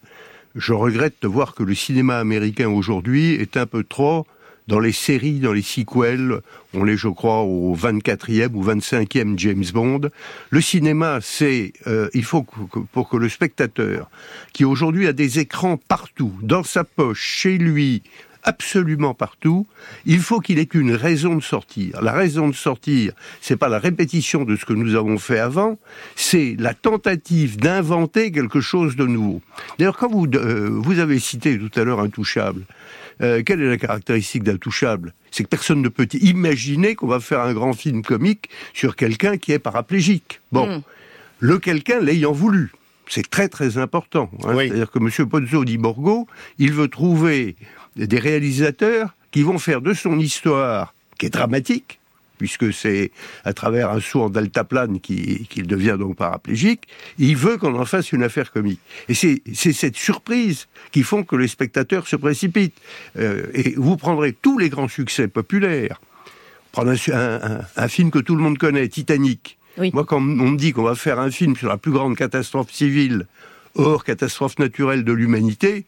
Je regrette de voir que le cinéma américain aujourd'hui est un peu trop dans les séries, dans les sequels, on est, je crois, au 24e ou 25e James Bond. Le cinéma, c'est, euh, il faut que, pour que le spectateur, qui aujourd'hui a des écrans partout, dans sa poche, chez lui, absolument partout, il faut qu'il ait une raison de sortir. La raison de sortir, c'est pas la répétition de ce que nous avons fait avant, c'est la tentative d'inventer quelque chose de nouveau. D'ailleurs, quand vous, euh, vous avez cité tout à l'heure Intouchable, euh, quelle est la caractéristique d'Intouchable? C'est que personne ne peut imaginer qu'on va faire un grand film comique sur quelqu'un qui est paraplégique. Bon, mm. le quelqu'un l'ayant voulu. C'est très très important. Hein. Oui. C'est-à-dire que M. Pozzo di Borgo, il veut trouver des réalisateurs qui vont faire de son histoire, qui est dramatique, puisque c'est à travers un saut en deltaplane qu'il qu devient donc paraplégique, il veut qu'on en fasse une affaire comique. Et c'est cette surprise qui font que les spectateurs se précipitent. Euh, et vous prendrez tous les grands succès populaires. Prendre un, un, un film que tout le monde connaît, Titanic. Oui. Moi, quand on me dit qu'on va faire un film sur la plus grande catastrophe civile, hors catastrophe naturelle de l'humanité,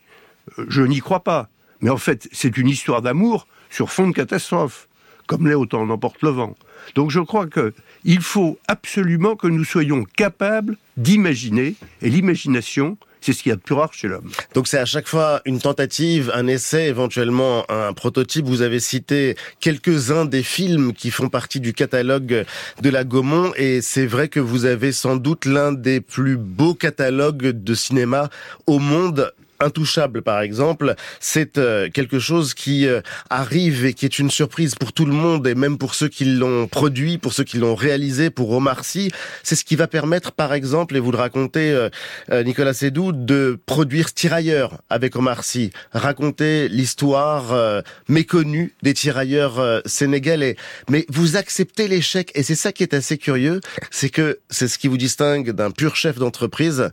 je n'y crois pas. Mais en fait, c'est une histoire d'amour sur fond de catastrophe. Comme l'est autant n'emporte le vent. Donc je crois que il faut absolument que nous soyons capables d'imaginer, et l'imagination, c'est ce qu'il y a de plus rare chez l'homme. Donc c'est à chaque fois une tentative, un essai, éventuellement un prototype. Vous avez cité quelques-uns des films qui font partie du catalogue de la Gaumont et c'est vrai que vous avez sans doute l'un des plus beaux catalogues de cinéma au monde Intouchable, par exemple, c'est euh, quelque chose qui euh, arrive et qui est une surprise pour tout le monde et même pour ceux qui l'ont produit, pour ceux qui l'ont réalisé, pour Omar Sy. C'est ce qui va permettre, par exemple, et vous le racontez, euh, Nicolas Sédou, de produire Tirailleurs avec Omar Sy, raconter l'histoire méconnue des tirailleurs sénégalais. Mais vous acceptez l'échec et c'est ça qui est assez curieux, c'est que c'est ce qui vous distingue d'un pur chef d'entreprise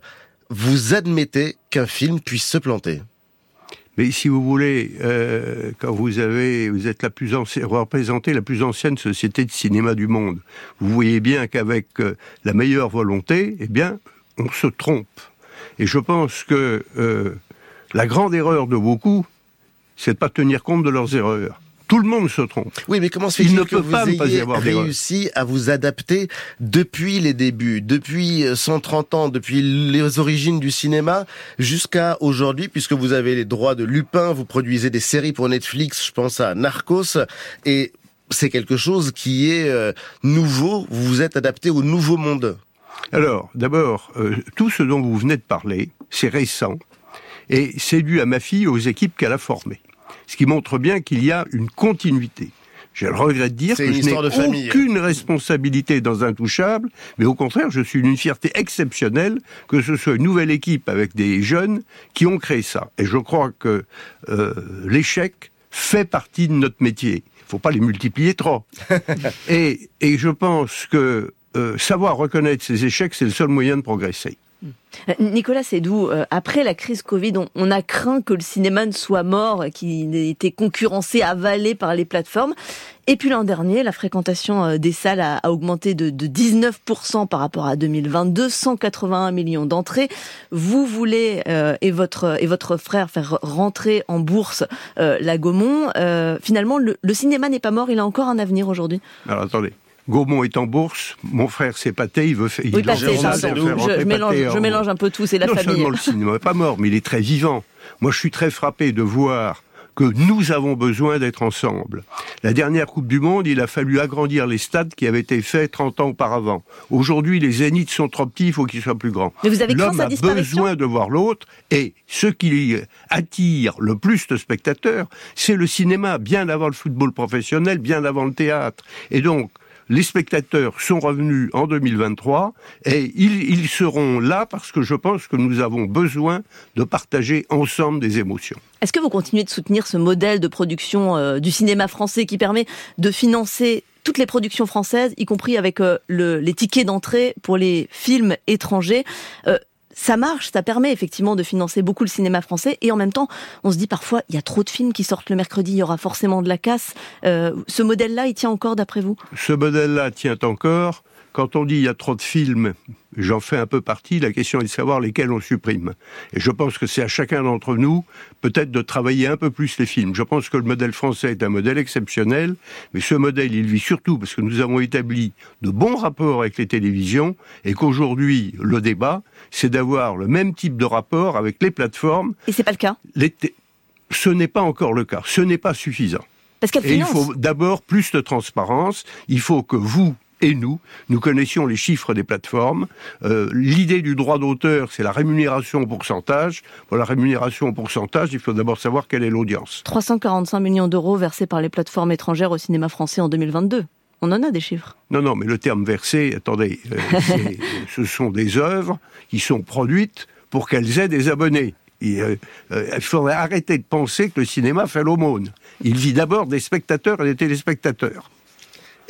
vous admettez qu'un film puisse se planter. Mais si vous voulez, euh, quand vous êtes la plus ancienne, représentez la plus ancienne société de cinéma du monde, vous voyez bien qu'avec euh, la meilleure volonté, eh bien, on se trompe. Et je pense que euh, la grande erreur de beaucoup, c'est de pas tenir compte de leurs erreurs. Tout le monde se trompe. Oui, mais comment se fait-il que vous ayez réussi à vous adapter depuis les débuts, depuis 130 ans, depuis les origines du cinéma, jusqu'à aujourd'hui, puisque vous avez les droits de Lupin, vous produisez des séries pour Netflix, je pense à Narcos, et c'est quelque chose qui est euh, nouveau, vous vous êtes adapté au nouveau monde. Alors, d'abord, euh, tout ce dont vous venez de parler, c'est récent, et c'est dû à ma fille, aux équipes qu'elle a formées ce qui montre bien qu'il y a une continuité. J'ai le regret de dire que je n'ai aucune responsabilité dans Intouchable, mais au contraire, je suis une fierté exceptionnelle que ce soit une nouvelle équipe avec des jeunes qui ont créé ça. Et je crois que euh, l'échec fait partie de notre métier. Il ne faut pas les multiplier trop. et, et je pense que euh, savoir reconnaître ses échecs, c'est le seul moyen de progresser. Euh, Nicolas Sédou, euh, après la crise Covid, on, a craint que le cinéma ne soit mort, qu'il ait été concurrencé, avalé par les plateformes. Et puis l'an dernier, la fréquentation euh, des salles a, augmenté de, 19% par rapport à 2022, 181 millions d'entrées. Vous voulez et votre et votre frère faire rentrer en bourse la Gaumont. finalement, le, le cinéma n'est pas mort, il a encore un avenir aujourd'hui. Alors attendez. Gaumont est en bourse, mon frère s'est pâté, il veut faire... Oui, il je, mélange, je mélange un peu tout, c'est la non famille. Non seulement le cinéma n'est pas mort, mais il est très vivant. Moi, je suis très frappé de voir que nous avons besoin d'être ensemble. La dernière Coupe du Monde, il a fallu agrandir les stades qui avaient été faits 30 ans auparavant. Aujourd'hui, les zéniths sont trop petits, il faut qu'ils soient plus grands. Mais vous avez L'homme a besoin de voir l'autre, et ce qui attire le plus de spectateurs, c'est le cinéma, bien avant le football professionnel, bien avant le théâtre. Et donc, les spectateurs sont revenus en 2023 et ils, seront là parce que je pense que nous avons besoin de partager ensemble des émotions. Est-ce que vous continuez de soutenir ce modèle de production euh, du cinéma français qui permet de financer toutes les productions françaises, y compris avec euh, les tickets d'entrée pour les films étrangers? Euh, ça marche, ça permet effectivement de financer beaucoup le cinéma français et en même temps, on se dit parfois, il y a trop de films qui sortent le mercredi, il y aura forcément de la casse. Euh, ce modèle-là, il tient encore d'après vous? Ce modèle-là tient encore. Quand on dit il y a trop de films, j'en fais un peu partie, la question est de savoir lesquels on supprime. Et je pense que c'est à chacun d'entre nous peut-être de travailler un peu plus les films. Je pense que le modèle français est un modèle exceptionnel, mais ce modèle, il vit surtout parce que nous avons établi de bons rapports avec les télévisions et qu'aujourd'hui, le débat, c'est d'avoir le même type de rapport avec les plateformes. Et c'est pas le cas? Ce n'est pas encore le cas. Ce n'est pas suffisant. Parce et il faut d'abord plus de transparence. Il faut que vous, et nous, nous connaissions les chiffres des plateformes. Euh, l'idée du droit d'auteur, c'est la rémunération au pourcentage. Pour la rémunération au pourcentage, il faut d'abord savoir quelle est l'audience. 345 millions d'euros versés par les plateformes étrangères au cinéma français en 2022. On en a des chiffres. Non, non, mais le terme versé, attendez, euh, ce sont des œuvres qui sont produites pour qu'elles aient des abonnés. Euh, il faudrait arrêter de penser que le cinéma fait l'aumône. Il vit d'abord des spectateurs et des téléspectateurs.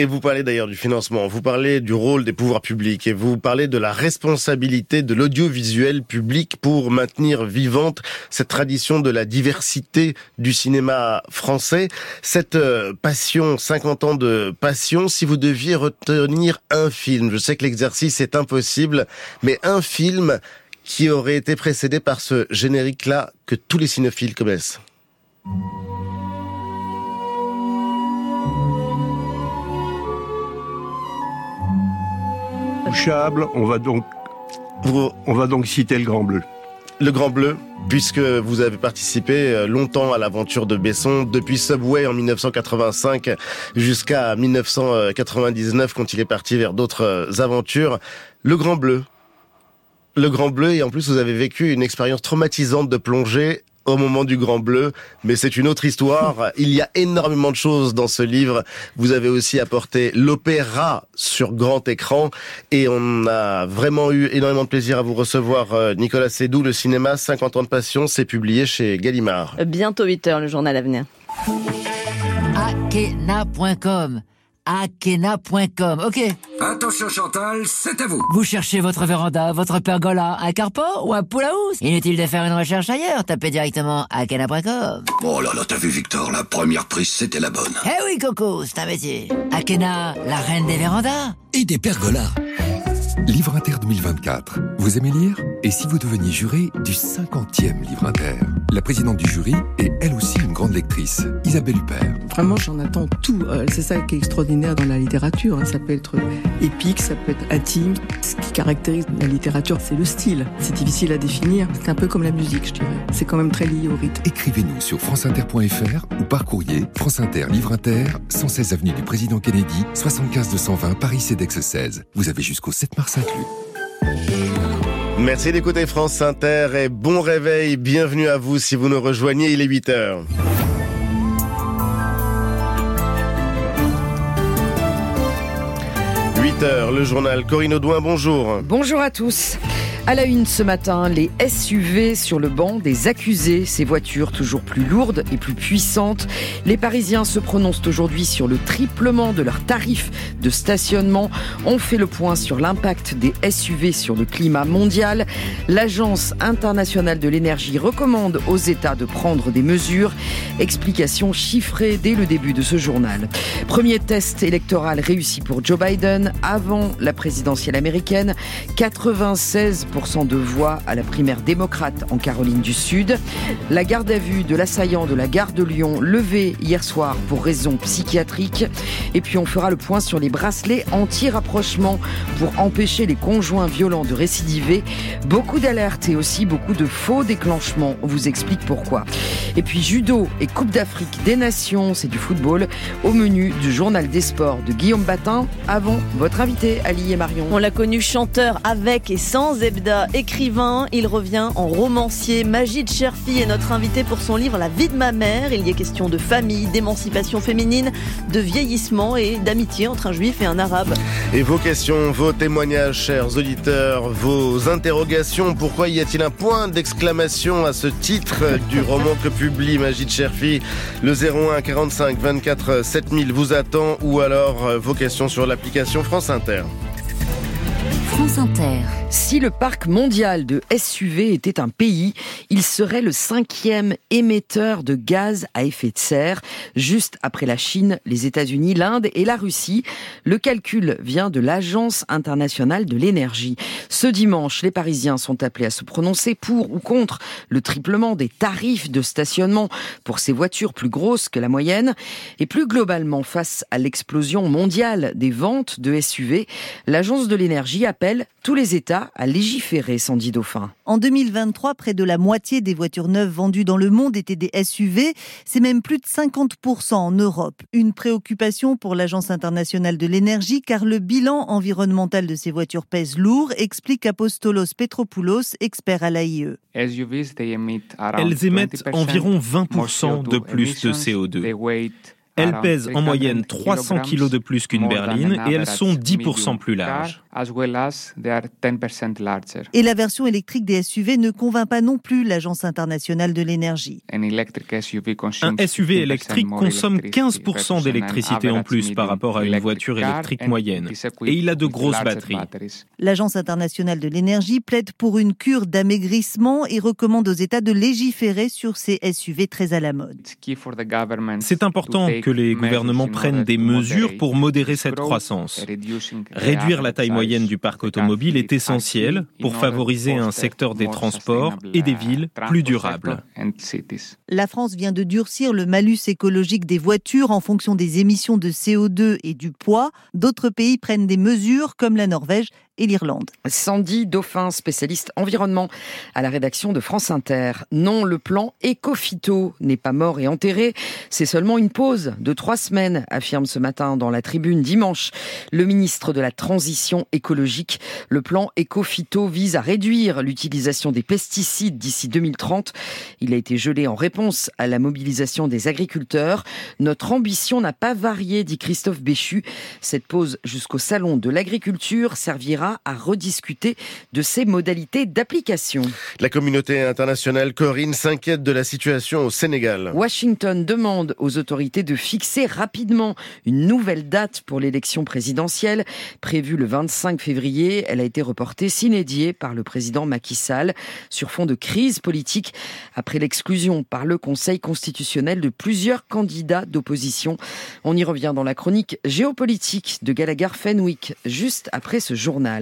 Et vous parlez d'ailleurs du financement, vous parlez du rôle des pouvoirs publics et vous parlez de la responsabilité de l'audiovisuel public pour maintenir vivante cette tradition de la diversité du cinéma français. Cette euh, passion, 50 ans de passion, si vous deviez retenir un film, je sais que l'exercice est impossible, mais un film qui aurait été précédé par ce générique-là que tous les cinéphiles connaissent. On va donc, on va donc citer le Grand Bleu. Le Grand Bleu, puisque vous avez participé euh, longtemps à l'aventure de Besson, depuis Subway en 1985 jusqu'à 1999 quand il est parti vers d'autres euh, aventures. Le Grand Bleu. Le Grand Bleu, et en plus vous avez vécu une expérience traumatisante de plongée au moment du Grand Bleu, mais c'est une autre histoire. Il y a énormément de choses dans ce livre. Vous avez aussi apporté l'opéra sur grand écran et on a vraiment eu énormément de plaisir à vous recevoir. euh, Nicolas Sédou, le cinéma 50 ans de passion, c'est publié chez Gallimard. Bientôt 8h, le journal à venir. Akena.com. Akena.com, ok. Attention Chantal, c'est à vous. Vous cherchez votre véranda, votre pergola, un carport ou un pool house Inutile de faire une recherche ailleurs, tapez directement Akena.com. Oh là là, t'as vu Victor, la première prise c'était la bonne. Eh oui Coco, c'est un métier. Akena, la reine des vérandas. Et des pergolas. Livre Inter 2024. Vous aimez lire? Et si vous deveniez juré du 50e Livre Inter? La présidente du jury est elle aussi une grande lectrice, Isabelle Huppert. Vraiment, j'en attends tout. Euh, C'est ça qui est extraordinaire dans la littérature. hein. Ça peut être épique, ça peut être intime. Ce qui caractérise la littérature, c'est le style. C'est difficile à définir. C'est un peu comme la musique, je dirais. C'est quand même très lié au rythme. Écrivez-nous sur franceinter.fr ou par courrier France Inter Livre Inter, 116 avenue du Président Kennedy, 75 220 Paris CEDEX 16. Vous avez jusqu'au 7 mars inclus. Merci d'écouter France Inter et bon réveil. Bienvenue à vous si vous nous rejoignez. Il est 8 heures. « 8 heures, le journal Corinne Audouin, bonjour. Bonjour à tous. À la une ce matin, les SUV sur le banc des accusés, ces voitures toujours plus lourdes et plus puissantes. Les Parisiens se prononcent aujourd'hui sur le triplement de leurs tarifs de stationnement. On fait le point sur l'impact des SUV sur le climat mondial. L'Agence internationale de l'énergie recommande aux États de prendre des mesures. Explication chiffrée dès le début de ce journal. Premier test électoral réussi pour Joe Biden avant la présidentielle américaine. 96 de voix à la primaire démocrate en Caroline du Sud. La garde à vue de l'assaillant de la gare de Lyon levée hier soir pour raison psychiatrique. Et puis on fera le point sur les bracelets anti-rapprochement pour empêcher les conjoints violents de récidiver. Beaucoup d'alertes et aussi beaucoup de faux déclenchements. On vous explique pourquoi. Et puis judo et Coupe d'Afrique des Nations, c'est du football, au menu du journal des sports de Guillaume Batin. Avant votre invité, Ali et Marion. On l'a connu chanteur avec et sans Ebda, écrivain. Il revient en romancier. Magid Cherfi est notre invité pour son livre La vie de ma mère. Il y est question de famille, d'émancipation féminine, de vieillissement et d'amitié entre un juif et un arabe. Et vos questions, vos témoignages, chers auditeurs, vos interrogations. Pourquoi y a-t-il un point d'exclamation à ce titre du roman que publie Magid Cherfi Le 01 45 24 7000 vous attend ou alors euh, vos questions sur l'application France Inter. France Si le parc mondial de SUV était un pays, il serait le cinquième émetteur de gaz à effet de serre, juste après la Chine, les États-Unis, l'Inde et la Russie. Le calcul vient de l'Agence internationale de l'énergie. Ce dimanche, les Parisiens sont appelés à se prononcer pour ou contre le triplement des tarifs de stationnement pour ces voitures plus grosses que la moyenne. Et plus globalement, face à l'explosion mondiale des ventes de SUV, l'Agence de l'énergie appelle tous les États à légiférer, Sandy Dauphin. En 2023, près de la moitié des voitures neuves vendues dans le monde étaient des SUV. C'est même plus de 50% en Europe. Une préoccupation pour l'Agence internationale de l'énergie car le bilan environnemental de ces voitures pèse lourd, explique Apostolos Petropoulos, expert à l'AIE. Elles émettent environ 20% de plus de CO2. Elles pèsent en moyenne 300 kg de plus qu'une berline et elles sont 10% plus larges. Et la version électrique des SUV ne convainc pas non plus l'Agence internationale de l'énergie. Un SUV électrique consomme 15% d'électricité en plus par rapport à une voiture électrique moyenne. Et il a de grosses batteries. L'Agence internationale de l'énergie plaide pour une cure d'amaigrissement et recommande aux États de légiférer sur ces SUV très à la mode. C'est important que les gouvernements prennent des mesures pour modérer cette croissance. Réduire la taille moyenne du parc automobile est essentiel pour favoriser un secteur des transports et des villes plus durables. La France vient de durcir le malus écologique des voitures en fonction des émissions de CO2 et du poids. D'autres pays prennent des mesures comme la Norvège et l'Irlande. Sandy Dauphin, spécialiste environnement à la rédaction de France Inter. Non, le plan Ecofito n'est pas mort et enterré, c'est seulement une pause de trois semaines, affirme ce matin dans la tribune dimanche le ministre de la Transition écologique. Le plan Ecofito vise à réduire l'utilisation des pesticides d'ici 2030. Il a été gelé en réponse à la mobilisation des agriculteurs. Notre ambition n'a pas varié, dit Christophe Béchu. Cette pause jusqu'au salon de l'agriculture servira à rediscuter de ses modalités d'application. La communauté internationale Corinne s'inquiète de la situation au Sénégal. Washington demande aux autorités de fixer rapidement une nouvelle date pour l'élection présidentielle prévue le 25 février. Elle a été reportée s'inédier par le président Macky Sall sur fond de crise politique après l'exclusion par le Conseil constitutionnel de plusieurs candidats d'opposition. On y revient dans la chronique géopolitique de Gallagher Fenwick juste après ce journal.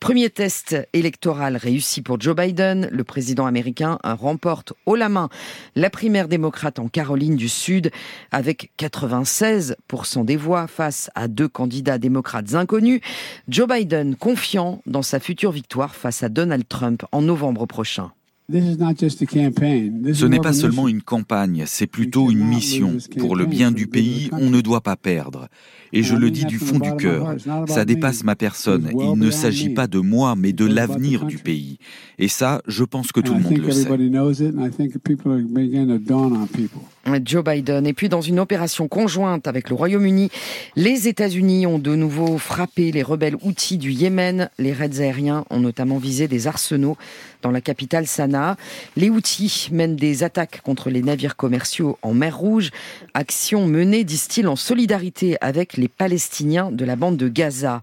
Premier test électoral réussi pour Joe Biden. Le président américain remporte haut la main la primaire démocrate en Caroline du Sud avec 96% des voix face à deux candidats démocrates inconnus. Joe Biden confiant dans sa future victoire face à Donald Trump en novembre prochain. Ce n'est pas seulement une campagne, c'est plutôt une mission. Pour le bien du pays, on ne doit pas perdre. Et je le dis du fond du cœur, ça dépasse ma personne. Il ne s'agit pas de moi, mais de l'avenir du pays. Et ça, je pense que tout le monde le sait. Joe Biden. Et puis dans une opération conjointe avec le Royaume-Uni, les États-Unis ont de nouveau frappé les rebelles outils du Yémen. Les raids aériens ont notamment visé des arsenaux dans la capitale Sanaa. Les outils mènent des attaques contre les navires commerciaux en mer Rouge. Action menée, disent-ils, en solidarité avec les Palestiniens de la bande de Gaza.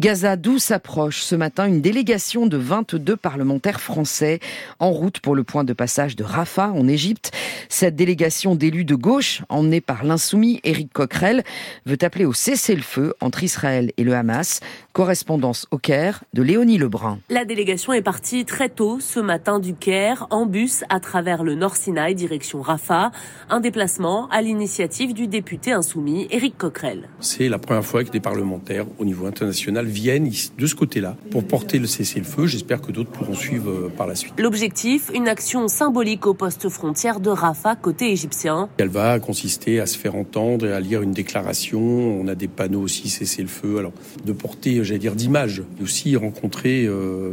Gaza, d'où s'approche ce matin une délégation de 22 parlementaires français en route pour le point de passage de Rafah en Égypte. Cette délégation d'élus de gauche, emmenée par l'insoumis Éric Coquerel, veut appeler au cessez-le-feu entre Israël et le Hamas. Correspondance au Caire de Léonie Lebrun. La délégation est partie très tôt ce matin du Caire en bus à travers le Nord Sinaï direction Rafah. Un déplacement à l'initiative du député insoumis Éric Coquerel. C'est la première fois que des parlementaires au niveau international viennent de ce côté-là pour porter le cessez-le-feu. J'espère que d'autres pourront suivre euh, par la suite. L'objectif, une action symbolique au poste frontière de Rafah côté égyptien. Elle va consister à se faire entendre et à lire une déclaration. On a des panneaux aussi cessez-le-feu. Alors de porter j'allais dire, d'image. Et aussi rencontrer euh,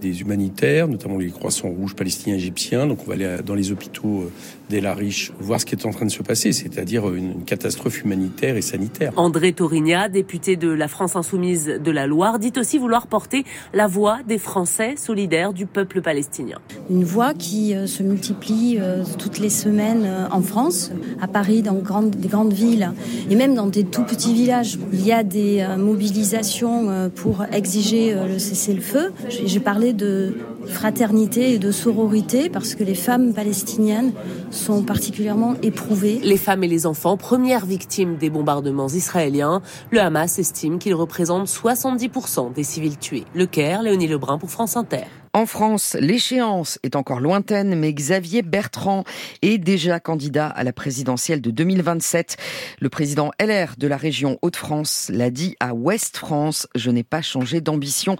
des humanitaires, notamment les croissants rouges palestiniens égyptiens. Donc on va aller dans les hôpitaux euh, d'El Arish voir ce qui est en train de se passer, c'est-à-dire une, catastrophe humanitaire et sanitaire. André Torigna, député de la France insoumise de la Loire, dit aussi vouloir porter la voix des Français solidaires du peuple palestinien. Une voix qui euh, se multiplie toutes les semaines en France, à Paris, dans des grandes villes et même dans des tout petits villages. Il y a des mobilisations euh, pour exiger euh, le cessez-le-feu. J'ai parlé de fraternité et de sororité parce que les femmes palestiniennes sont particulièrement éprouvées. Les femmes et les enfants, premières victimes des bombardements israéliens, le Hamas estime qu'ils représentent 70% des civils tués. Le Caire, Léonie Lebrun pour France Inter. En France, l'échéance est encore lointaine, mais Xavier Bertrand est déjà candidat à la présidentielle de 2027. Le président LR de la région Hauts-de-France l'a dit à Ouest France, je n'ai pas changé d'ambition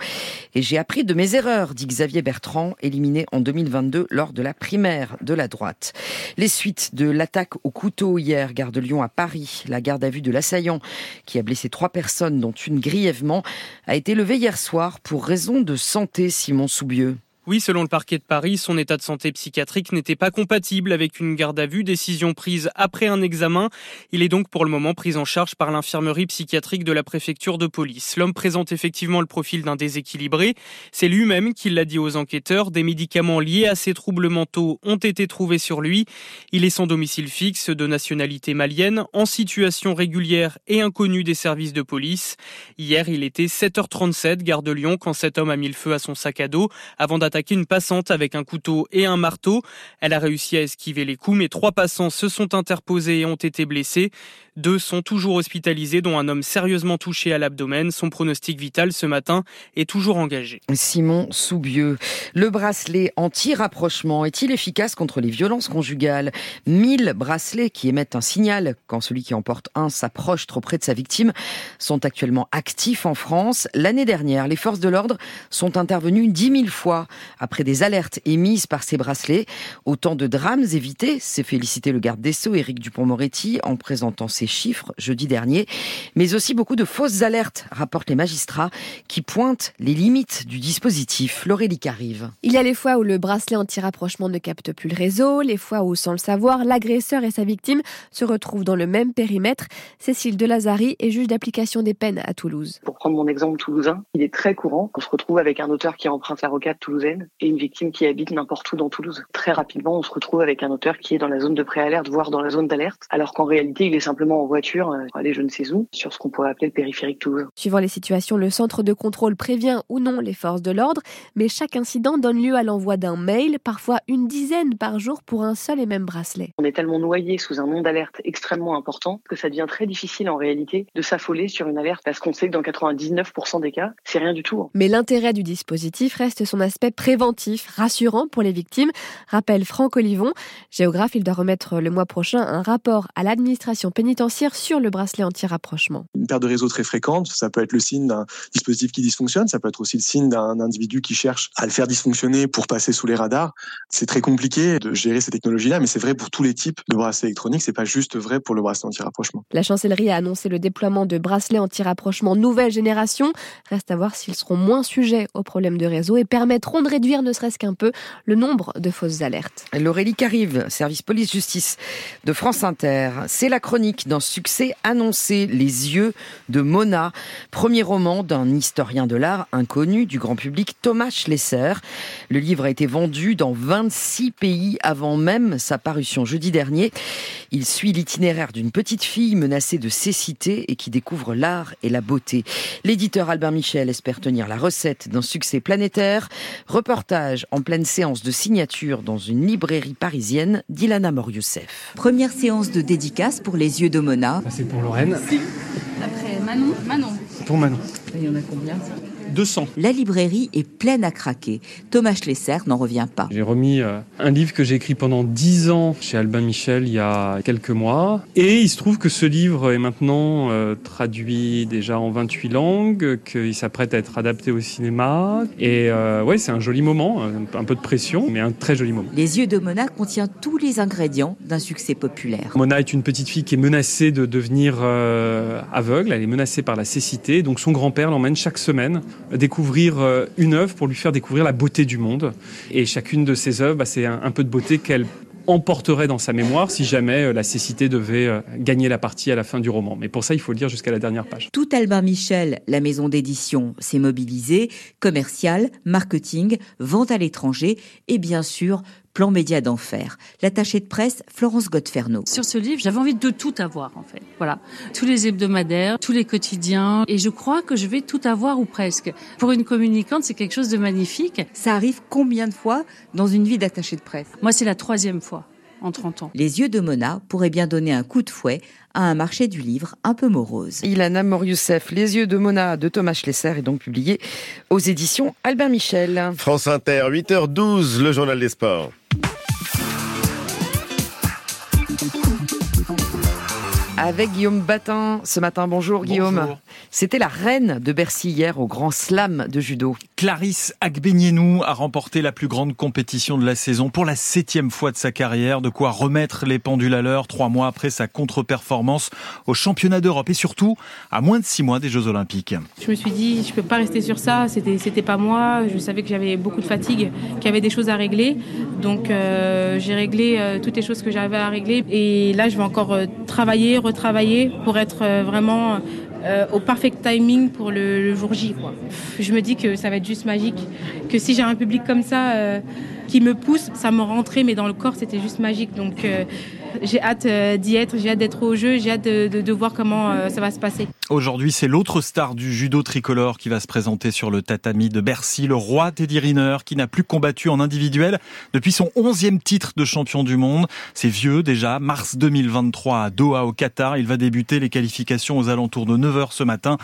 et j'ai appris de mes erreurs, dit Xavier Bertrand, éliminé en 2022 lors de la primaire de la droite. Les suites de l'attaque au couteau hier, gare de Lyon à Paris, la garde à vue de l'assaillant qui a blessé trois personnes, dont une grièvement, a été levée hier soir pour raison de santé, Simon Soubieux. Oui, selon le parquet de Paris, son état de santé psychiatrique n'était pas compatible avec une garde à vue, décision prise après un examen. Il est donc pour le moment pris en charge par l'infirmerie psychiatrique de la préfecture de police. L'homme présente effectivement le profil d'un déséquilibré. C'est lui-même qui l'a dit aux enquêteurs. Des médicaments liés à ses troubles mentaux ont été trouvés sur lui. Il est sans domicile fixe, de nationalité malienne, en situation régulière et inconnue des services de police. Hier, il était 7h37, gare Lyon, quand cet homme a mis le feu à son sac à dos avant attaqué une passante avec un couteau et un marteau. Elle a réussi à esquiver les coups, mais trois passants se sont interposés et ont été blessés. Deux sont toujours hospitalisés, dont un homme sérieusement touché à l'abdomen. Son pronostic vital ce matin est toujours engagé. Simon Soubieux. Le bracelet anti-rapprochement est-il efficace contre les violences conjugales? 1000 bracelets qui émettent un signal quand celui qui en porte un s'approche trop près de sa victime sont actuellement actifs en France. L'année dernière, les forces de l'ordre sont intervenues 10 000 fois après des alertes émises par ces bracelets. Autant de drames évités, s'est félicité le garde des Sceaux, Éric Dupont-Moretti, en présentant ses chiffres jeudi dernier, mais aussi beaucoup de fausses alertes, rapportent les magistrats, qui pointent les limites du dispositif. L'Aurélie arrive. Il y a les fois où le bracelet anti-rapprochement ne capte plus le réseau, les fois où, sans le savoir, l'agresseur et sa victime se retrouvent dans le même périmètre. Cécile Delazari est juge d'application des peines à Toulouse. Pour prendre mon exemple toulousain, il est très courant qu'on se retrouve avec un auteur qui emprunte la rocade toulousaine et une victime qui habite n'importe où dans Toulouse. Très rapidement, on se retrouve avec un auteur qui est dans la zone de préalerte, voire dans la zone d'alerte, alors qu'en réalité, il est simplement en voiture, euh, aller je ne sais où, sur ce qu'on pourrait appeler le périphérique Toulouse. Suivant les situations, le centre de contrôle prévient ou non les forces de l'ordre, mais chaque incident donne lieu à l'envoi d'un mail, parfois une dizaine par jour pour un seul et même bracelet. On est tellement noyé sous un nom d'alerte extrêmement important que ça devient très difficile en réalité de s'affoler sur une alerte parce qu'on sait que dans 99% des cas, c'est rien du tout. Mais l'intérêt du dispositif reste son aspect préventif, rassurant pour les victimes, rappelle Franck Olivon. Géographe, il doit remettre le mois prochain un rapport à l'administration pénitentiaire sur le bracelet anti-rapprochement. Une perte de réseau très fréquente, ça peut être le signe d'un dispositif qui dysfonctionne, ça peut être aussi le signe d'un individu qui cherche à le faire dysfonctionner pour passer sous les radars. C'est très compliqué de gérer ces technologies-là, mais c'est vrai pour tous les types de bracelets électroniques, c'est pas juste vrai pour le bracelet anti-rapprochement. La chancellerie a annoncé le déploiement de bracelets anti-rapprochement nouvelle génération. Reste à voir s'ils seront moins sujets aux problèmes de réseau et permettront de réduire ne serait-ce qu'un peu le nombre de fausses alertes. L'Aurélie Carive, service police-justice de France Inter. C'est la chronique d'un succès annoncé, Les yeux de Mona, premier roman d'un historien de l'art inconnu du grand public, Thomas Schlesser. Le livre a été vendu dans 26 pays avant même sa parution jeudi dernier. Il suit l'itinéraire d'une petite fille menacée de cécité et qui découvre l'art et la beauté. L'éditeur Albert Michel espère tenir la recette d'un succès planétaire. Reportage en pleine séance de signature dans une librairie parisienne d'Ilana Morioussef. Première séance de dédicace pour les yeux de Mona. C'est pour Lorraine. Après Manon. Manon. Pour Manon. Il y en a combien 200. La librairie est pleine à craquer. Thomas Schlesser n'en revient pas. J'ai remis euh, un livre que j'ai écrit pendant 10 ans chez Albin Michel il y a quelques mois. Et il se trouve que ce livre est maintenant euh, traduit déjà en 28 langues, qu'il s'apprête à être adapté au cinéma. Et euh, ouais, c'est un joli moment, un peu de pression, mais un très joli moment. Les yeux de Mona contient tous les ingrédients d'un succès populaire. Mona est une petite fille qui est menacée de devenir aveugle. Elle est menacée par la cécité. Donc son grand-père l'emmène chaque semaine découvrir euh, une œuvre pour lui faire découvrir la beauté du monde. Et chacune de ces œuvres, bah, c'est un, peu de beauté qu'elle emporterait dans sa mémoire si jamais euh, la cécité devait euh, gagner la partie à la fin du roman. Mais pour ça, il faut le lire jusqu'à la dernière page. Tout Albin Michel, la maison d'édition, s'est mobilisé, commercial, marketing, vente à l'étranger et bien sûr Plan média d'enfer. L'attachée de presse, Florence Godferno. Sur ce livre, j'avais envie de tout avoir, en fait. Voilà. Tous les hebdomadaires, tous les quotidiens. Et je crois que je vais tout avoir ou presque. Pour une communicante, c'est quelque chose de magnifique. Ça arrive combien de fois dans une vie d'attachée de presse? Moi, c'est la troisième fois en 30 ans. Les yeux de Mona pourraient bien donner un coup de fouet à un marché du livre un peu morose. Ilana Morioussef, Les yeux de Mona de Thomas Schlesser est donc publié aux éditions Albin Michel. France Inter, 8h12, le journal des sports. Avec Guillaume Batin ce matin. Bonjour Guillaume. C'était la reine de Bercy hier au Grand Slam de judo. Clarisse Agbenienou a remporté la plus grande compétition de la saison pour la septième fois de sa carrière, de quoi remettre les pendules à l'heure trois mois après sa contre-performance au championnat d'Europe et surtout à moins de six mois des Jeux Olympiques. Je me suis dit, je peux pas rester sur ça, c'était, c'était pas moi, je savais que j'avais beaucoup de fatigue, qu'il y avait des choses à régler, donc euh, j'ai réglé euh, toutes les choses que j'avais à régler et là je vais encore euh, travailler, retravailler pour être vraiment au parfait timing pour le, jour J. Quoi. Je me dis que ça va être juste magique, que si j'ai un public comme ça qui me pousse, ça me rentrait, mais dans le corps c'était juste magique. Donc j'ai hâte d'y être, j'ai hâte d'être au jeu, j'ai hâte de, de, voir comment ça va se passer. Aujourd'hui, c'est l'autre star du judo tricolore qui va se présenter sur le tatami de Bercy, le roi Teddy Riner, qui n'a plus combattu en individuel depuis son onzième titre de champion du monde. C'est vieux déjà, mars 2023 à Doha au Qatar. Il va débuter les qualifications aux alentours de 9h ce matin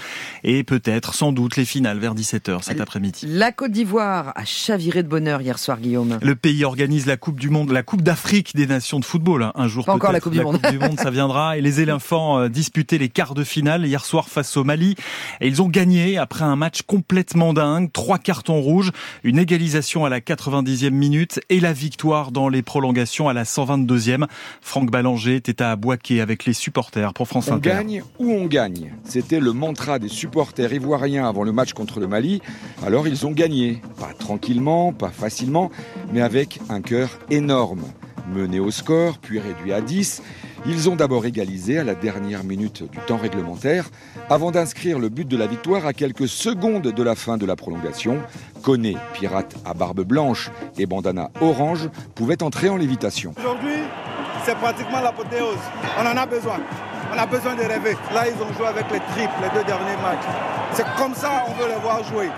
et peut-être, sans doute, les finales vers 17h cet après-midi. La Côte d'Ivoire a chaviré de bonheur hier soir, Guillaume. Le pays organise la Coupe du Monde, la Coupe d'Afrique des Nations de football. Hein. Un jour Pas encore la Coupe du Monde. Coupe du Monde, ça viendra. Et les éléphants euh, disputaient les quarts de finale hier soir face au Mali. Et ils ont gagné après un match complètement dingue. Trois cartons rouges, une égalisation à la 90e minute et la victoire dans les prolongations à la 122e. Franck Ballanger était à Boaké avec les supporters pour France on Inter. On gagne ou on gagne. C'était le mantra des supporters ivoiriens avant le match contre le Mali. Alors ils ont gagné. Pas tranquillement, pas facilement, mais avec un cœur énorme. Mené au score, puis réduit à 10, ils ont d'abord égalisé à la dernière minute du temps réglementaire, avant d'inscrire le but de la victoire à quelques secondes de la fin de la prolongation. Koné, pirate à barbe blanche et bandana orange, pouvait entrer en lévitation. Aujourd'hui, c'est pratiquement l'apothéose. On en a besoin. On a besoin de rêver. Là, ils ont joué avec les triples, les deux derniers matchs. C'est comme ça on veut les voir jouer.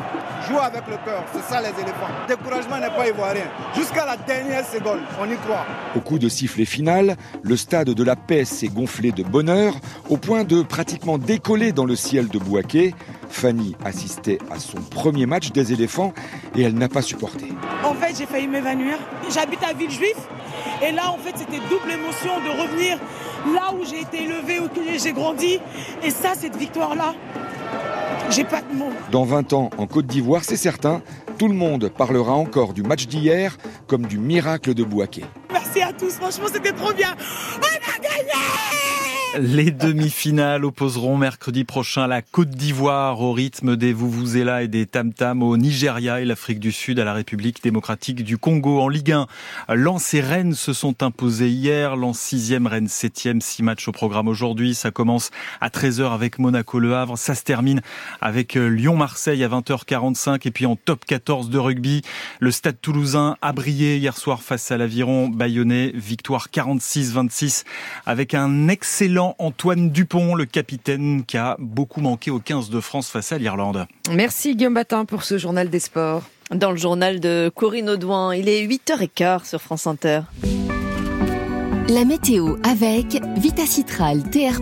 Jouer avec le cœur, c'est ça les éléphants. Découragement n'est pas ivoirien. Jusqu'à la dernière seconde, on y croit. Au coup de sifflet final, le stade de la paix s'est gonflé de bonheur, au point de pratiquement décoller dans le ciel de Bouaké. Fanny assistait à son premier match des éléphants et elle n'a pas supporté. En fait, j'ai failli m'évanouir. J'habite à Villejuif et là, en fait, c'était double émotion de revenir là où j'ai été élevé, où j'ai grandi. Et ça, cette victoire-là, j'ai pas de mots. Dans 20 ans, en Côte d'Ivoire, c'est certain, tout le monde parlera encore du match d'hier comme du miracle de Bouaké. Merci à tous, franchement, c'était trop bien. On a gagné les demi-finales opposeront mercredi prochain la Côte d'Ivoire au rythme des Vuvuzela et des Tam Tam au Nigeria et l'Afrique du Sud à la République démocratique du Congo. En Ligue 1, Lens et Rennes se sont imposés hier. Lens 6e, Rennes 7e. Six matchs au programme aujourd'hui. Ça commence à 13h avec Monaco-Le Havre. Ça se termine avec Lyon-Marseille à 20h45. Et puis en top 14 de rugby, le Stade toulousain a brillé hier soir face à l'Aviron bayonnais. Victoire 46-26 avec un excellent Antoine Dupont, le capitaine qui a beaucoup manqué au 15 de France face à l'Irlande. Merci Guillaume Batin pour ce journal des sports. Dans le journal de Corinne Audouin, il est 8h15 sur France Inter. La météo avec Vitacitral TR+,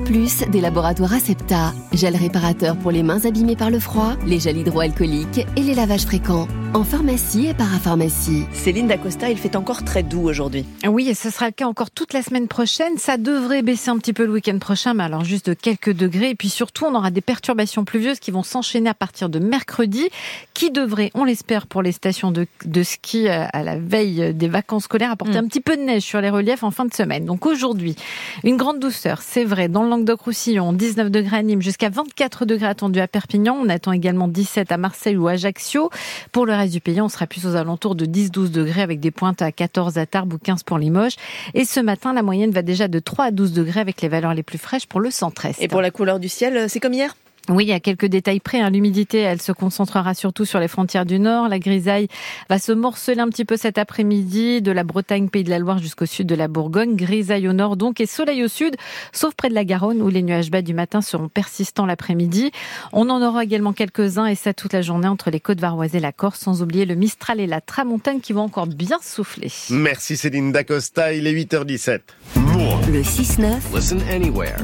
des laboratoires Acepta, gel réparateur pour les mains abîmées par le froid, les gels hydroalcooliques et les lavages fréquents. En pharmacie et parapharmacie. Céline Dacosta, il fait encore très doux aujourd'hui. Oui, et ce sera le cas encore toute la semaine prochaine. Ça devrait baisser un petit peu le week-end prochain, mais alors juste de quelques degrés. Et puis surtout, on aura des perturbations pluvieuses qui vont s'enchaîner à partir de mercredi, qui devraient, on l'espère, pour les stations de, de, ski à la veille des vacances scolaires, apporter mmh. un petit peu de neige sur les reliefs en fin de semaine. Donc aujourd'hui, une grande douceur, c'est vrai, dans le Languedoc-Roussillon, 19 degrés à Nîmes, jusqu'à 24 degrés attendus à Perpignan. On attend également 17 à Marseille ou Ajaccio. Pour le reste du pays, on sera plus aux alentours de 10-12 degrés avec des pointes à 14 à Tarbes ou 15 pour Limoges. Et ce matin, la moyenne va déjà de 3 à 12 degrés avec les valeurs les plus fraîches pour le centre-est. Et pour la couleur du ciel, c'est comme hier? Oui, il y a quelques détails près. Hein. L'humidité, elle se concentrera surtout sur les frontières du Nord. La grisaille va se morceler un petit peu cet après-midi, de la Bretagne, Pays de la Loire jusqu'au sud de la Bourgogne. Grisaille au nord donc et soleil au sud, sauf près de la Garonne où les nuages bas du matin seront persistants l'après-midi. On en aura également quelques-uns et ça toute la journée entre les côtes varoises et la Corse, sans oublier le Mistral et la Tramontane qui vont encore bien souffler. Merci Céline Dacosta, il est 8h17. Le 6-9. Listen anywhere.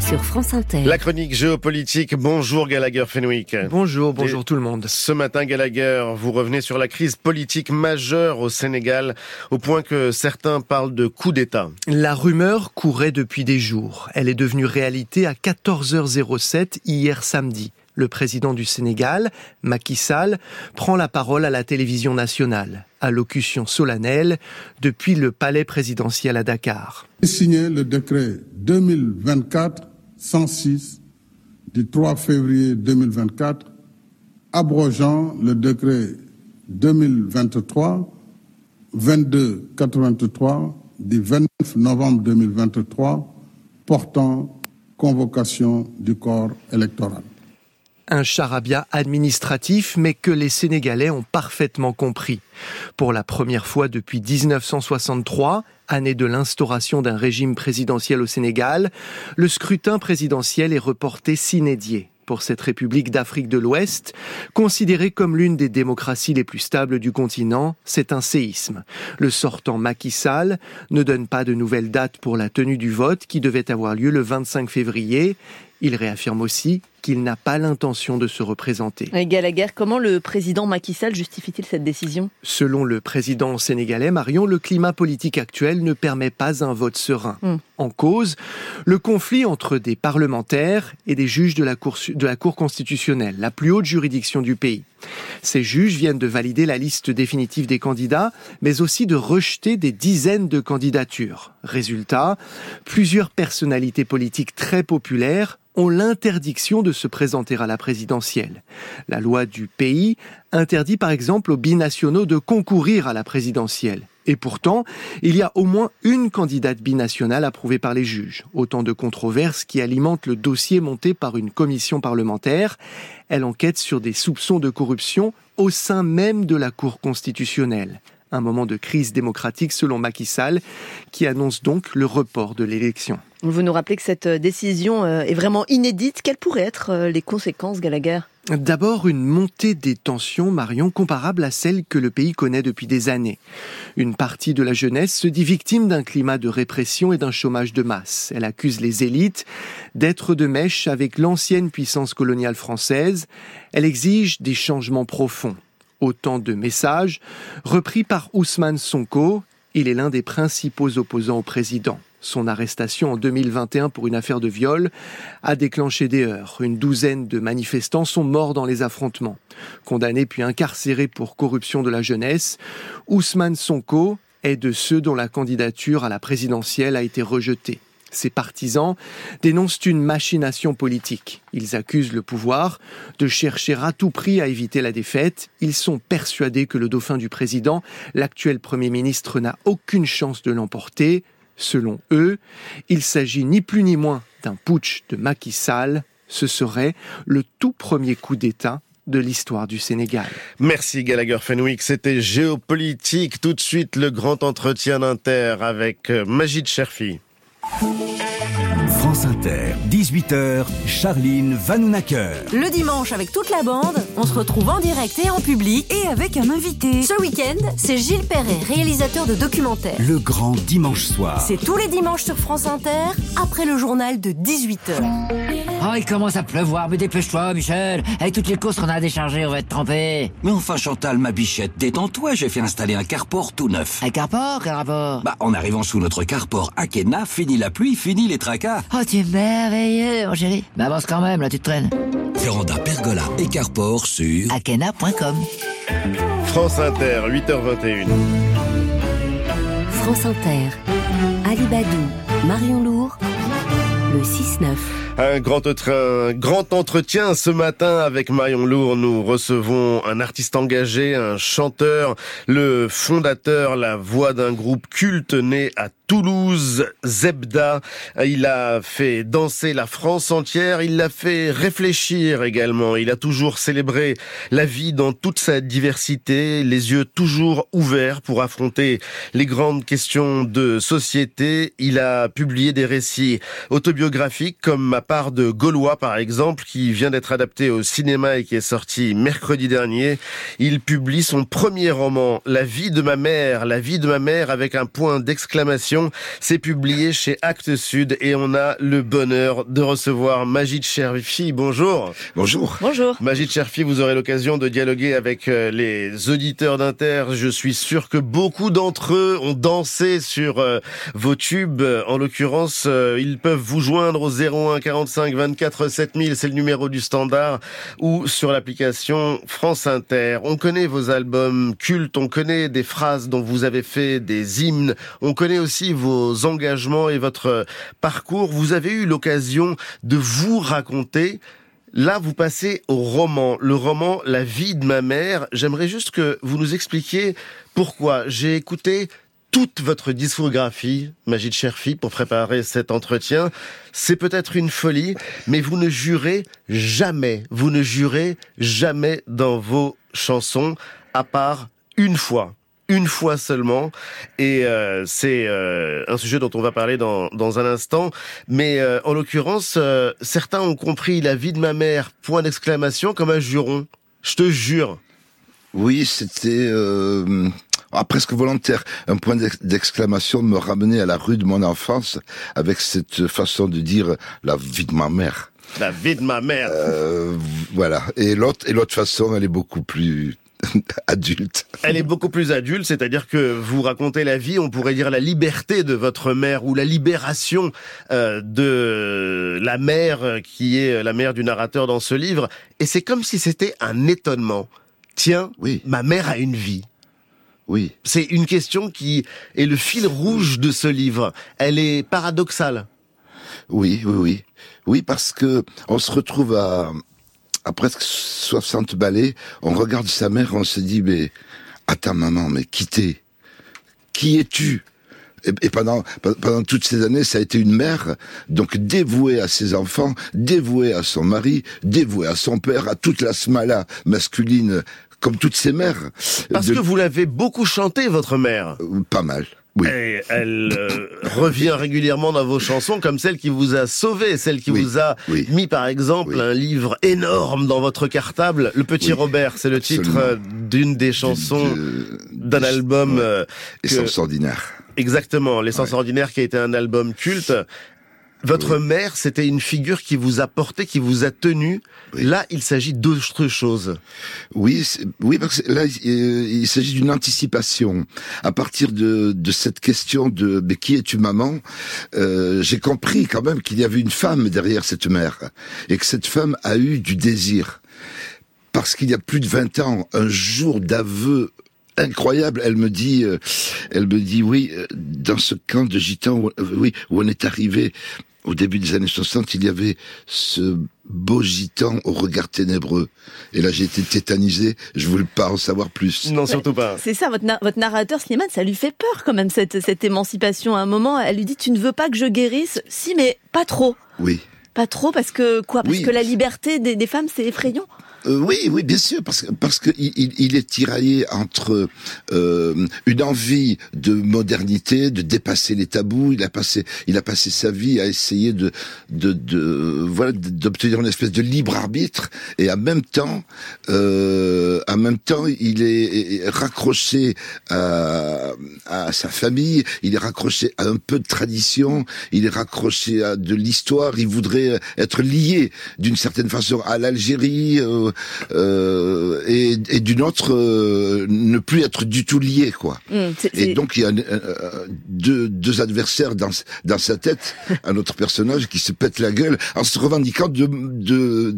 Sur France Inter. La chronique géopolitique. Bonjour Gallagher Fenwick. Bonjour, bonjour tout le monde. Ce matin Gallagher, vous revenez sur la crise politique majeure au Sénégal, au point que certains parlent de coup d'État. La rumeur courait depuis des jours. Elle est devenue réalité à 14h07 hier samedi. Le président du Sénégal, Macky Sall, prend la parole à la télévision nationale, allocution solennelle depuis le palais présidentiel à Dakar. Signé le décret 2024-106 du 3 février 2024, abrogeant le décret 2023-2283 du 29 novembre 2023 portant convocation du corps électoral. Un charabia administratif, mais que les Sénégalais ont parfaitement compris. Pour la première fois depuis 1963, année de l'instauration d'un régime présidentiel au Sénégal, le scrutin présidentiel est reporté s'inédier pour cette République d'Afrique de l'Ouest, considérée comme l'une des démocraties les plus stables du continent, c'est un séisme. Le sortant Macky Sall ne donne pas de nouvelle date pour la tenue du vote qui devait avoir lieu le 25 février. Il réaffirme aussi qu'il n'a pas l'intention de se représenter. Gallagher, comment le président Macky Sall justifie-t-il cette décision? Selon le président sénégalais Marion, le climat politique actuel ne permet pas un vote serein. Hmm. En cause, le conflit entre des parlementaires et des juges de la, cour, de la Cour constitutionnelle, la plus haute juridiction du pays. Ces juges viennent de valider la liste définitive des candidats, mais aussi de rejeter des dizaines de candidatures. Résultat, plusieurs personnalités politiques très populaires ont l'interdiction de se présenter à la présidentielle. La loi du pays interdit par exemple aux binationaux de concourir à la présidentielle. Et pourtant, il y a au moins une candidate binationale approuvée par les juges. Autant de controverses qui alimentent le dossier monté par une commission parlementaire. Elle enquête sur des soupçons de corruption au sein même de la Cour constitutionnelle. Un moment de crise démocratique selon Macky Sall, qui annonce donc le report de l'élection. Vous nous rappelez que cette euh, décision euh, est vraiment inédite. Quelles pourraient être euh, les conséquences, Gallagher? D'abord, une montée des tensions, Marion, comparable à celle que le pays connaît depuis des années. Une partie de la jeunesse se dit victime d'un climat de répression et d'un chômage de masse. Elle accuse les élites d'être de mèche avec l'ancienne puissance coloniale française. Elle exige des changements profonds. Autant de messages repris par Ousmane Sonko. Il est l'un des principaux opposants au président. Son arrestation en 2021 pour une affaire de viol a déclenché des heurts. Une douzaine de manifestants sont morts dans les affrontements. Condamné puis incarcéré pour corruption de la jeunesse, Ousmane Sonko est de ceux dont la candidature à la présidentielle a été rejetée. Ses partisans dénoncent une machination politique. Ils accusent le pouvoir de chercher à tout prix à éviter la défaite. Ils sont persuadés que le dauphin du président, l'actuel Premier ministre, n'a aucune chance de l'emporter. Selon eux, il s'agit ni plus ni moins d'un putsch de Macky Sall. Ce serait le tout premier coup d'État de l'histoire du Sénégal. Merci Gallagher Fenwick, c'était géopolitique. Tout de suite le grand entretien d'Inter avec euh, Magid Cherfi. France Inter, 18h, Charline Vanounacker. Le dimanche, avec toute la bande, on se retrouve en direct et en public et avec un invité. Ce week-end, c'est Gilles Perret, réalisateur de documentaires. Le grand dimanche soir. C'est tous les dimanches sur France Inter, après le journal de 18h. Oh, il commence à pleuvoir, mais dépêche-toi, Michel. Avec toutes les courses qu'on a à décharger, on va être trempé. Mais enfin, Chantal, ma bichette, détends-toi, j'ai fait installer un carport tout neuf. Un carport Quel rapport? Bah, en arrivant sous notre carport Akena, fini la pluie, fini les tracas. Oh, tu es merveilleux, mon chéri. Bah, avance quand même, là, tu te traînes. Véranda, pergola et carport sur akena.com. France Inter, 8h21. France Inter. Ali Badou, Marion Lourd, le 6-9. Un grand, un grand entretien ce matin avec Marion Lourd. Nous recevons un artiste engagé, un chanteur, le fondateur, la voix d'un groupe culte né à Toulouse, Zebda. Il a fait danser la France entière, il l'a fait réfléchir également. Il a toujours célébré la vie dans toute sa diversité, les yeux toujours ouverts pour affronter les grandes questions de société. Il a publié des récits autobiographiques comme Ma part de Gaulois par exemple, qui vient d'être adapté au cinéma et qui est sorti mercredi dernier. Il publie son premier roman, La vie de ma mère, la vie de ma mère avec un point d'exclamation c'est publié chez Actes Sud et on a le bonheur de recevoir Magid Cherfi. Bonjour. Bonjour. Bonjour. Magid Cherfi, vous aurez l'occasion de dialoguer avec euh, les auditeurs d'Inter. Je suis sûr que beaucoup d'entre eux ont dansé sur euh, vos tubes. En l'occurrence, euh, ils peuvent vous joindre au 01 45 24 7000, c'est le numéro du standard, ou sur l'application France Inter. On connaît vos albums cultes, on connaît des phrases dont vous avez fait des hymnes, on connaît aussi vos engagements et votre parcours. Vous avez eu l'occasion de vous raconter Là, vous passez au roman, le roman La vie de ma mère. J'aimerais juste que vous nous expliquiez pourquoi. J'ai écouté toute votre discographie, Magid Cherfi, pour préparer cet entretien. C'est peut-être une folie, mais vous ne jurez jamais, vous ne jurez jamais dans vos chansons, à part une fois une fois seulement. Et euh, c'est euh, un sujet dont on va parler dans, dans un instant. Mais euh, en l'occurrence, certains ont compris la vie de ma mère, point d'exclamation, comme un juron. Je te jure. Oui, c'était ah, presque volontaire. Un point d'exclamation me ramenait à la rue de mon enfance avec cette façon de dire la vie de ma mère. La vie de ma mère. voilà. Et l'autre, et l'autre façon, elle est beaucoup plus adulte. Elle est beaucoup plus adulte, c'est-à-dire que vous racontez la vie, on pourrait dire la liberté de votre mère ou la libération euh, de la mère qui est la mère du narrateur dans ce livre. Et c'est comme si c'était un étonnement. Tiens, oui. ma mère a une vie. Oui. C'est une question qui est le fil rouge de ce livre. Elle est paradoxale. Oui, oui, oui. Oui, parce que on se retrouve à, à presque 60 balais, on regarde sa mère, on se dit, mais, attends maman, mais qui t'es? Qui es-tu? Et, pendant, pendant toutes ces années, ça a été une mère, donc dévouée à ses enfants, dévouée à son mari, dévouée à son père, à toute la smala masculine, comme toutes ses mères. Parce que vous l'avez beaucoup chanté, votre mère. Euh, pas mal. Oui. Et elle euh, revient régulièrement dans vos chansons comme celle qui vous a sauvé, celle qui vous a mis par exemple un livre énorme dans votre cartable. Le Petit Robert, c'est le titre euh, d'une des chansons d'un album. Euh, Essence ordinaire. Exactement, L'essence ordinaire qui a été un album culte. Votre mère, c'était une figure qui vous a porté, qui vous a tenu. Là, il s'agit d'autre chose. Oui, oui, parce que là, il, s'agit d'une anticipation. À partir de, de cette question de mais qui es-tu maman, euh, j'ai compris quand même qu'il y avait une femme derrière cette mère et que cette femme a eu du désir. Parce qu'il y a plus de 20 ans, un jour d'aveu incroyable. Elle me dit, euh, elle me dit, oui, euh, dans ce camp de gitans, oui, où on est arrivé, au début des années 60, il y avait ce beau gitan au regard ténébreux. Et là, j'ai été tétanisé. Je voulais pas en savoir plus. Non, surtout pas. C'est ça, votre, votre narrateur, Slimane, ça lui fait peur quand même, cette, cette émancipation. À un moment, elle lui dit, tu ne veux pas que je guérisse? Si, mais pas trop. Oui. Pas trop, parce que quoi? Parce que la liberté des, des femmes, c'est effrayant. Euh, oui, oui, bien sûr, parce que parce que il, il est tiraillé entre euh, une envie de modernité, de dépasser les tabous. Il a passé, il a passé sa vie à essayer de de, de voilà d'obtenir une espèce de libre arbitre, et en même temps, euh, même temps, il est raccroché à, à sa famille. Il est raccroché à un peu de tradition. Il est raccroché à de l'histoire. Il voudrait être lié d'une certaine façon à l'Algérie. Euh, euh, et, et d'une autre euh, ne plus être du tout lié quoi. Mmh, et donc il y a euh, deux, deux, adversaires dans, dans sa tête, un autre personnage qui se pète la gueule en se revendiquant de, de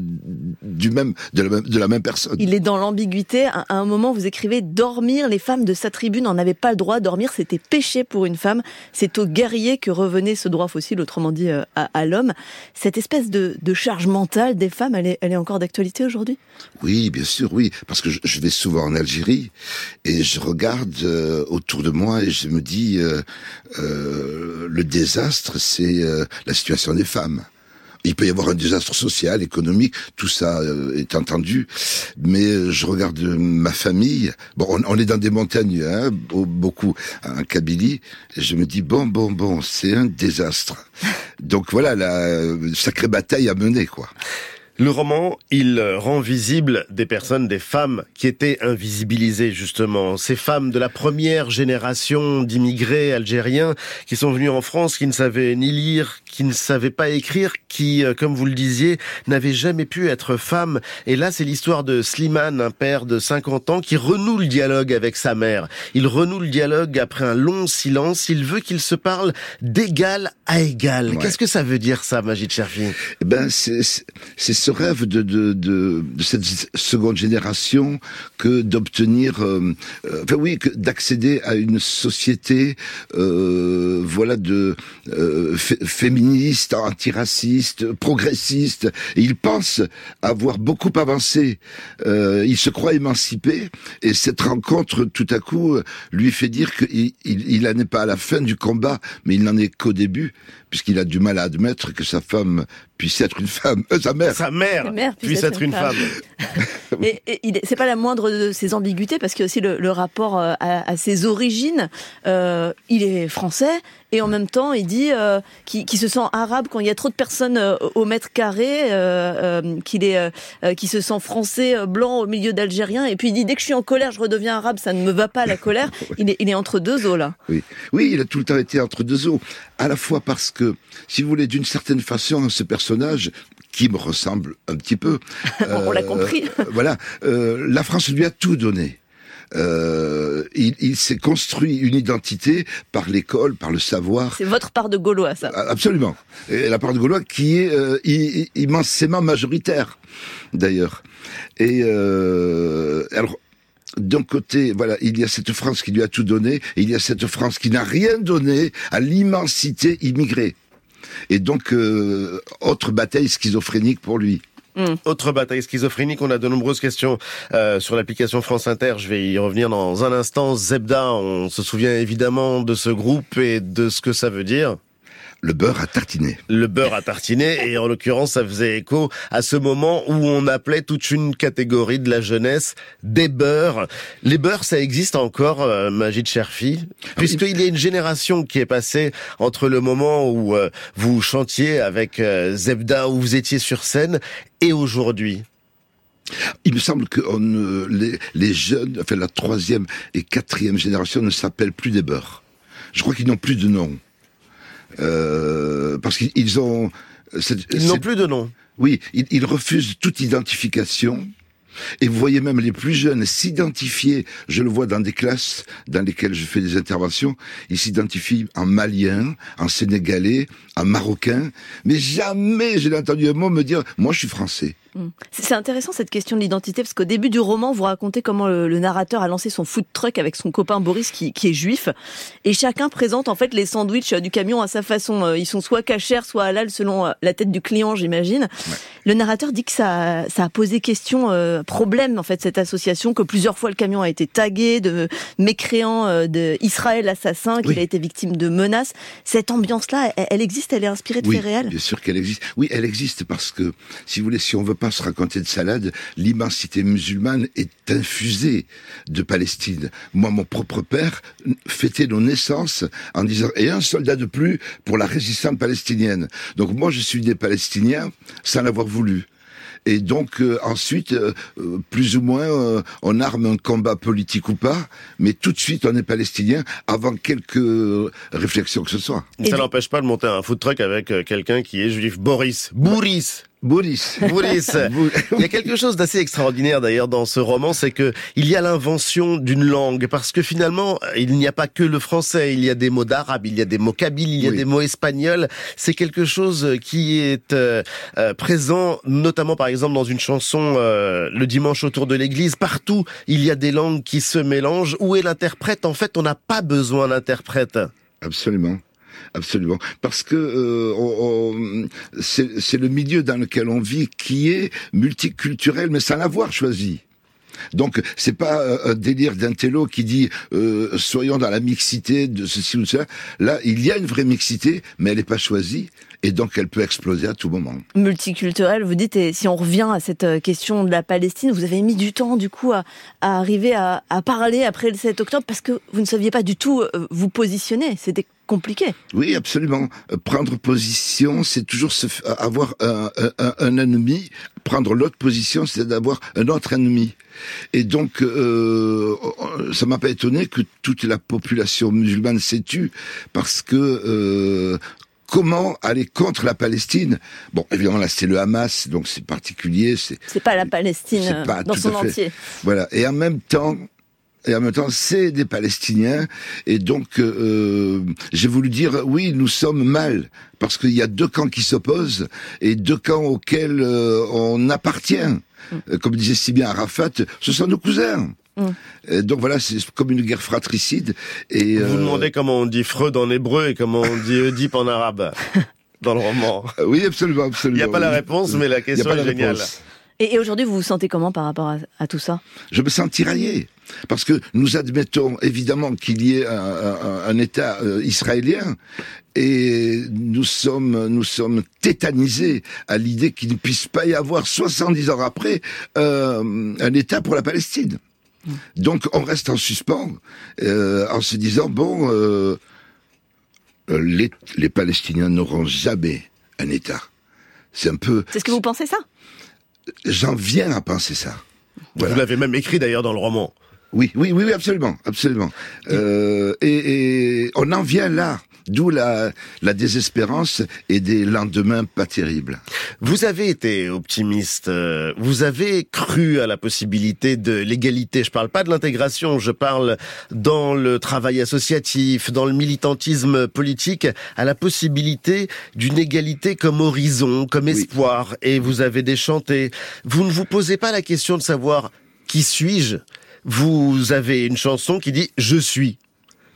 du même de la même, de la même personne. Il est dans l'ambiguïté. À un moment, vous écrivez dormir. Les femmes de sa tribu n'en avaient pas le droit. Dormir, c'était péché pour une femme. C'est au guerrier que revenait ce droit fossile, autrement dit à, à l'homme. Cette espèce de, de charge mentale des femmes, elle est, elle est encore d'actualité aujourd'hui? Oui, bien sûr, oui, parce que je, vais souvent en Algérie et je regarde euh, autour de moi et je me dis euh, euh, le désastre, c'est la situation des femmes. Il peut y avoir un désastre social, économique, tout ça est entendu, mais je regarde ma famille. Bon, on, est dans des montagnes, hein, beaucoup en Kabylie, et je me dis bon, bon, bon, c'est un désastre. Donc voilà, la sacrée bataille à mener, quoi. Le roman, il rend visible des personnes, des femmes qui étaient invisibilisées justement. Ces femmes de la première génération d'immigrés algériens qui sont venus en France, qui ne savaient ni lire, qui ne savaient pas écrire, qui, euh, comme vous le disiez, n'avaient jamais pu être femmes. Et là, c'est l'histoire de Slimane, un père de 50 ans, qui renoue le dialogue avec sa mère. Il renoue le dialogue après un long silence. Il veut qu'il se parle d'égal à égal. Qu'est-ce que ça veut dire ça, Magid Cherfi? Eh ben, c'est ce rêve de, de, de, de cette seconde génération que d'obtenir, euh, euh, enfin oui, d'accéder à une société, euh, voilà, de euh, fé- féministe, antiraciste, progressiste. Et il pense avoir beaucoup avancé. Euh, il se croit émancipé, et cette rencontre, tout à coup, lui fait dire qu'il il, il est pas à la fin du combat, mais il n'en est qu'au début, puisqu'il a du mal à admettre que sa femme puisse être une femme, euh, sa mère. Sa mère, puisse être une femme. Et, et il est- c'est pas la moindre de ses ambiguïtés parce qu'il y a aussi le, le rapport euh, à, à ses origines. Euh, il est français et en même temps il dit euh, qu'il qu'il se sent arabe quand il y a trop de personnes euh, au mètre carré, euh, euh, qu'il est, euh, qu'il se sent français euh, blanc au milieu d'Algériens. Et puis il dit dès que je suis en colère, je redeviens arabe. Ça ne me va pas la colère. Il est, il est entre deux eaux là. Oui. oui, il a tout le temps été entre deux eaux. À la fois parce que, si vous voulez, d'une certaine façon, ce personnage qui me ressemble un petit peu. On l'a compris. voilà, euh, la France lui a tout donné. Euh, il il s'est construit une identité par l'école, par le savoir. C'est votre part de Gaulois ça. Absolument. Et la part de Gaulois qui est euh, immensément majoritaire, d'ailleurs. Et euh, alors, d'un côté, voilà, il y a cette France qui lui a tout donné, et il y a cette France qui n'a rien donné à l'immensité immigrée. Et donc, euh, autre bataille schizophrénique pour lui. Autre bataille schizophrénique, on a de nombreuses questions euh, sur l'application France Inter. Je vais y revenir dans un instant. Zebda, on se souvient évidemment de ce groupe et de ce que ça veut dire. Le beurre à tartiner. Le beurre à tartiner, et en l'occurrence, ça faisait écho à ce moment où on appelait toute une catégorie de la jeunesse des beurs. Les beurs, ça existe encore, euh, Magid Cherfi, puisqu'il y a une génération qui est passée entre le moment où euh, vous chantiez avec euh, Zebda, où vous étiez sur scène, et aujourd'hui. Il me semble que on, les, les jeunes, enfin la troisième et quatrième génération ne s'appellent plus des beurs. Je crois qu'ils n'ont plus de nom. Euh, parce qu'ils ils ont... Ils n'ont plus de nom. Oui, ils, ils refusent toute identification. Et vous voyez même les plus jeunes s'identifier, je le vois dans des classes dans lesquelles je fais des interventions, ils s'identifient en malien, en sénégalais, en marocain, mais jamais j'ai entendu un mot me dire, moi je suis français. Mm. C'est intéressant cette question de l'identité parce qu'au début du roman, vous racontez comment le, le narrateur a lancé son food truck avec son copain Boris qui, qui est juif et chacun présente en fait les sandwichs du camion à sa façon. Euh, Ils sont soit cachers, soit halal selon euh, la tête du client, j'imagine. Le narrateur dit que ça, ça a posé question, euh, problème en fait cette association, que plusieurs fois le camion a été tagué de mécréants euh, de Israël assassin, qu'il Oui. a été victime de menaces. Cette ambiance-là, elle, elle existe, elle est inspirée de oui, faits réels? bien sûr qu'elle existe. Oui, elle existe parce que, si vous voulez, si on veut pas se raconter de salade, l'immensité musulmane est infusée de Palestine. Moi, mon propre père fêtait nos naissances en disant et un soldat de plus pour la résistance palestinienne. Donc moi, je suis né palestinien sans l'avoir voulu. Et donc euh, ensuite, euh, euh, plus ou moins, euh, on arme un combat politique ou pas, mais tout de suite on est palestinien avant quelques réflexions que ce soit. Ça n'empêche pas de monter un food truck avec quelqu'un qui est juif. Boris. Boris. Boris. Boris. Il y a quelque chose d'assez extraordinaire d'ailleurs dans ce roman, c'est que il y a l'invention d'une langue parce que finalement il n'y a pas que le français, il y a des mots d'arabe, il y a des mots kabyles, il y a des mots espagnols. C'est quelque chose qui est euh, euh, présent, notamment par exemple dans une chanson euh, le dimanche autour de l'église. Partout il y a des langues qui se mélangent. Où est l'interprète? En fait, on n'a pas besoin d'interprète. Absolument. Absolument, parce que euh, c'est le milieu dans lequel on vit qui est multiculturel, mais sans l'avoir choisi. Donc c'est pas euh, un délire d'un télo qui dit euh, soyons dans la mixité de ceci ou de cela. Là, il y a une vraie mixité, mais elle n'est pas choisie, et donc elle peut exploser à tout moment. multiculturel, vous dites, et si on revient à cette euh, question de la Palestine, vous avez mis du temps du coup à, à arriver à, à parler après le 7 octobre parce que vous ne saviez pas du tout euh, vous positionner, c'était compliqué. Oui, absolument. Euh, Prendre position, c'est toujours se f- avoir un, un- un ennemi. Prendre l'autre position, c'est d'avoir un autre ennemi. Et donc, euh, ça m'a pas étonné que toute la population musulmane s'est tue, parce que euh, comment aller contre la Palestine Bon, évidemment, là, c'est le Hamas, donc c'est particulier. C'est pas la Palestine euh, pas dans son entier. Voilà. Et en même temps, et en même temps c'est des Palestiniens et donc euh, j'ai voulu dire oui nous sommes mal parce qu'il y a deux camps qui s'opposent et deux camps auxquels euh, on appartient. Euh, Comme disait si bien Arafat, ce sont nos cousins. Euh, Donc voilà, c'est comme une guerre fratricide. Et Vous euh, vous demandez comment on dit Freud en hébreu et comment on dit Oedipe en arabe dans le roman. Oui, absolument, absolument. Il n'y a pas la réponse, mais la question est géniale. réponse. Et, et aujourd'hui, vous vous sentez comment par rapport à, à tout ça? Je me sens tiraillé. Parce que nous admettons évidemment qu'il y ait un, un- un État euh, israélien et nous sommes, nous sommes tétanisés à l'idée qu'il ne puisse pas y avoir 70 ans après euh, un État pour la Palestine. Donc on reste en suspens euh, en se disant bon, euh, les, les Palestiniens n'auront jamais un État. C'est un peu. C'est ce que vous pensez ça? J'en viens à penser ça. Vous l'avez même écrit d'ailleurs dans le roman. Oui, oui, oui, oui, absolument, absolument. Euh, et, et on en vient là, d'où la, la désespérance et des lendemains pas terribles. Vous avez été optimiste, euh, vous avez cru à la possibilité de l'égalité. Je parle pas de l'intégration, je parle dans le travail associatif, dans le militantisme politique, à la possibilité d'une égalité comme horizon, comme espoir. Et vous avez déchanté. Vous ne vous posez pas la question de savoir qui suis-je Vous avez une chanson qui dit je suis.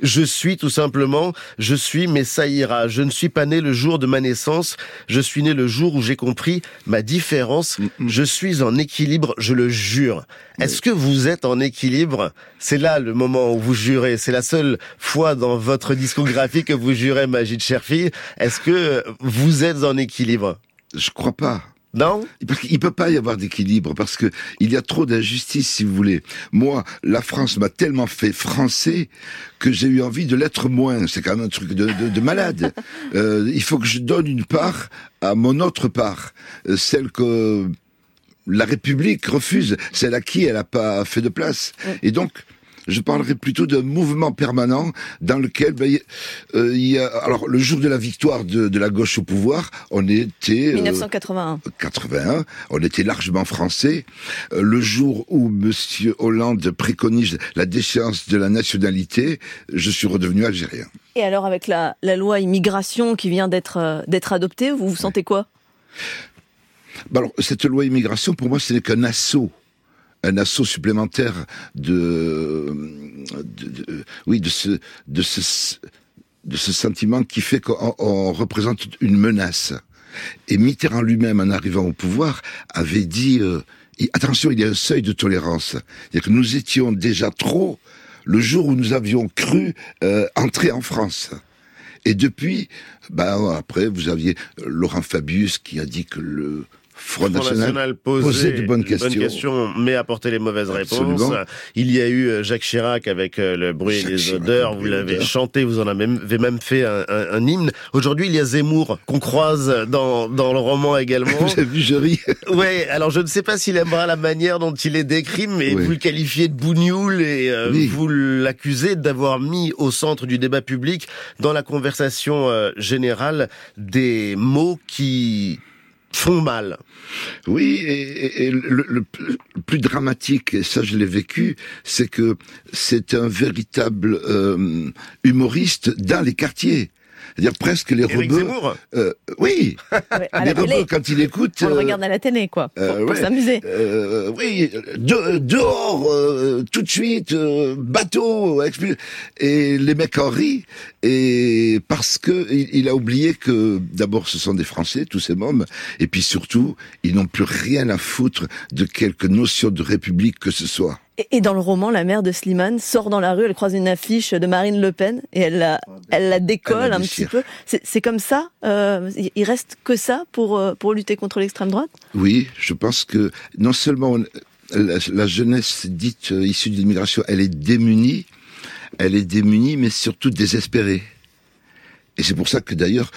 Je suis tout simplement, je suis, mais ça ira. Je ne suis pas né le jour de ma naissance, je suis né le jour où j'ai compris ma différence. Je suis en équilibre, je le jure. Est-ce que vous êtes en équilibre? C'est là le moment où vous jurez. C'est la seule fois dans votre discographie que vous jurez, Magid Cherfi. Est-ce que vous êtes en équilibre? Je crois pas. Non Parce qu'il peut pas y avoir d'équilibre parce que il y a trop d'injustice, si vous voulez. Moi, la France m'a tellement fait français que j'ai eu envie de l'être moins. C'est quand même un truc de, de, de malade. Euh, il faut que je donne une part à mon autre part, euh, celle que la République refuse, celle à qui elle n'a pas fait de place. Et donc, je parlerai plutôt d'un mouvement permanent dans lequel ben, il y a- euh, il y a alors le jour de la victoire de, de la gauche au pouvoir, on était euh, 1981. 81, on était largement français. Euh, Le jour où Monsieur Hollande préconise la déchéance de la nationalité, je suis redevenu algérien. Et alors, avec la, la loi immigration qui vient d'être euh, d'être adoptée, vous vous sentez quoi? Bah alors, cette loi immigration, pour moi, ce n'est qu'un assaut. Un assaut supplémentaire de, de- de- oui, de ce, de ce, de ce sentiment qui fait qu'on on représente une menace. Et Mitterrand lui-même, en arrivant au pouvoir, avait dit euh, attention, il y a un seuil de tolérance. C'est-à-dire que nous étions déjà trop le jour où nous avions cru euh, entrer en France. Et depuis, bah après, vous aviez Laurent Fabius qui a dit que le Front, Front National posait de bonnes de questions. questions, mais apportait les mauvaises Absolument. réponses. Il y a eu euh, Jacques Chirac avec euh, le bruit et Jacques les Chirac, odeurs. Vous et l'avez chanté, vous en avez même, fait un, un- un hymne. Aujourd'hui, il y a Zemmour qu'on croise dans, dans le roman également. J'ai vu, je ris. Ouais, alors je ne sais pas s'il aimera la manière dont il est décrit, mais Oui. vous le qualifiez de bougnoul et euh, Oui. vous l'accusez d'avoir mis au centre du débat public, dans la conversation euh, générale, des mots qui font mal. Oui, et, le, le plus dramatique, et ça je l'ai vécu, c'est que c'est un véritable euh, humoriste dans les quartiers. C'est-à-dire presque les Éric rebeux. Zemmour euh, oui, Ouais, à les la télé. rebeux quand il écoute. On le euh, regarde à la télé, quoi, pour, euh, pour ouais. s'amuser. Euh, oui, de- dehors, euh, tout de suite, euh, bateau, et les mecs en rient, et parce que il, il a oublié que d'abord ce sont des Français, tous ces mômes, et puis surtout, ils n'ont plus rien à foutre de quelque notion de république que ce soit. Et, dans le roman, la mère de Slimane sort dans la rue, elle croise une affiche de Marine Le Pen et elle la, elle la décolle Elle la un petit peu. C'est comme ça euh, il- reste que ça pour, euh, pour lutter contre l'extrême droite? Oui, je pense que non seulement la, la jeunesse dite euh, issue de l'immigration, elle est démunie, elle est démunie, mais surtout désespérée. Et c'est pour ça que d'ailleurs,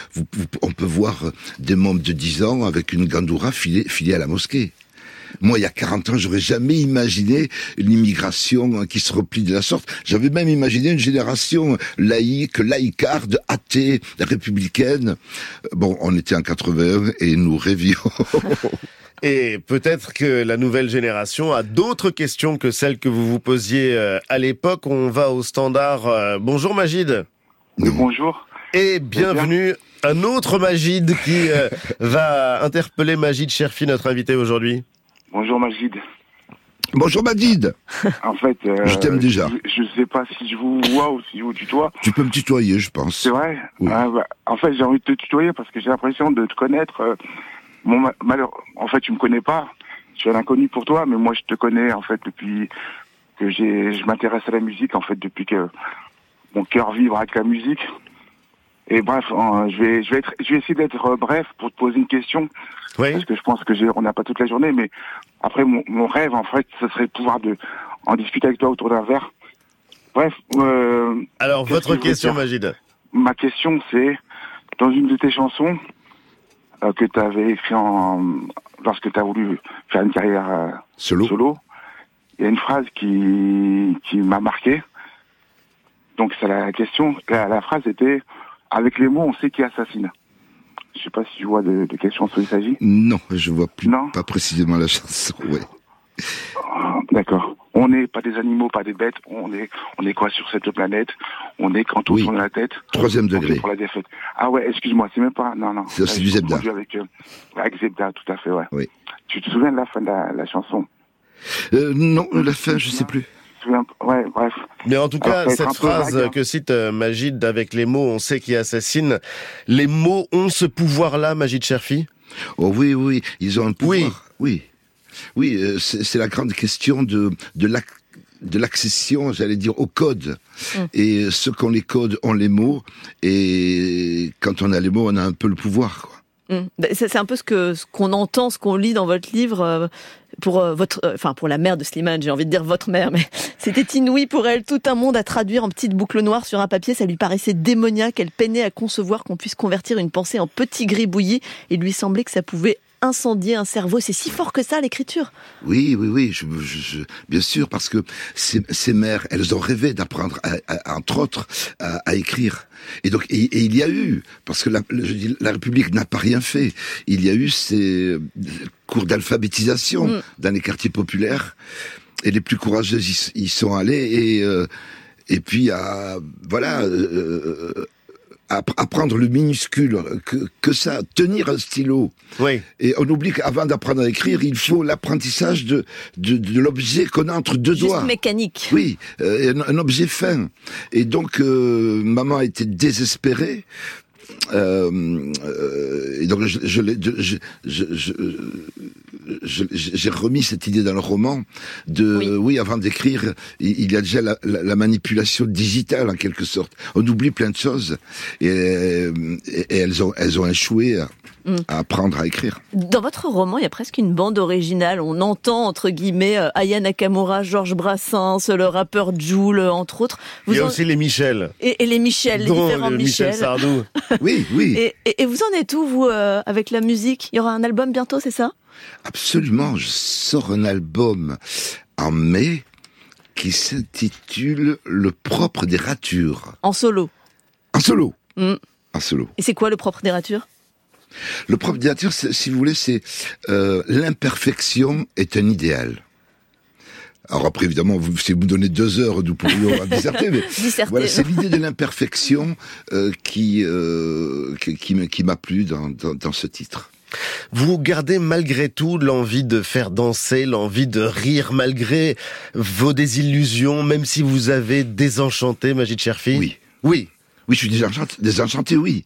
on peut voir des membres de 10 ans avec une gandoura filée, filée à la mosquée. Moi, il y a 40 ans, j'aurais jamais imaginé une immigration qui se replie de la sorte. J'avais même imaginé une génération laïque, laïcarde, athée, républicaine. Bon, on était en 81 et nous rêvions. Et peut-être que la nouvelle génération a d'autres questions que celles que vous vous posiez euh, à l'époque. On va au standard. Euh, bonjour Magid. bonjour. Et bienvenue un autre Magid qui euh, va interpeller Magid Cherfi, notre invité aujourd'hui. Bonjour Magid. Bonjour Magid. En fait, euh, Je t'aime déjà. Je, je sais pas si je vous vois ou si je vous tutoie. Tu peux me tutoyer, je pense. C'est vrai. Oui. Ah, bah, en fait, j'ai envie de te tutoyer parce que j'ai l'impression de te connaître. euh, malheur... En fait, tu me connais pas. Je suis un inconnu pour toi, mais moi, je te connais en fait depuis que j'ai. Je m'intéresse à la musique en fait depuis que mon cœur vibre avec la musique. Et bref, je vais, je vais être, je vais essayer d'être euh, bref pour te poser une question. Parce que je pense que j'ai, on n'a pas toute la journée, mais après mon, mon rêve en fait, ce serait de pouvoir de en discuter avec toi autour d'un verre. Bref. Euh, Alors, votre que question, Magid. Ma question, c'est dans une de tes chansons euh, que tu avais écrit en, lorsque tu as voulu faire une carrière euh, solo. il y a une phrase qui, qui m'a marqué. Donc c'est la question. La, la phrase était avec les mots, on sait qui assassine. Je sais pas si tu vois de, de quelle chanson il s'agit. Non, je vois plus pas précisément la chanson. Ouais. Ah, D'accord. On n'est pas des animaux, pas des bêtes. On est, on est quoi sur cette planète? On est quand on tourne la tête? Troisième degré. Pour la défaite. Ah ouais, excuse-moi, c'est même pas. Non, non. C'est- du Zebda. Avec, euh, avec Zebda, tout à fait, ouais. Oui. Tu te souviens de la fin de la, la chanson? Euh, non, la fin, je sais plus. Ouais, bref. Mais en tout Alors, cas, cette phrase vague, hein. que cite euh, Magid avec les mots, on sait qui assassine. Les mots ont ce pouvoir-là, Magid Cherfi? Oh oui, oui, ils ont un pouvoir. Oui, oui, euh, c'est la grande question de de de l'accession, j'allais dire, au code. Mm. Et ceux qui ont les codes ont les mots. Et quand on a les mots, on a un peu le pouvoir. Quoi. Mm. Ben, C'est un peu ce que qu'on entend, ce qu'on lit dans votre livre euh, pour euh, votre, euh, enfin pour la mère de Slimane. J'ai envie de dire votre mère, mais c'était inouï pour elle. Tout un monde à traduire en petites boucles noires sur un papier, ça lui paraissait démoniaque. Elle peinait à concevoir qu'on puisse convertir une pensée en petit gribouillis. Il lui semblait que ça pouvait incendier un cerveau. C'est si fort que ça l'écriture. Oui, oui, oui, je, bien sûr, parce que ces, ces mères, elles ont rêvé d'apprendre, à- à- entre autres, à, à écrire. Et donc, et, et il y a eu, parce que la, je dis, la République n'a pas rien fait. Il y a eu ces euh, cours d'alphabétisation Mm. dans les quartiers populaires, et les plus courageux y, y sont allés. Et euh, et puis à voilà. euh, app- apprendre le minuscule que, que ça, tenir un stylo. Oui. Et on oublie qu'avant d'apprendre à écrire, il faut l'apprentissage de, de, de l'objet qu'on a entre deux Juste doigts. mécanique. Oui, euh, un, un objet fin. Et donc, euh, maman était désespérée. Euh, euh, et donc je, je, j'ai remis cette idée dans le roman de oui, avant d'écrire il il y a déjà la, la- la manipulation digitale en quelque sorte. On oublie plein de choses et, et- et elles ont elles ont échoué à, Mm. à apprendre à écrire Dans votre roman, il y a presque une bande originale. On entend, entre guillemets, euh, Aya Nakamura, Georges Brassens, le rappeur Joule, entre autres. Il y a en- aussi les Michel. Et, et les Michel, les différents le Michel Michel. Sardou. oui oui Et, et- et vous en êtes où, vous, euh, avec la musique? Il y aura un album bientôt, c'est ça? Absolument, je sors un album en mai qui s'intitule Le propre des ratures. En solo. En solo. Mm. En solo. Et c'est quoi le propre des ratures? Le propre des ratures, c'est- si vous voulez, c'est euh, l'imperfection est un idéal. Alors après, évidemment, vous, si vous me donnez deux heures, nous pourrions disserter, mais Disserter. voilà, c'est l'idée de l'imperfection euh, qui, euh, qui, qui m'a- qui m'a plu dans, dans, dans ce titre. Vous gardez malgré tout l'envie de faire danser, l'envie de rire malgré vos désillusions, même si vous avez désenchanté Magid Cherfi Oui. Oui. Oui, je suis désenchanté, désenchanté oui.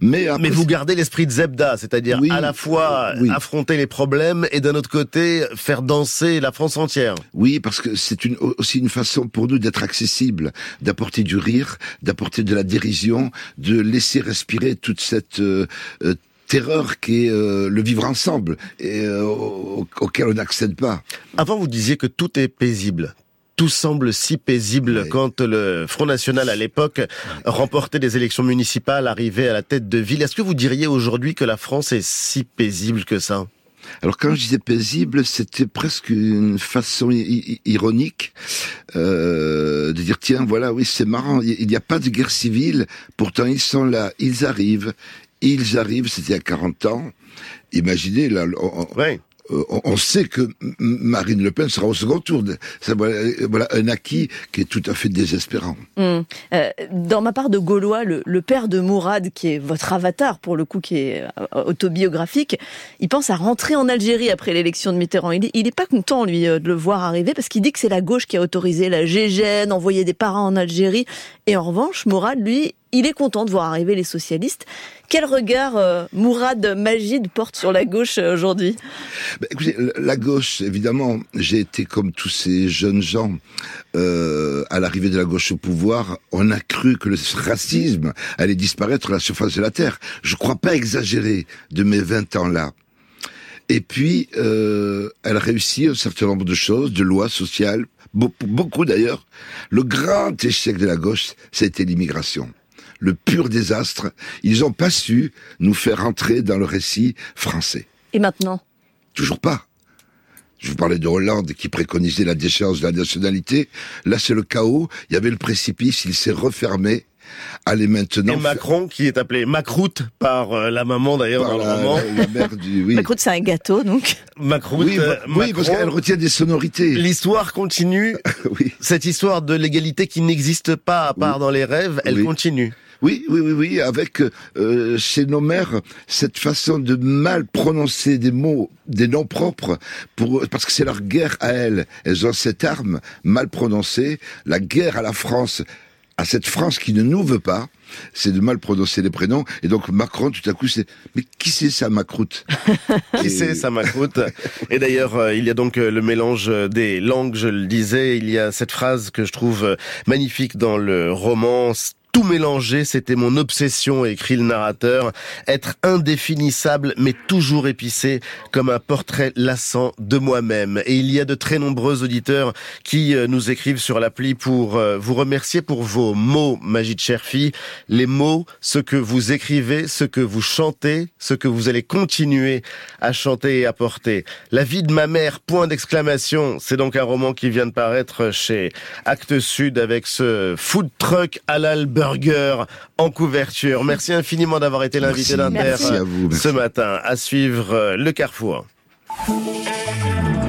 Mais, après, Mais vous gardez l'esprit de Zebda, c'est-à-dire Oui. à la fois Oui. affronter les problèmes et d'un autre côté faire danser la France entière. Oui, parce que c'est une, aussi une façon pour nous d'être accessibles, d'apporter du rire, d'apporter de la dérision, de laisser respirer toute cette euh, euh, terreur qui est euh, le vivre ensemble et euh, au- auquel on n'accède pas. Avant, vous disiez que tout est paisible. Tout semble si paisible quand le Front National, à l'époque, remportait des élections municipales, arrivait à la tête de ville. Est-ce que vous diriez aujourd'hui que la France est si paisible que ça? Alors quand je disais paisible, c'était presque une façon ironique euh, de dire tiens voilà oui c'est marrant il n'y a pas de guerre civile pourtant ils sont là ils arrivent. Ils arrivent c'était il y a 40 ans. Imaginez là on- euh, on, on sait que Marine Le Pen sera au second tour. Ça, voilà, voilà un acquis qui est tout à fait désespérant. Hum. Euh, dans ma part de Gaulois, le, père de Mourad, qui est votre avatar pour le coup, qui est euh, autobiographique, il pense à rentrer en Algérie après l'élection de Mitterrand. Il il est pas content lui euh, de le voir arriver parce qu'il dit que c'est la gauche qui a autorisé la GGN, envoyé des parents en Algérie. Et en revanche, Mourad, lui, il est content de voir arriver les socialistes. Quel regard euh, Mourad Magid porte sur la gauche euh, aujourd'hui? Ben, écoutez, la gauche, évidemment, j'ai été comme tous ces jeunes gens euh, à l'arrivée de la gauche au pouvoir. On a cru que le racisme allait disparaître de la surface de la terre. Je crois pas exagérer de mes 20 ans-là. Et puis, euh, elle réussit un certain nombre de choses, de lois sociales, beaucoup, beaucoup d'ailleurs. Le grand échec de la gauche, c'était l'immigration. Le pur désastre. Ils n'ont pas su nous faire entrer dans le récit français. Et maintenant? Toujours pas. Je vous parlais de Hollande qui préconisait la déchéance de la nationalité. Là, c'est le chaos. Il y avait le précipice. Il s'est refermé. Allez maintenant. Et Macron, qui est appelé Macroute par euh, la maman d'ailleurs dans la- le roman. la mère du- oui. Macron, c'est un gâteau, donc. Macroute. Oui, euh, oui, parce Macron. qu'elle retient des sonorités. L'histoire continue. Cette histoire de l'égalité qui n'existe pas à part dans les rêves, elle Oui. continue. Oui, oui, oui, oui, avec euh, chez nos mères cette façon de mal prononcer des mots, des noms propres, pour parce que c'est leur guerre à elles. Elles ont cette arme mal prononcée, la guerre à la France, à cette France qui ne nous veut pas, c'est de mal prononcer les prénoms. Et donc Macron, tout à coup, c'est mais qui c'est ça, Macroute Qui c'est ça Macroute Et d'ailleurs, euh, il y a donc euh, le mélange euh, des langues, je le disais. Il y a cette phrase que je trouve magnifique dans le roman. Tout mélanger, c'était mon obsession, écrit le narrateur. Être indéfinissable, mais toujours épicé, comme un portrait lassant de moi-même. Et il y a de très nombreux auditeurs qui euh, nous écrivent sur l'appli pour euh, vous remercier pour vos mots, Magid Cherfi. Les mots, ce que vous écrivez, ce que vous chantez, ce que vous allez continuer à chanter et à porter. La vie de ma mère, point d'exclamation. C'est donc un roman qui vient de paraître chez Actes Sud avec ce food truck halal burger en couverture. Merci infiniment d'avoir été l'invité d'Inter ce matin. À suivre euh, le Carrefour.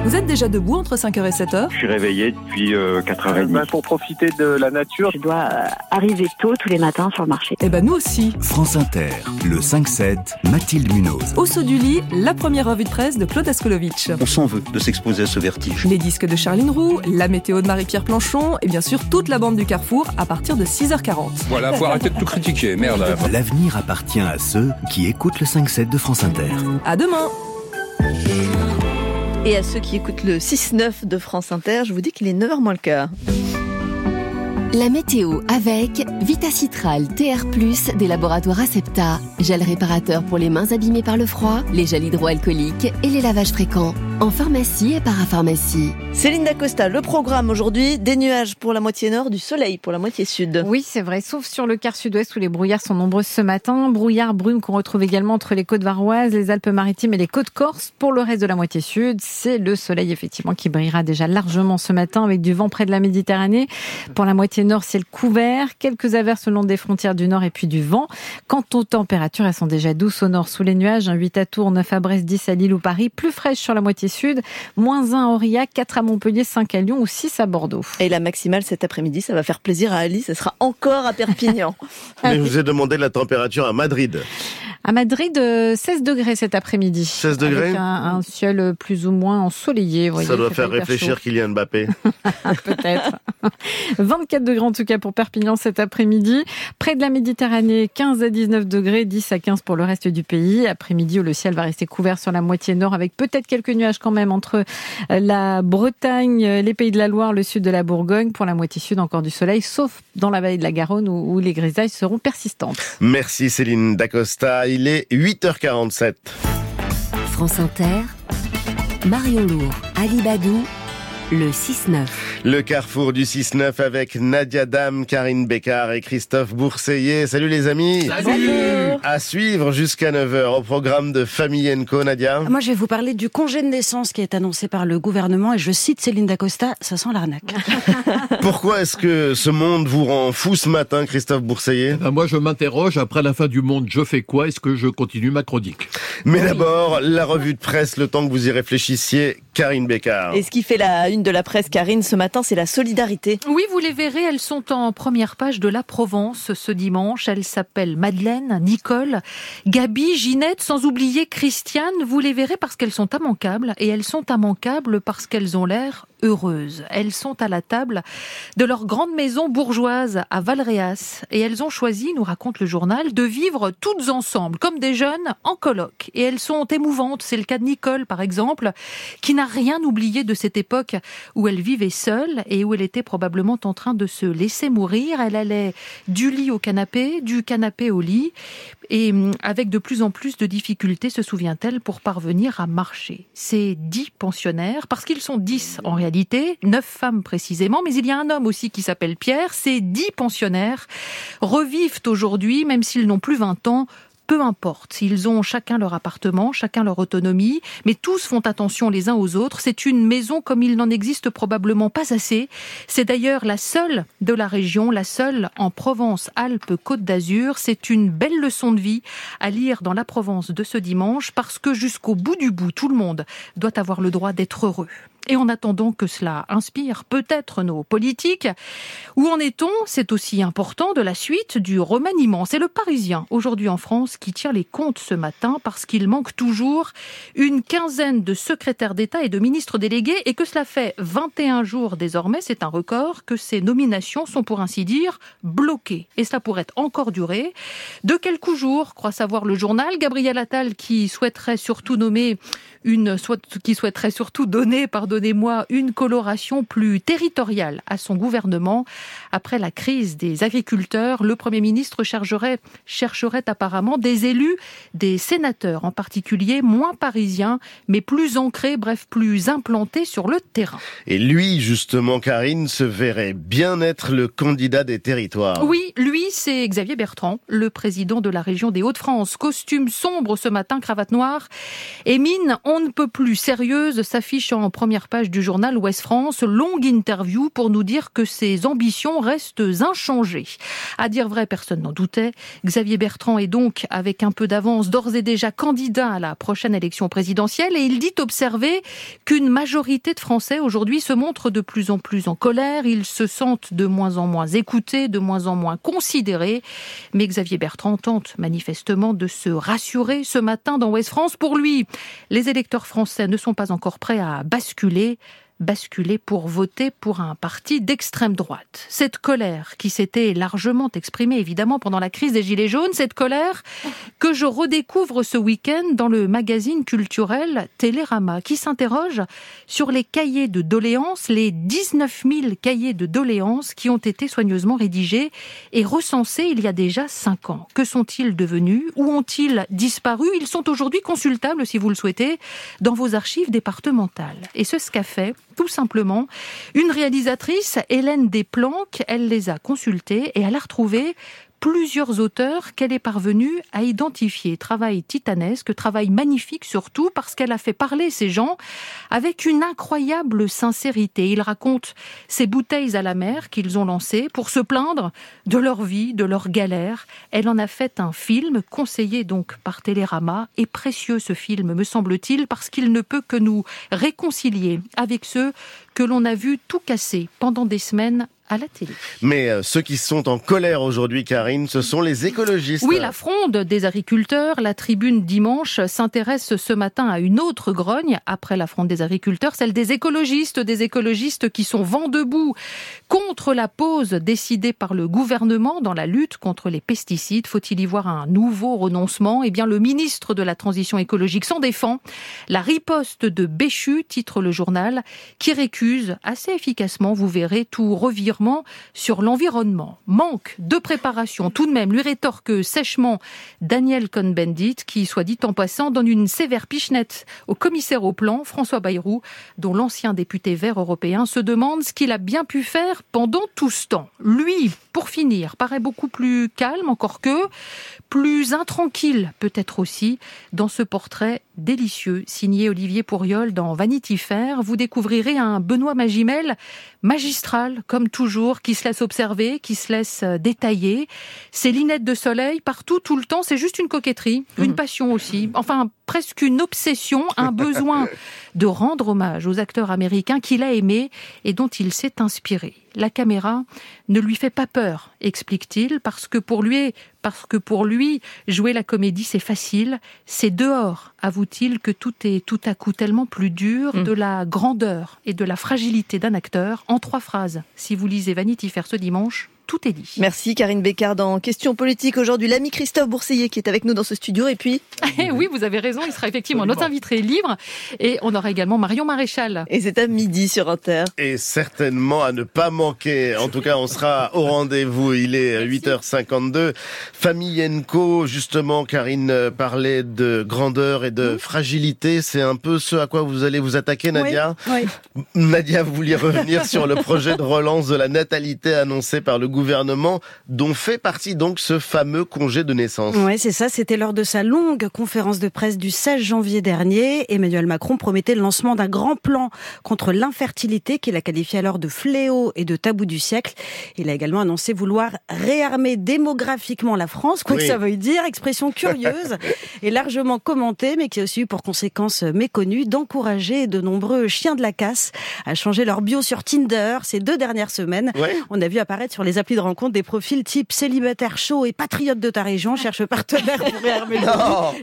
Vous êtes déjà debout entre 5h et 7h Je suis réveillé depuis euh, 4h30. pour profiter de la nature. Je dois arriver tôt tous les matins sur le marché. Eh ben nous aussi. France Inter, le 5-7, Mathilde Munoz. Au saut du lit, la première revue de presse de Claude Askolovitch. On s'en veut de s'exposer à ce vertige. Les disques de Charline Roux, la météo de Marie-Pierre Planchon et bien sûr toute la bande du Carrefour à partir de 6h40. Voilà, faut arrêter de tout critiquer, merde. L'avenir appartient à ceux qui écoutent le 5-7 de France Inter. À demain Et à ceux qui écoutent le 6-9 de France Inter, je vous dis qu'il est 9h moins le quart. La météo avec Vitacitral TR+, des laboratoires Acepta. Gel réparateur pour les mains abîmées par le froid, les gels hydroalcooliques et les lavages fréquents. En pharmacie et parapharmacie. Céline Dacosta, le programme aujourd'hui, des nuages pour la moitié nord, du soleil pour la moitié sud. Oui, c'est vrai, sauf sur le quart sud-ouest où les brouillards sont nombreux ce matin. Brouillard, brume qu'on retrouve également entre les côtes varoises, les Alpes-Maritimes et les côtes corses. Pour le reste de la moitié sud, c'est le soleil effectivement qui brillera déjà largement ce matin avec du vent près de la Méditerranée. Pour la moitié nord, ciel couvert, quelques averses le long des frontières du nord et puis du vent. Quant aux températures, elles sont déjà douces au nord sous les nuages, un 8 à Tours, 9 à Brest, 10 à Lille ou Paris, plus fraîches sur la moitié sud, moins 1 à Aurillac, 4 à Montpellier, 5 à Lyon ou 6 à Bordeaux. Et la maximale cet après-midi, ça va faire plaisir à Alice, ça sera encore à Perpignan. Mais je vous ai demandé la température à Madrid. À Madrid, euh, 16 degrés cet après-midi. 16 degrés Avec un, un ciel plus ou moins ensoleillé. voyez, Ça doit faire réfléchir. Kylian Mbappé. Peut-être. 24 degrés en tout cas pour Perpignan cet après-midi. Près de la Méditerranée, 15 à 19 degrés, 10 à 15 pour le reste du pays. Après-midi où le ciel va rester couvert sur la moitié nord avec peut-être quelques nuages quand même entre euh, la Bretagne, euh, les pays de la Loire, le sud de la Bourgogne. Pour la moitié sud, encore du soleil, sauf dans la vallée de la Garonne où, où les grisailles seront persistantes. Merci Céline Dacosta. Il est 8h47. France Inter, Marion Lourd, Ali Badou, le 6-9. Le carrefour du 6-9 avec Nadia Dam, Karine Bécard et Christophe Bourseiller. Salut les amis Salut À suivre jusqu'à 9h au programme de Famille Co, Nadia. Moi, je vais vous parler du congé de naissance qui est annoncé par le gouvernement et je cite Céline Dacosta, ça sent l'arnaque. Pourquoi est-ce que ce monde vous rend fou ce matin, Christophe Bourseiller ben Moi, je m'interroge, après la fin du monde, je fais quoi? Est-ce que je continue ma chronique? Mais d'abord, la revue de presse, le temps que vous y réfléchissiez, Karine Bécard. Et ce qui fait la une de la presse, Karine, ce matin, c'est la solidarité. Oui, vous les verrez, elles sont en première page de la Provence ce dimanche. Elles s'appellent Madeleine, Nicole, Gabi, Ginette, sans oublier Christiane. Vous les verrez parce qu'elles sont immanquables et elles sont immanquables parce qu'elles ont l'air heureuses. Elles sont à la table de leur grande maison bourgeoise à Valréas et elles ont choisi, nous raconte le journal, de vivre toutes ensemble, comme des jeunes en colloque. Et elles sont émouvantes. C'est le cas de Nicole, par exemple, qui n'a rien oublié de cette époque où elle vivait seule et où elle était probablement en train de se laisser mourir. Elle allait du lit au canapé, du canapé au lit, et hum, avec de plus en plus de difficultés, se souvient-elle, pour parvenir à marcher. Ces dix pensionnaires, parce qu'ils sont dix en réalité, neuf femmes précisément, mais il y a un homme aussi qui s'appelle Pierre, ces dix pensionnaires revivent aujourd'hui, même s'ils n'ont plus 20 ans, peu importe. Ils ont chacun leur appartement, chacun leur autonomie, mais tous font attention les uns aux autres. C'est une maison comme il n'en existe probablement pas assez. C'est d'ailleurs la seule de la région, la seule en Provence, Alpes, Côte d'Azur. C'est une belle leçon de vie à lire dans la Provence de ce dimanche parce que jusqu'au bout du bout, tout le monde doit avoir le droit d'être heureux. Et en attendant que cela inspire peut-être nos politiques, où en est-on? C'est aussi important de la suite du remaniement. C'est le Parisien, aujourd'hui en France, qui tire les comptes ce matin parce qu'il manque toujours une quinzaine de secrétaires d'État et de ministres délégués et que cela fait 21 jours désormais, c'est un record, que ces nominations sont pour ainsi dire bloquées. Et cela pourrait encore durer. De quelques jours, croit savoir le journal, Gabriel Attal qui souhaiterait surtout nommer une, qui souhaiterait surtout donner, pardonnez-moi, une coloration plus territoriale à son gouvernement. Après la crise des agriculteurs, le Premier ministre chercherait, chercherait apparemment des élus, des sénateurs en particulier, moins parisiens, mais plus ancrés, bref, plus implantés sur le terrain. Et lui, justement, Karine, se verrait bien être le candidat des territoires. Oui, lui, c'est Xavier Bertrand, le président de la région des Hauts-de-France. Costume sombre ce matin, cravate noire et mine on ne peut plus sérieuse s'affiche en première page du journal Ouest France. Longue interview pour nous dire que ses ambitions restent inchangées. À dire vrai, personne n'en doutait. Xavier Bertrand est donc, avec un peu d'avance, d'ores et déjà candidat à la prochaine élection présidentielle et il dit observer qu'une majorité de Français aujourd'hui se montrent de plus en plus en colère. Ils se sentent de moins en moins écoutés, de moins en moins considérés. Mais Xavier Bertrand tente manifestement de se rassurer ce matin dans Ouest France. Pour lui, les électeurs français ne sont pas encore prêts à basculer brûlé basculer pour voter pour un parti d'extrême droite. Cette colère qui s'était largement exprimée évidemment pendant la crise des Gilets jaunes, cette colère que je redécouvre ce week-end dans le magazine culturel Télérama, qui s'interroge sur les cahiers de doléances, les 19 000 cahiers de doléances qui ont été soigneusement rédigés et recensés il y a déjà 5 ans. Que sont-ils devenus? Où ont-ils disparu Ils sont aujourd'hui consultables, si vous le souhaitez, dans vos archives départementales. Et ce qu'a fait tout simplement une réalisatrice, Hélène Desplanques, elle les a consultés et elle a retrouvé plusieurs auteurs qu'elle est parvenue à identifier. Travail titanesque, travail magnifique surtout parce qu'elle a fait parler ces gens avec une incroyable sincérité. Ils racontent ces bouteilles à la mer qu'ils ont lancées pour se plaindre de leur vie, de leur galère. Elle en a fait un film conseillé donc par Télérama et précieux ce film me semble-t-il parce qu'il ne peut que nous réconcilier avec ceux que l'on a vu tout casser pendant des semaines à la télé. Mais euh, ceux qui sont en colère aujourd'hui, Karine, ce sont les écologistes. Oui, la fronde des agriculteurs, la tribune dimanche s'intéresse ce matin à une autre grogne après la fronde des agriculteurs, celle des écologistes, des écologistes qui sont vent debout contre la pause décidée par le gouvernement dans la lutte contre les pesticides. Faut-il y voir un nouveau renoncement? Eh bien, le ministre de la Transition écologique s'en défend. La riposte de Béchu, titre le journal, qui récuse diffuse assez efficacement, vous verrez, tout revirement sur l'environnement. Manque de préparation tout de même, lui rétorque sèchement Daniel Cohn-Bendit, qui, soit dit en passant, donne une sévère pichenette au commissaire au plan, François Bayrou, dont l'ancien député vert européen se demande ce qu'il a bien pu faire pendant tout ce temps. Lui, pour finir, paraît beaucoup plus calme encore que, plus intranquille peut-être aussi, dans ce portrait délicieux signé Olivier Pourriol dans Vanity Fair. Vous découvrirez un Benoît Magimel magistral, comme toujours, qui se laisse observer, qui se laisse euh, détailler. Ses lunettes de soleil, partout, tout le temps, c'est juste une coquetterie, une mhm. passion aussi. Enfin, presque une obsession, un besoin de rendre hommage aux acteurs américains qu'il a aimés et dont il s'est inspiré. La caméra ne lui fait pas peur, explique-t-il, parce que pour lui, parce que pour lui, jouer la comédie, c'est facile. C'est dehors, avoue-t-il, que tout est tout à coup tellement plus dur, mm. de la grandeur et de la fragilité d'un acteur. En trois phrases, si vous lisez Vanity Fair ce dimanche, tout est dit. Merci Karine Bécard dans Question politique aujourd'hui. L'ami Christophe Bourseiller qui est avec nous dans ce studio et puis... Eh oui, vous avez raison, il sera effectivement notre invité libre et on aura également Marion Maréchal. Et c'est à midi sur Inter. Et certainement à ne pas manquer. En tout cas, on sera au rendez-vous. Il est 8h52. Famille Enco, justement, Karine parlait de grandeur et de fragilité. C'est un peu ce à quoi vous allez vous attaquer, Nadia. Oui, Nadia, vous vouliez revenir sur le projet de relance de la natalité annoncé par le gouvernement dont fait partie donc ce fameux congé de naissance. Oui, c'est ça. C'était lors de sa longue conférence de presse du 16 janvier dernier. Emmanuel Macron promettait le lancement d'un grand plan contre l'infertilité qu'il a qualifié alors de fléau et de tabou du siècle. Il a également annoncé vouloir réarmer démographiquement la France, quoi que ça veuille dire. Expression curieuse et largement commentée, mais qui a aussi eu pour conséquence méconnue d'encourager de nombreux chiens de la casse à changer leur bio sur Tinder ces deux dernières semaines. On a vu apparaître sur les applis de rencontre des profils type célibataire chaud et patriote de ta région, cherche partenaire pour réarmer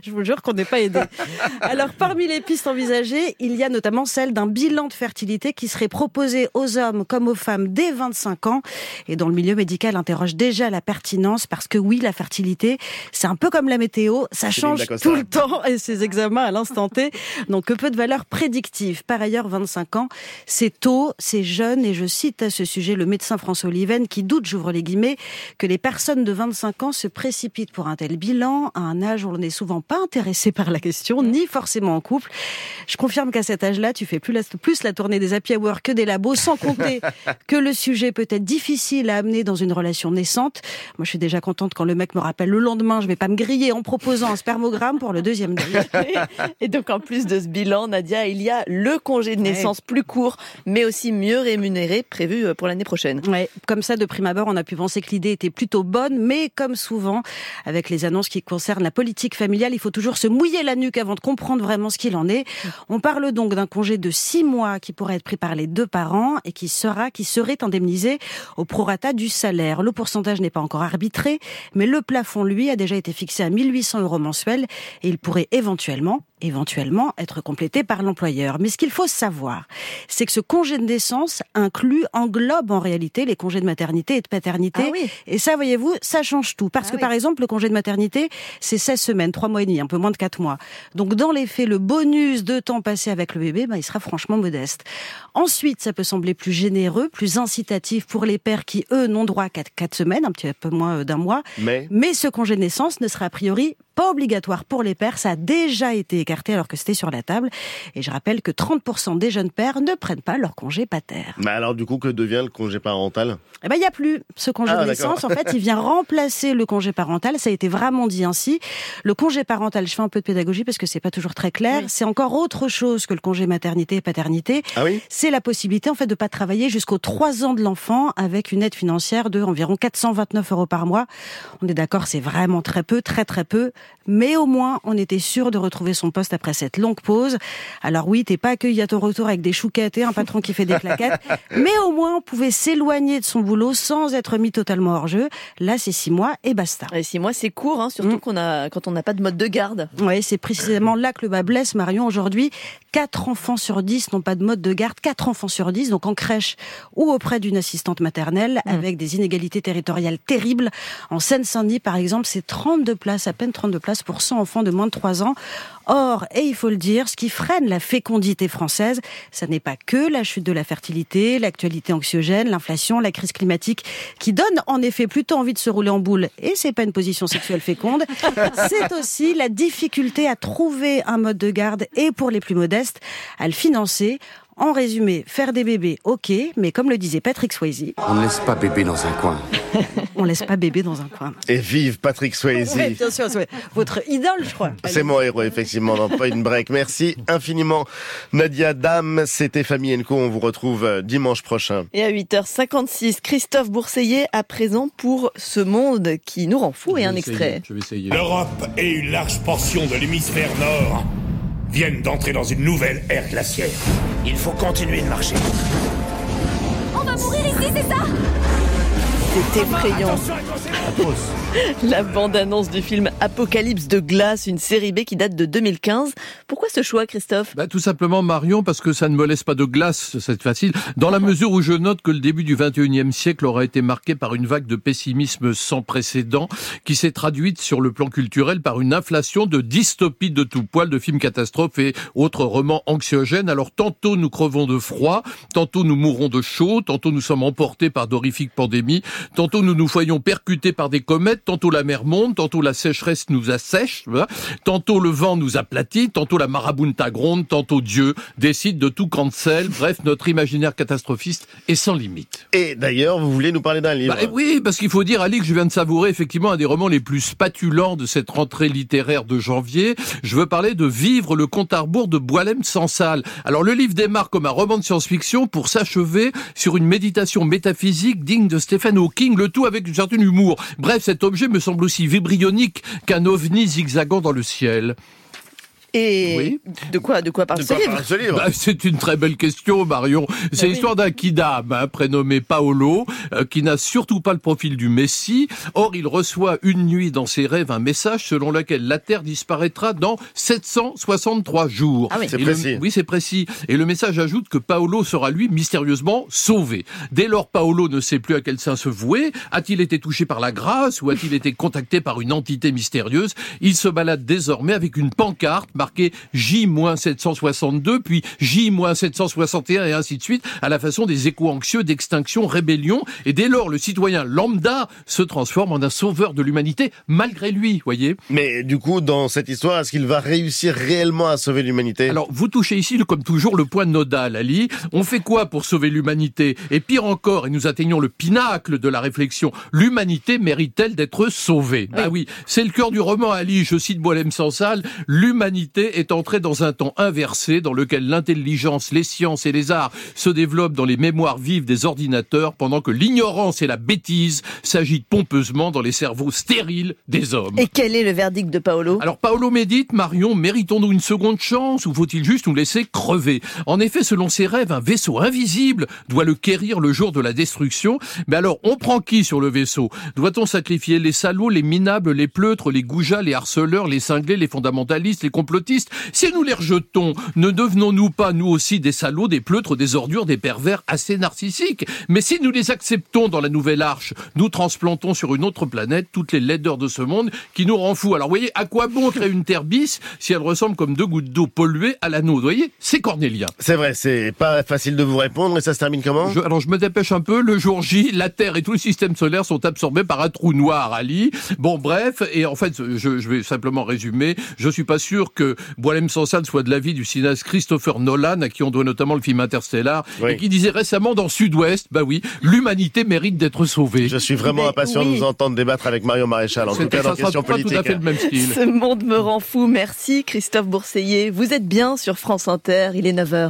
Je vous jure qu'on n'est pas aidé. Alors, parmi les pistes envisagées, il y a notamment celle d'un bilan de fertilité qui serait proposé aux hommes comme aux femmes dès 25 ans. Et dans le milieu médical, interroge déjà la pertinence parce que oui, la fertilité, c'est un peu comme la météo, ça change tout le temps et ces examens à l'instant T n'ont que peu de valeur prédictive. Par ailleurs, 25 ans, c'est tôt, c'est jeune et je cite à ce sujet le médecin François Oliven qui doute, j'ouvre les guillemets, que les personnes de 25 ans se précipitent pour un tel bilan à un âge où on n'est souvent pas intéressé par la question, ni forcément en couple. Je confirme qu'à cet âge-là, tu fais plus la, plus la tournée des happy hours que des labos, sans compter que le sujet peut être difficile à amener dans une relation naissante. Moi, je suis déjà contente quand le mec me rappelle le lendemain, je vais pas me griller en proposant un spermogramme pour le deuxième date. Et donc, en plus de ce bilan, Nadia, il y a le congé de naissance plus court, mais aussi mieux rémunéré, prévu euh, pour l'année prochaine. Ouais, comme ça, de prime abord, on a pu penser que l'idée était plutôt bonne, mais comme souvent, avec les annonces qui concernent la politique familiale, il faut toujours se mouiller la nuque avant de comprendre vraiment ce qu'il en est. On parle donc d'un congé de six mois qui pourrait être pris par les deux parents et qui sera, qui serait indemnisé au prorata du salaire. Le pourcentage n'est pas encore arbitré, mais le plafond, lui, a déjà été fixé à 1800 euros mensuels et il pourrait éventuellement éventuellement être complété par l'employeur. Mais ce qu'il faut savoir, c'est que ce congé de naissance inclut, englobe en réalité les congés de maternité et de paternité. Ah et ça, voyez-vous, ça change tout. Parce ah que par exemple, le congé de maternité, c'est 16 semaines, 3 mois et demi, un peu moins de 4 mois. Donc dans les faits, le bonus de temps passé avec le bébé, ben, il sera franchement modeste. Ensuite, ça peut sembler plus généreux, plus incitatif pour les pères qui, eux, n'ont droit qu'à 4 semaines, un petit peu moins euh, d'un mois. Mais... Mais ce congé de naissance ne sera a priori pas obligatoire pour les pères. Ça a déjà été écarté alors que c'était sur la table. Et je rappelle que 30% des jeunes pères ne prennent pas leur congé pater. Mais alors, du coup, que devient le congé parental? Eh ben, il n'y a plus ce congé ah, de naissance. En fait, il vient remplacer le congé parental. Ça a été vraiment dit ainsi. Le congé parental, je fais un peu de pédagogie parce que c'est pas toujours très clair. C'est encore autre chose que le congé maternité et paternité. Ah oui? C'est la possibilité, en fait, de pas travailler jusqu'aux 3 ans de l'enfant avec une aide financière de environ 429 euros par mois. On est d'accord, c'est vraiment très peu, très très peu mais au moins on était sûr de retrouver son poste après cette longue pause. Alors oui, t'es pas accueilli à ton retour avec des chouquettes et un patron qui fait des claquettes, mais au moins on pouvait s'éloigner de son boulot sans être mis totalement hors jeu. Là, c'est six mois et basta. Et six mois, c'est court, hein, surtout mm. qu'on a quand on n'a pas de mode de garde. Oui, c'est précisément là que le bas blesse, Marion. Aujourd'hui, quatre enfants sur dix n'ont pas de mode de garde, quatre enfants sur dix, donc en crèche ou auprès d'une assistante maternelle, mm. avec des inégalités territoriales terribles. En Seine-Saint-Denis, par exemple, c'est 32 places, à peine 32 places pour 100 enfants de moins de 3 ans. Or, et il faut le dire, ce qui freine la fécondité française, ça n'est pas que la chute de la fertilité, l'actualité anxiogène, l'inflation, la crise climatique, qui donne en effet plutôt envie de se rouler en boule, et c'est pas une position sexuelle féconde. C'est aussi la difficulté à trouver un mode de garde et pour les plus modestes, à le financer. En résumé, faire des bébés, ok, mais comme le disait Patrick Swayze, On ne laisse pas bébé dans un coin. on laisse pas bébé dans un coin. Et vive Patrick Swayze. Ouais, bien sûr, c'est votre idole, je crois. C'est mon héros, effectivement, dans Point Break. Merci infiniment, Nadia Dame. C'était Famille Co. On vous retrouve euh, dimanche prochain. Et à 8h56, Christophe Bourseillet à présent pour Ce monde qui nous rend fou et un extrait. Je vais essayer. L'Europe et une large portion de l'hémisphère nord viennent d'entrer dans une nouvelle ère glaciaire. Il faut continuer de marcher. On va mourir ici, c'est ça C'est effrayant. La bande-annonce du film Apocalypse de glace, une série B qui date de 2015. Pourquoi ce choix, Christophe? Bah, tout simplement, Marion, parce que ça ne me laisse pas de glace, c'est facile, dans la mesure où je note que le début du 21e siècle aura été marqué par une vague de pessimisme sans précédent, qui s'est traduite sur le plan culturel par une inflation de dystopies de tout poil, de films catastrophes et autres romans anxiogènes. Alors, tantôt nous crevons de froid, tantôt nous mourrons de chaud, tantôt nous sommes emportés par d'horrifiques pandémies, tantôt nous nous voyons percutés par des comètes, tantôt la mer monte, tantôt la sécheresse nous assèche, tantôt le vent nous aplatit, tantôt la marabunta gronde, tantôt Dieu décide de tout cancel. Bref, notre imaginaire catastrophiste est sans limite. Et d'ailleurs, vous voulez nous parler d'un livre Bah, oui, parce qu'il faut dire, Ali, que je viens de savourer effectivement un des romans les plus spatulants de cette rentrée littéraire de janvier. Je veux parler de Vivre le compte à rebours de Boilem Sansal. Alors, le livre démarre comme un roman de science-fiction pour s'achever sur une méditation métaphysique digne de Stephen Hawking, le tout avec un certain humour. Bref, cet objet me semble aussi vibrionique qu'un ovni zigzagant dans le ciel. Et de quoi, de quoi parle ce livre Bah, C'est une très belle question, Marion. C'est oui. l'histoire d'un kidam, hein, prénommé Paolo, euh, qui n'a surtout pas le profil du Messie. Or, il reçoit une nuit dans ses rêves un message selon lequel la Terre disparaîtra dans 763 jours. Ah oui. C'est le- précis. oui, c'est précis. Et le message ajoute que Paolo sera, lui, mystérieusement sauvé. Dès lors, Paolo ne sait plus à quel saint se vouer. A-t-il été touché par la grâce ou a-t-il été contacté par une entité mystérieuse? Il se balade désormais avec une pancarte marquée J-762, puis J-761 et ainsi de suite, à la façon des échos anxieux d'extinction, rébellion. Et dès lors, le citoyen lambda se transforme en un sauveur de l'humanité, malgré lui, voyez Mais du coup, dans cette histoire, est-ce qu'il va réussir réellement à sauver l'humanité? Alors, vous touchez ici, comme toujours, le point nodal, Ali. On fait quoi pour sauver l'humanité? Et pire encore, et nous atteignons le pinacle de la réflexion, l'humanité mérite-t-elle d'être sauvée? Bah oui, c'est le cœur du roman, Ali. Je cite Boilem Sansal. L'humanité est entrée dans un temps inversé, dans lequel l'intelligence, les sciences et les arts se développent dans les mémoires vives des ordinateurs, pendant que l'ignorance et la bêtise s'agitent pompeusement dans les cerveaux stériles des hommes. Et quel est le verdict de Paolo? Alors Paolo médite, Marion, méritons-nous une seconde chance ou faut-il juste nous laisser crever? En effet, selon ses rêves, un vaisseau invisible doit le quérir le jour de la destruction. Mais alors, on prend qui sur le vaisseau? Doit-on sacrifier les salauds, les minables, les pleutres, les goujats, les harceleurs, les cinglés, les fondamentalistes, les complotistes? Si nous les rejetons, ne devenons-nous pas nous aussi des salauds, des pleutres, des ordures, des pervers assez narcissiques? Mais si nous les acceptons dans la nouvelle arche, nous transplantons sur une autre planète toutes les laideurs de ce monde qui nous rend fous. Alors, vous voyez, à quoi bon créer une terre bis si elle ressemble comme deux gouttes d'eau polluées à la nôtre? Vous voyez, c'est cornélien. C'est vrai, c'est pas facile de vous répondre et ça se termine comment? Je- alors je me dépêche un peu. Le jour J, la Terre et tout le système solaire sont absorbés par un trou noir, Ali. Bon, bref, et en fait, je, je vais simplement résumer. Je suis pas sûr que Boilem Sansal soit de l'avis du cinéaste Christopher Nolan, à qui on doit notamment le film Interstellar, Oui. et qui disait récemment dans Sud-Ouest, bah oui, l'humanité mérite d'être sauvée. Je suis vraiment impatient de vous entendre débattre avec Mario Maréchal, en tout cas dans ça sera Question pas tout à Politique. fait le même style. Ce monde me rend fou. Merci Christophe Bourseillet. Vous êtes bien sur France Inter. Il est 9h.